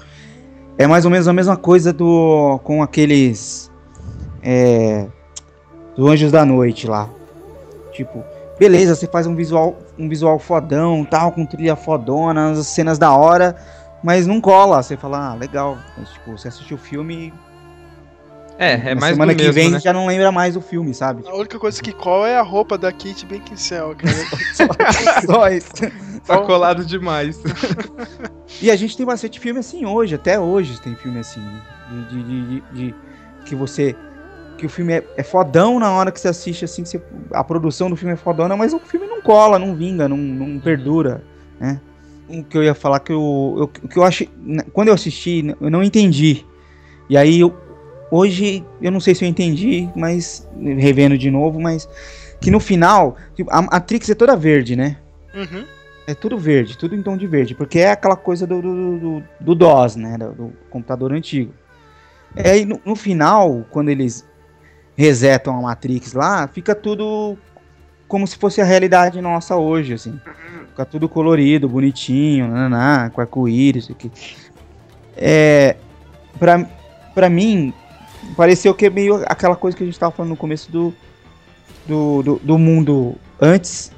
Speaker 4: é mais ou menos a mesma coisa do com aqueles. É, do Anjos da Noite lá. Tipo, beleza, você faz um visual, um visual fodão, tal, com trilha fodona, as cenas da hora, mas não cola. Você fala, ah, legal. Mas, tipo, você assistiu o filme.
Speaker 5: É, é
Speaker 4: na
Speaker 5: mais
Speaker 4: semana
Speaker 5: do
Speaker 4: que
Speaker 5: mesmo,
Speaker 4: vem
Speaker 5: né?
Speaker 4: já não lembra mais do filme, sabe?
Speaker 3: A única coisa que cola é a roupa da Kate Beckinsale, cara.
Speaker 4: Só isso.
Speaker 5: Tá colado demais.
Speaker 4: E a gente tem bastante filme assim hoje, até hoje tem filme assim, né? de, de- de- de- de- que você que o filme é, é fodão na hora que você assiste assim, que você- a produção do filme é fodona, mas o filme não cola, não vinga, não, não perdura, né? O que eu ia falar que eu, eu- o que eu achei, né, quando eu assisti, eu não entendi. E aí eu, hoje eu não sei se eu entendi, mas revendo de novo, mas que no final tipo, a Matrix é toda verde, né?
Speaker 3: Uhum.
Speaker 4: É tudo verde, tudo em tom de verde, porque é aquela coisa do, do, do, do DOS, né? Do, do computador antigo. É, aí no, no final, quando eles resetam a Matrix lá, fica tudo como se fosse a realidade nossa hoje, assim. Fica tudo colorido, bonitinho, nananá, com arco-íris, aqui. É, pra, pra mim, pareceu que é meio aquela coisa que a gente tava falando no começo do, do, do, do mundo antes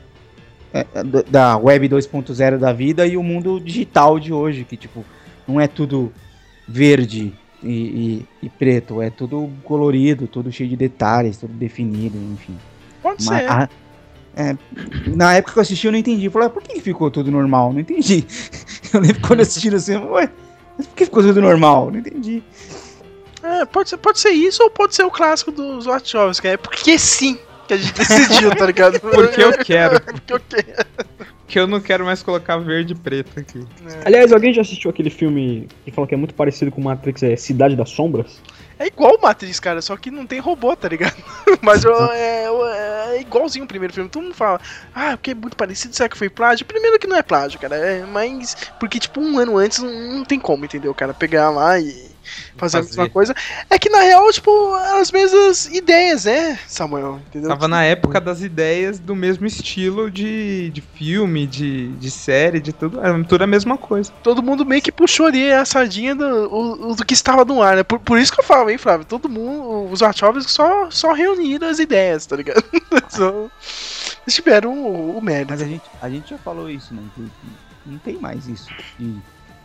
Speaker 4: da- da web 2.0 da vida e o mundo digital de hoje, que tipo, não é tudo verde e, e- e preto, é tudo colorido, tudo cheio de detalhes, tudo definido, enfim.
Speaker 3: Pode
Speaker 4: Mas
Speaker 3: ser.
Speaker 4: a- é, na época que eu assisti eu não entendi. Eu falei, ah, por que ficou tudo normal? Não entendi. Eu lembro quando eu assisti assim, eu falei, ué, mas por que ficou tudo normal? Não entendi.
Speaker 3: É, pode ser, pode ser isso ou pode ser o clássico dos Wachowski, é porque sim que a gente decidiu, tá ligado?
Speaker 5: Porque eu quero.
Speaker 3: porque eu quero.
Speaker 5: Que eu não quero mais colocar verde e preto aqui.
Speaker 8: Aliás, alguém já assistiu aquele filme que falou que é muito parecido com Matrix, é Cidade das Sombras?
Speaker 3: É igual o Matrix, cara, só que não tem robô, tá ligado? Mas eu- é, eu- é igualzinho o primeiro filme. Todo mundo fala, ah, porque é muito parecido, será que foi plágio? Primeiro que não é plágio, cara, é, mas porque, tipo, um ano antes não, não tem como, entendeu, cara? Pegar lá e fazer, a mesma
Speaker 5: Fazer.
Speaker 3: coisa. É que na real, tipo, as mesmas ideias, é, Samuel, entendeu?
Speaker 5: Tava na época das ideias do mesmo estilo de, de filme, de, de série, de tudo. Era tudo a mesma coisa.
Speaker 3: Todo mundo meio que puxou ali a sardinha do, do que estava no ar, né? Por, por isso que eu falo, hein, Flávio? Todo mundo, os Wachowski só, só reuniram as ideias, tá ligado? só, eles tiveram o, o merda.
Speaker 4: Mas a gente, a gente já falou isso, né? não tem mais isso de,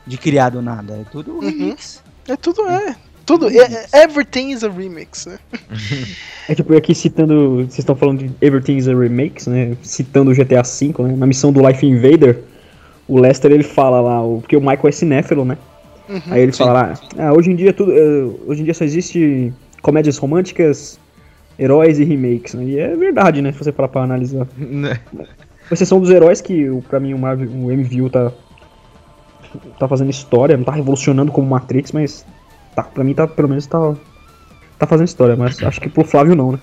Speaker 4: de criar do nada. É tudo remix.
Speaker 3: É tudo, é. Tudo, é, é- everything is a remix, né?
Speaker 8: É tipo, aqui citando. Vocês estão falando de Everything is a Remakes, né? Citando o GTA V, né? Na missão do Life Invader, o Lester ele fala lá, o- porque o Michael é cinéfilo, né?
Speaker 3: Uhum.
Speaker 8: Aí ele fala lá, ah, hoje em dia tudo. eh, hoje em dia só existe comédias românticas, heróis e remakes, né? E é verdade, né? Se você parar pra analisar.
Speaker 5: Né?
Speaker 8: Com exceção dos heróis, que o- pra mim o Marvel, o MVU tá. Tá fazendo história, não tá revolucionando como Matrix, mas. Tá, pra mim tá, pelo menos tá. Tá fazendo história, mas acho que pro Flávio não, né?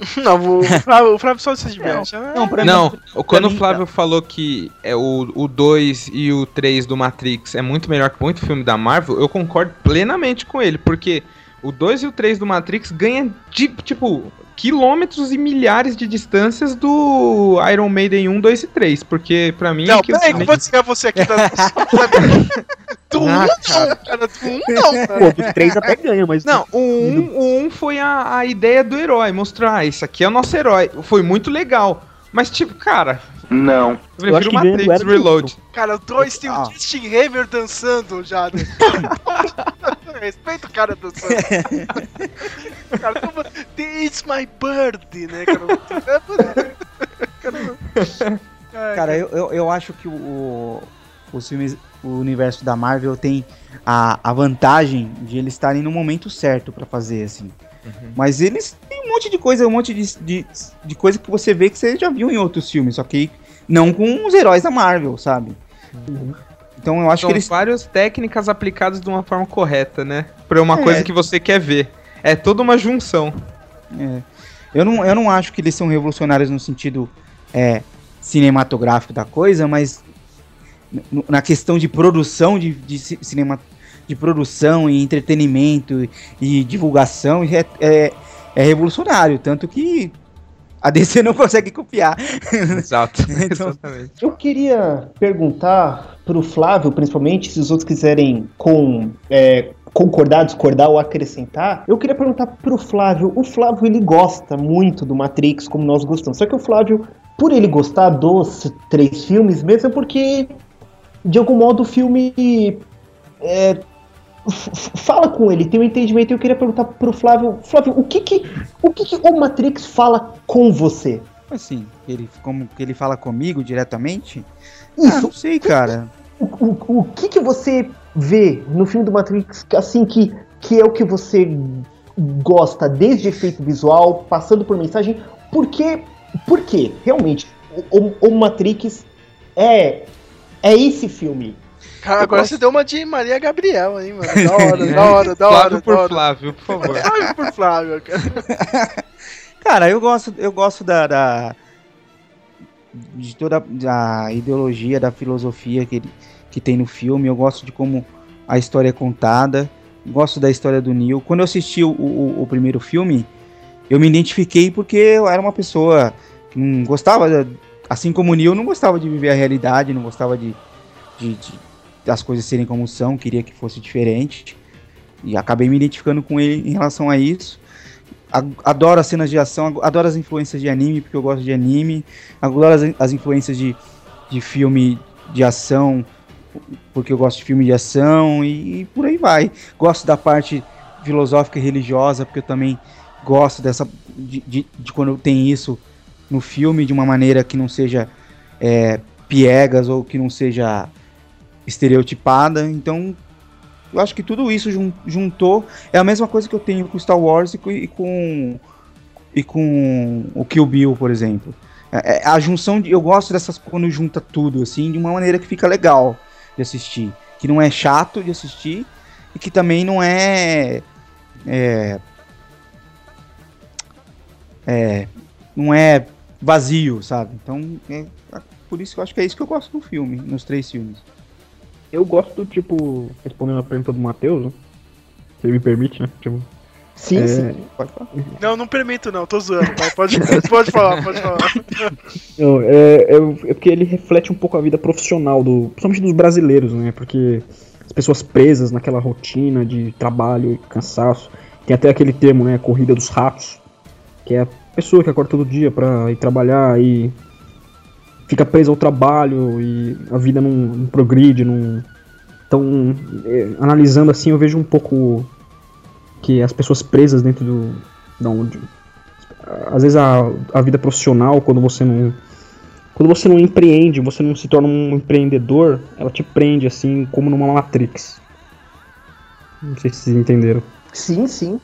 Speaker 3: Não, o Flávio, o Flávio só se diverte. né?
Speaker 4: Não, pra
Speaker 5: Não,
Speaker 4: mim,
Speaker 5: quando o Flávio falou que é o, o 2 e o 3 do Matrix é muito melhor que muito filme da Marvel, eu concordo plenamente com ele, porque o 2 e o 3 do Matrix ganham de, tipo, quilômetros e milhares de distâncias do Iron Maiden 1, 2 e 3, porque pra mim...
Speaker 3: Não,
Speaker 5: aquilo
Speaker 3: peraí, que eu vou desligar você aqui da. do 1
Speaker 5: Ah,
Speaker 3: não, cara, do 1 não.
Speaker 8: Pô, dos três até ganha, mas.
Speaker 5: Não, o 1 um, o um foi a, a ideia do herói, mostrar, ah, isso aqui é o nosso herói. Foi muito legal. Mas, tipo, cara.
Speaker 9: Não.
Speaker 5: Eu
Speaker 8: Eu acho que do
Speaker 5: Matrix Reload.
Speaker 3: Cara, o 2 tem o
Speaker 4: Ah.
Speaker 3: Justin Hammer dançando já. Respeita o cara dançando. cara, como... It's my bird, né, cara?
Speaker 4: Cara, eu, eu, eu acho que o, o, os filmes, o universo da Marvel tem a, a vantagem de eles estarem no momento certo pra fazer, assim. Mas eles têm um monte de coisa, um monte de, de, de coisa que você vê que você já viu em outros filmes, só que não com os heróis da Marvel, sabe? Então eu acho
Speaker 5: São
Speaker 4: que eles.
Speaker 5: várias técnicas aplicadas de uma forma correta, né? Pra uma
Speaker 4: É.
Speaker 5: coisa que você quer ver. É toda uma junção.
Speaker 4: é, eu, não, eu não acho que eles são revolucionários no sentido é, cinematográfico da coisa, mas na questão de produção de, de ci- cinema, de produção e entretenimento e divulgação é, é, é revolucionário, tanto que a DC não consegue copiar.
Speaker 5: Exato.
Speaker 4: Então-
Speaker 5: Exatamente.
Speaker 6: Eu queria perguntar pro Flávio, principalmente, se os outros quiserem com, é, concordar, discordar ou acrescentar. Eu queria perguntar pro Flávio. O Flávio, ele gosta muito do Matrix, como nós gostamos. Só que o Flávio, por ele gostar dos três filmes, mesmo é porque, de algum modo, o filme é, fala com ele, tem um entendimento. Eu queria perguntar pro Flávio, Flávio, o que que o, que que o Matrix fala com você?
Speaker 4: Assim, ele, como que ele fala comigo diretamente?
Speaker 6: Isso.
Speaker 4: Ah, não sei, cara.
Speaker 6: O, o, o que que você vê no filme do Matrix, assim, que, que é o que você gosta, desde efeito visual, passando por mensagem, porque, porque realmente, o, o, o Matrix é, é esse filme.
Speaker 3: Cara,
Speaker 5: Eu
Speaker 3: agora
Speaker 5: gosto-
Speaker 3: você deu uma de Maria Gabriel, hein, mano? Da hora, da hora, da
Speaker 5: Flávio
Speaker 3: hora.
Speaker 5: por
Speaker 3: da hora.
Speaker 5: Flávio, por favor.
Speaker 3: Flávio por Flávio, cara.
Speaker 4: Cara, eu gosto, eu gosto da, da- de toda a ideologia, da filosofia que, ele, que tem no filme. Eu gosto de como a história é contada. Gosto da história do Neil. Quando eu assisti o, o- o primeiro filme, eu me identifiquei porque eu era uma pessoa que não gostava, assim como o Neil, não gostava de viver a realidade, não gostava de, de, de- das coisas serem como são, queria que fosse diferente. E acabei me identificando com ele em relação a isso. Adoro as cenas de ação, adoro as influências de anime, porque eu gosto de anime. Adoro as, as influências de, de filme de ação, porque eu gosto de filme de ação e, e por aí vai. Gosto da parte filosófica e religiosa, porque eu também gosto dessa de, de, de quando tem isso no filme de uma maneira que não seja é, piegas ou que não seja estereotipada. Então, eu acho que tudo isso jun- juntou. É a mesma coisa que eu tenho com Star Wars e com, e com, e com o Kill Bill, por exemplo. É- é a junção de. Eu gosto dessas quando junta tudo, assim, de uma maneira que fica legal de assistir. Que não é chato de assistir e que também não é. É. é não é vazio, sabe? Então, é, por isso que eu acho que é isso que eu gosto do filme, nos três filmes.
Speaker 8: Eu gosto, tipo, respondendo a pergunta do Matheus, né? se ele me permite, né? Tipo,
Speaker 6: Sim,
Speaker 8: é,
Speaker 6: sim.
Speaker 4: Pode falar.
Speaker 3: Não, não permito não, tô zoando. Pode, pode falar, pode falar.
Speaker 8: Não, é, é, é porque ele reflete um pouco a vida profissional, do, principalmente dos brasileiros, né? Porque as pessoas presas naquela rotina de trabalho e cansaço. Tem até aquele termo, né? Corrida dos ratos. Que é a pessoa que acorda todo dia pra ir trabalhar e fica presa ao trabalho e a vida não, não progride, não. Então, é, analisando assim, eu vejo um pouco que as pessoas presas dentro do. Da às vezes a, a vida profissional, quando você não. Quando você não empreende, você não se torna um empreendedor, ela te prende assim como numa Matrix. Não sei se vocês entenderam.
Speaker 6: Sim, sim.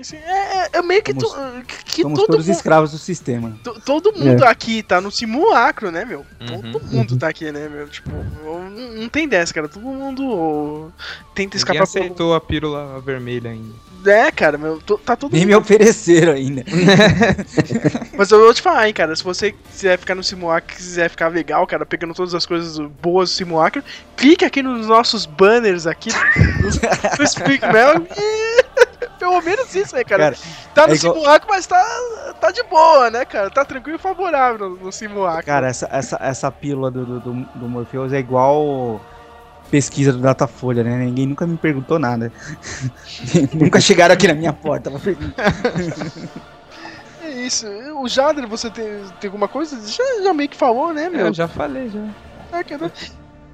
Speaker 3: Assim, é, é- é meio que,
Speaker 4: Somos-
Speaker 3: tu- que, que
Speaker 4: Somos
Speaker 3: todo
Speaker 4: todos
Speaker 3: mundo,
Speaker 4: escravos do sistema.
Speaker 3: to- todo mundo
Speaker 8: É.
Speaker 3: aqui tá no simulacro, né, meu?
Speaker 5: Uhum.
Speaker 3: Todo mundo tá aqui, né, meu? Tipo, não, não tem dessa, cara. Todo mundo tenta
Speaker 5: Ninguém
Speaker 3: escapar por
Speaker 5: aceitou a pílula vermelha ainda.
Speaker 3: É, cara, meu, to- tá todo
Speaker 4: Nem me ofereceram ainda.
Speaker 3: Mas eu vou te falar, hein, cara. Se você quiser ficar no simulacro, quiser ficar legal, cara, pegando todas as coisas boas do simulacro, clique aqui nos nossos banners aqui do, do Speak Mel e. Pelo menos isso, né, cara?
Speaker 4: Cara,
Speaker 3: tá no
Speaker 4: é igual-
Speaker 3: simulacro, mas tá, tá de boa, né, cara? Tá tranquilo e favorável no, no simulacro.
Speaker 4: Cara, essa, essa, essa pílula do, do, do, do Morpheus é igual pesquisa do Datafolha, né? Ninguém nunca me perguntou nada. nunca chegaram aqui na minha porta pra perguntar.
Speaker 3: É isso. O Jader, você tem, tem alguma coisa? Já, já meio que falou, né, meu?
Speaker 5: Eu já falei, já.
Speaker 3: É, cara.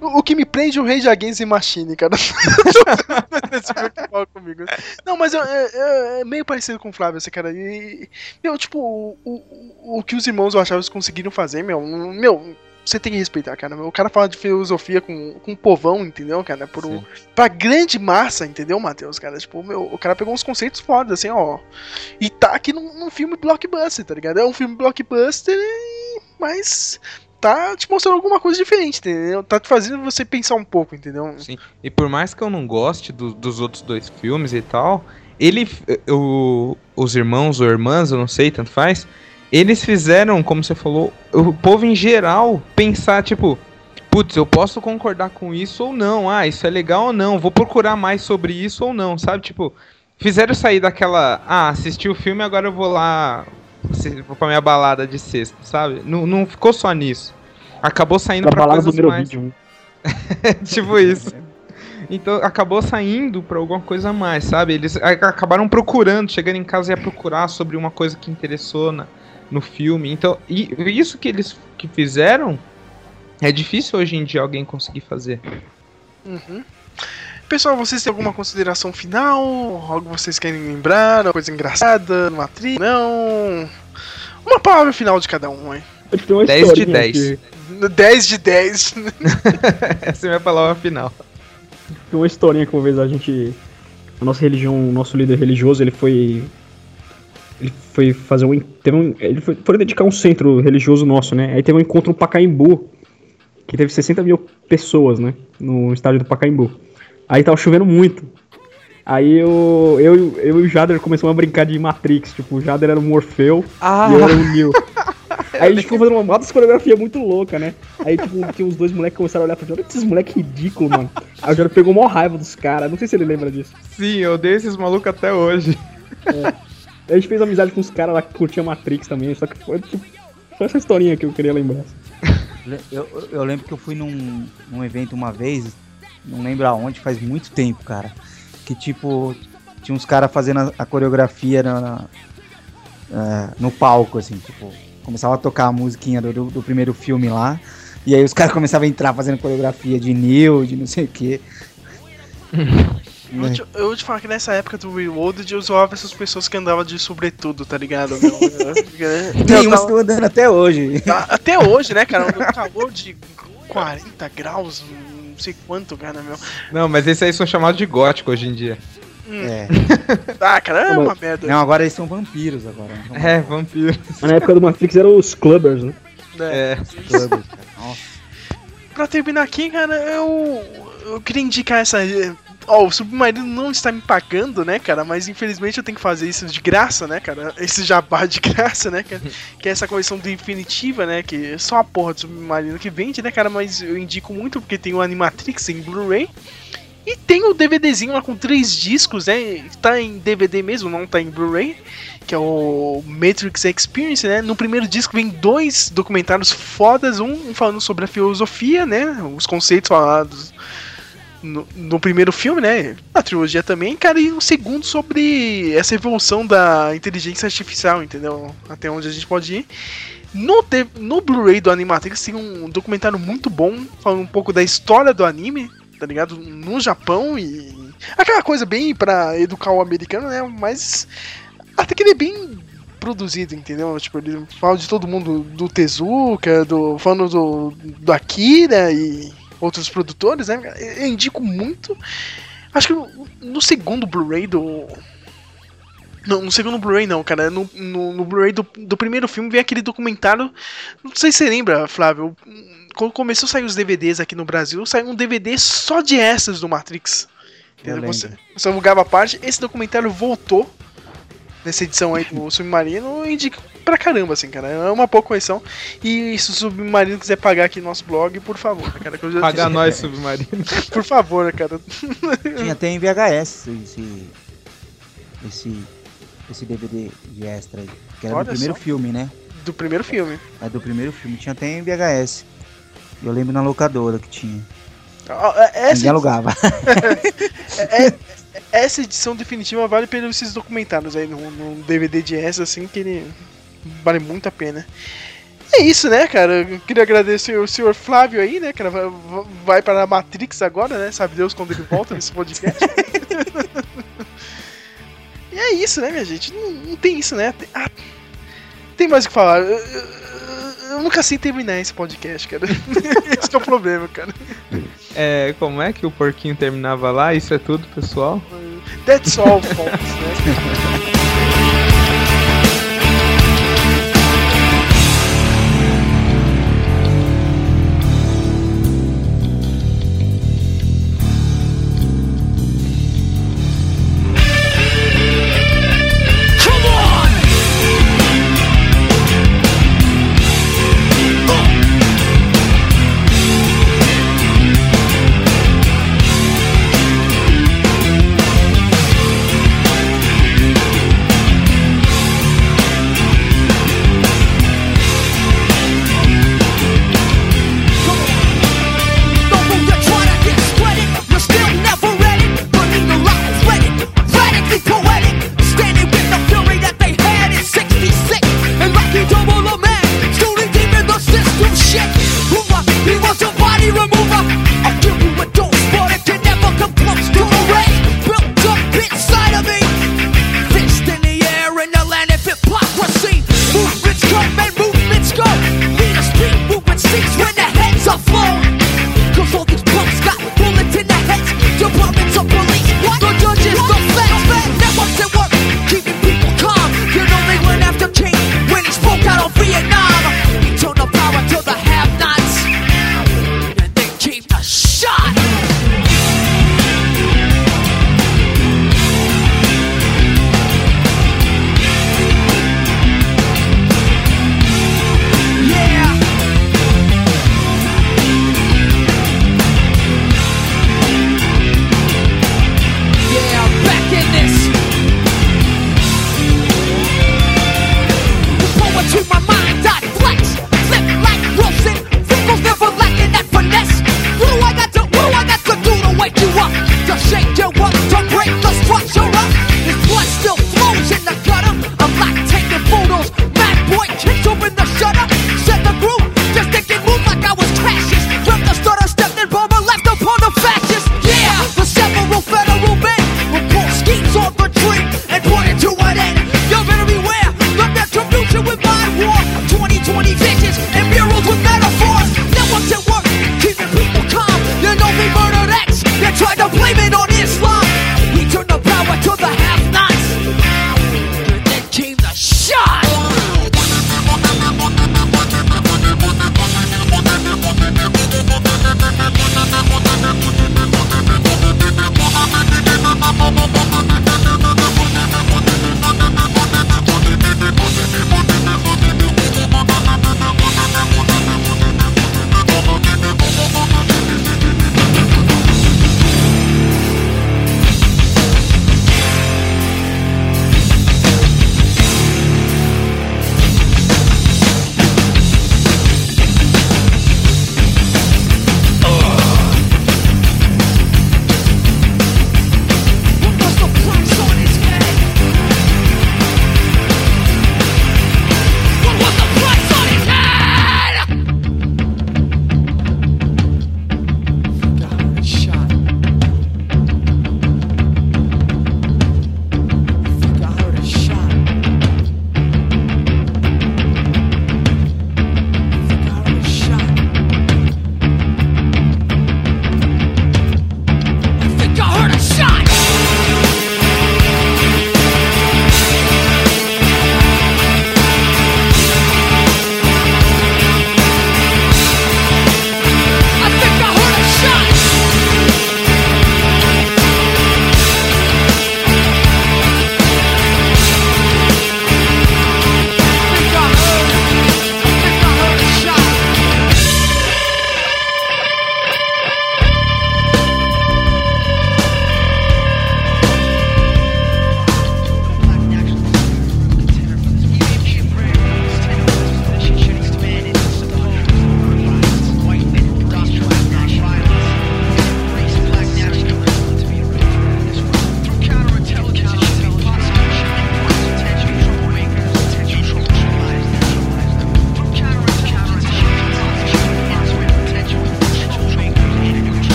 Speaker 3: O, o que me prende é o Rage Against the Machine, cara. Esse filme que fala comigo. Não, mas eu- é, é- meio parecido com o Flávio, esse cara. E, meu, tipo, o, o, o que os irmãos Wachowski conseguiram fazer, meu, meu, você tem que respeitar, cara. O cara fala de filosofia com, com o povão, entendeu, cara? Por, um- pra grande massa, entendeu, Matheus, cara? Tipo, meu, o cara pegou uns conceitos fodas, assim, ó. E tá aqui num, num filme blockbuster, tá ligado? É um filme blockbuster, mas tá te mostrando alguma coisa diferente, entendeu? Tá te fazendo você pensar um pouco, entendeu?
Speaker 5: Sim. E por mais que eu não goste do- dos outros dois filmes e tal, ele, o, os irmãos ou irmãs, eu não sei, tanto faz, eles fizeram, como você falou, o povo em geral pensar, tipo, putz, eu posso concordar com isso ou não, ah, isso é legal ou não, vou procurar mais sobre isso ou não, sabe? Tipo, fizeram sair daquela, ah, assisti o filme, agora eu vou lá, vou pra minha balada de sexta, sabe? Não, não ficou só nisso. Acabou saindo
Speaker 8: Pra
Speaker 5: pra
Speaker 8: balada do
Speaker 5: coisas mais...
Speaker 8: Neurovídeo.
Speaker 5: tipo isso. Então acabou saindo pra alguma coisa a mais, sabe? Eles acabaram procurando, chegando em casa ia procurar sobre uma coisa que interessou na, no filme. Então, e isso que eles que fizeram é difícil hoje em dia alguém conseguir fazer.
Speaker 3: Uhum. Pessoal, vocês têm alguma consideração final? Algo que vocês querem lembrar? Uma coisa engraçada? Uma atriz? Não? Uma palavra final de cada um, hein?
Speaker 8: Uma
Speaker 5: 10 de
Speaker 8: historinha
Speaker 5: 10.
Speaker 8: que-
Speaker 3: 10 de 10.
Speaker 5: Essa é a minha palavra final.
Speaker 8: Tem uma historinha que uma vez a gente. A nossa religião, o nosso líder religioso, ele foi. Ele foi fazer um. Teve um ele foi, foi dedicar um centro religioso nosso, né? Aí teve um encontro no Pacaembu. que teve 60 mil pessoas, né? No estádio do Pacaembu. Aí tava chovendo muito. Aí eu, eu, eu e o Jader começamos a brincar de Matrix. Tipo, o Jader era o Morfeu
Speaker 5: Ah.
Speaker 8: e eu era o Neo. Aí a gente ficou fazendo uma coreografia muito louca, né? Aí, tipo, tinha uns dois moleques que começaram a olhar pra gente, olha esses moleques ridículos, mano. Aí o Jader pegou maior raiva dos caras, não sei se ele lembra disso.
Speaker 5: Sim, eu odeio esses malucos até hoje.
Speaker 8: É. Aí a gente fez amizade com os caras lá que curtiam Matrix também, só que foi, tipo, foi essa historinha que eu queria lembrar.
Speaker 4: Le- Eu, eu- lembro que eu fui num, num evento uma vez, não lembro aonde, faz muito tempo, cara. Que tipo, tinha uns caras fazendo a, a coreografia na- na- é, no palco, assim, tipo, começava a tocar a musiquinha do, do, do primeiro filme lá. E aí os caras começavam a entrar fazendo coreografia de Neo, de não sei o quê.
Speaker 3: Eu vou, te, eu te falar que nessa época do Reloaded eu zoava essas pessoas que andavam de sobretudo, tá ligado? meu?
Speaker 4: Tem uns que
Speaker 3: tava-
Speaker 4: estão andando até hoje.
Speaker 3: Tá- Até hoje, né, cara? Um calor de 40 graus, não sei quanto, cara, meu.
Speaker 5: Não, mas esses aí são chamados de gótico hoje em dia.
Speaker 4: É.
Speaker 3: Ah, cara, é uma
Speaker 8: Mas-
Speaker 3: merda.
Speaker 4: Não, agora eles são vampiros agora.
Speaker 5: É, vampiro.
Speaker 8: Mas na época do Matrix eram os clubbers, né?
Speaker 5: É.
Speaker 3: Pra terminar aqui, cara, eu, eu queria indicar essa. Ó, o Submarino não está me pagando, né, cara? Mas infelizmente eu tenho que fazer isso de graça, né, cara? Esse jabá de graça, né, cara? Que é essa coleção do Infinitiva, né? Que é só a porra do Submarino que vende, né, cara? Mas eu indico muito porque tem o Animatrix em Blu-ray. E tem o DVDzinho lá com três discos, né? Tá em DVD mesmo, não tá em Blu-ray. Que é o Matrix Experience, né? No primeiro disco vem dois documentários fodas. Um falando sobre a filosofia, né? Os conceitos falados no, no primeiro filme, né? A trilogia também, cara. E o segundo sobre essa evolução da inteligência artificial, entendeu? Até onde a gente pode ir. No, no Blu-ray do Animatrix tem um documentário muito bom, falando um pouco da história do anime, tá ligado? No Japão e. Aquela coisa bem pra educar o americano, né? Mas. Até que ele é bem produzido, entendeu? Tipo, ele fala de todo mundo do Tezuka, do. falando do, do Akira e outros produtores, né? Eu indico muito. Acho que no, no segundo Blu-ray do. Não, no segundo Blu-ray não, cara. No, no, no Blu-ray do, do primeiro filme vem aquele documentário. Não sei se você lembra, Flávio. Quando começou a sair os DVDs aqui no Brasil, saiu um DVD só de essas do Matrix. Você, você alugava a parte. Esse documentário voltou nessa edição aí do Submarino. Eu indico pra caramba, assim, cara. É uma boa correção. E se o Submarino quiser pagar aqui no nosso blog, por favor, cara. que eu já
Speaker 5: Pagar nós, submarino.
Speaker 3: Por favor, cara.
Speaker 4: Tinha até em VHS esse, esse, esse DVD de extra aí. Que era
Speaker 3: Olha
Speaker 4: do primeiro
Speaker 3: só.
Speaker 4: filme, né?
Speaker 3: Do primeiro filme.
Speaker 4: É do primeiro filme. Tinha até em VHS. Eu lembro na locadora que tinha.
Speaker 3: É- Essa
Speaker 4: Ninguém alugava.
Speaker 3: É- é- essa edição definitiva vale pelos esses documentários aí no, no DVD de essa, assim, que ele vale muito a pena. É isso, né, cara? Eu queria agradecer o senhor Flávio aí, né, cara? Vai, vai para a Matrix agora, né? Sabe Deus quando ele volta nesse podcast. e é isso, né, minha gente? Não, não tem isso, né? Tem, ah, tem mais o que falar. Eu, eu- eu nunca sei terminar esse podcast, cara. esse que é o problema, cara.
Speaker 5: É, como é que o porquinho terminava lá? Isso é tudo, pessoal?
Speaker 3: That's all, folks, né?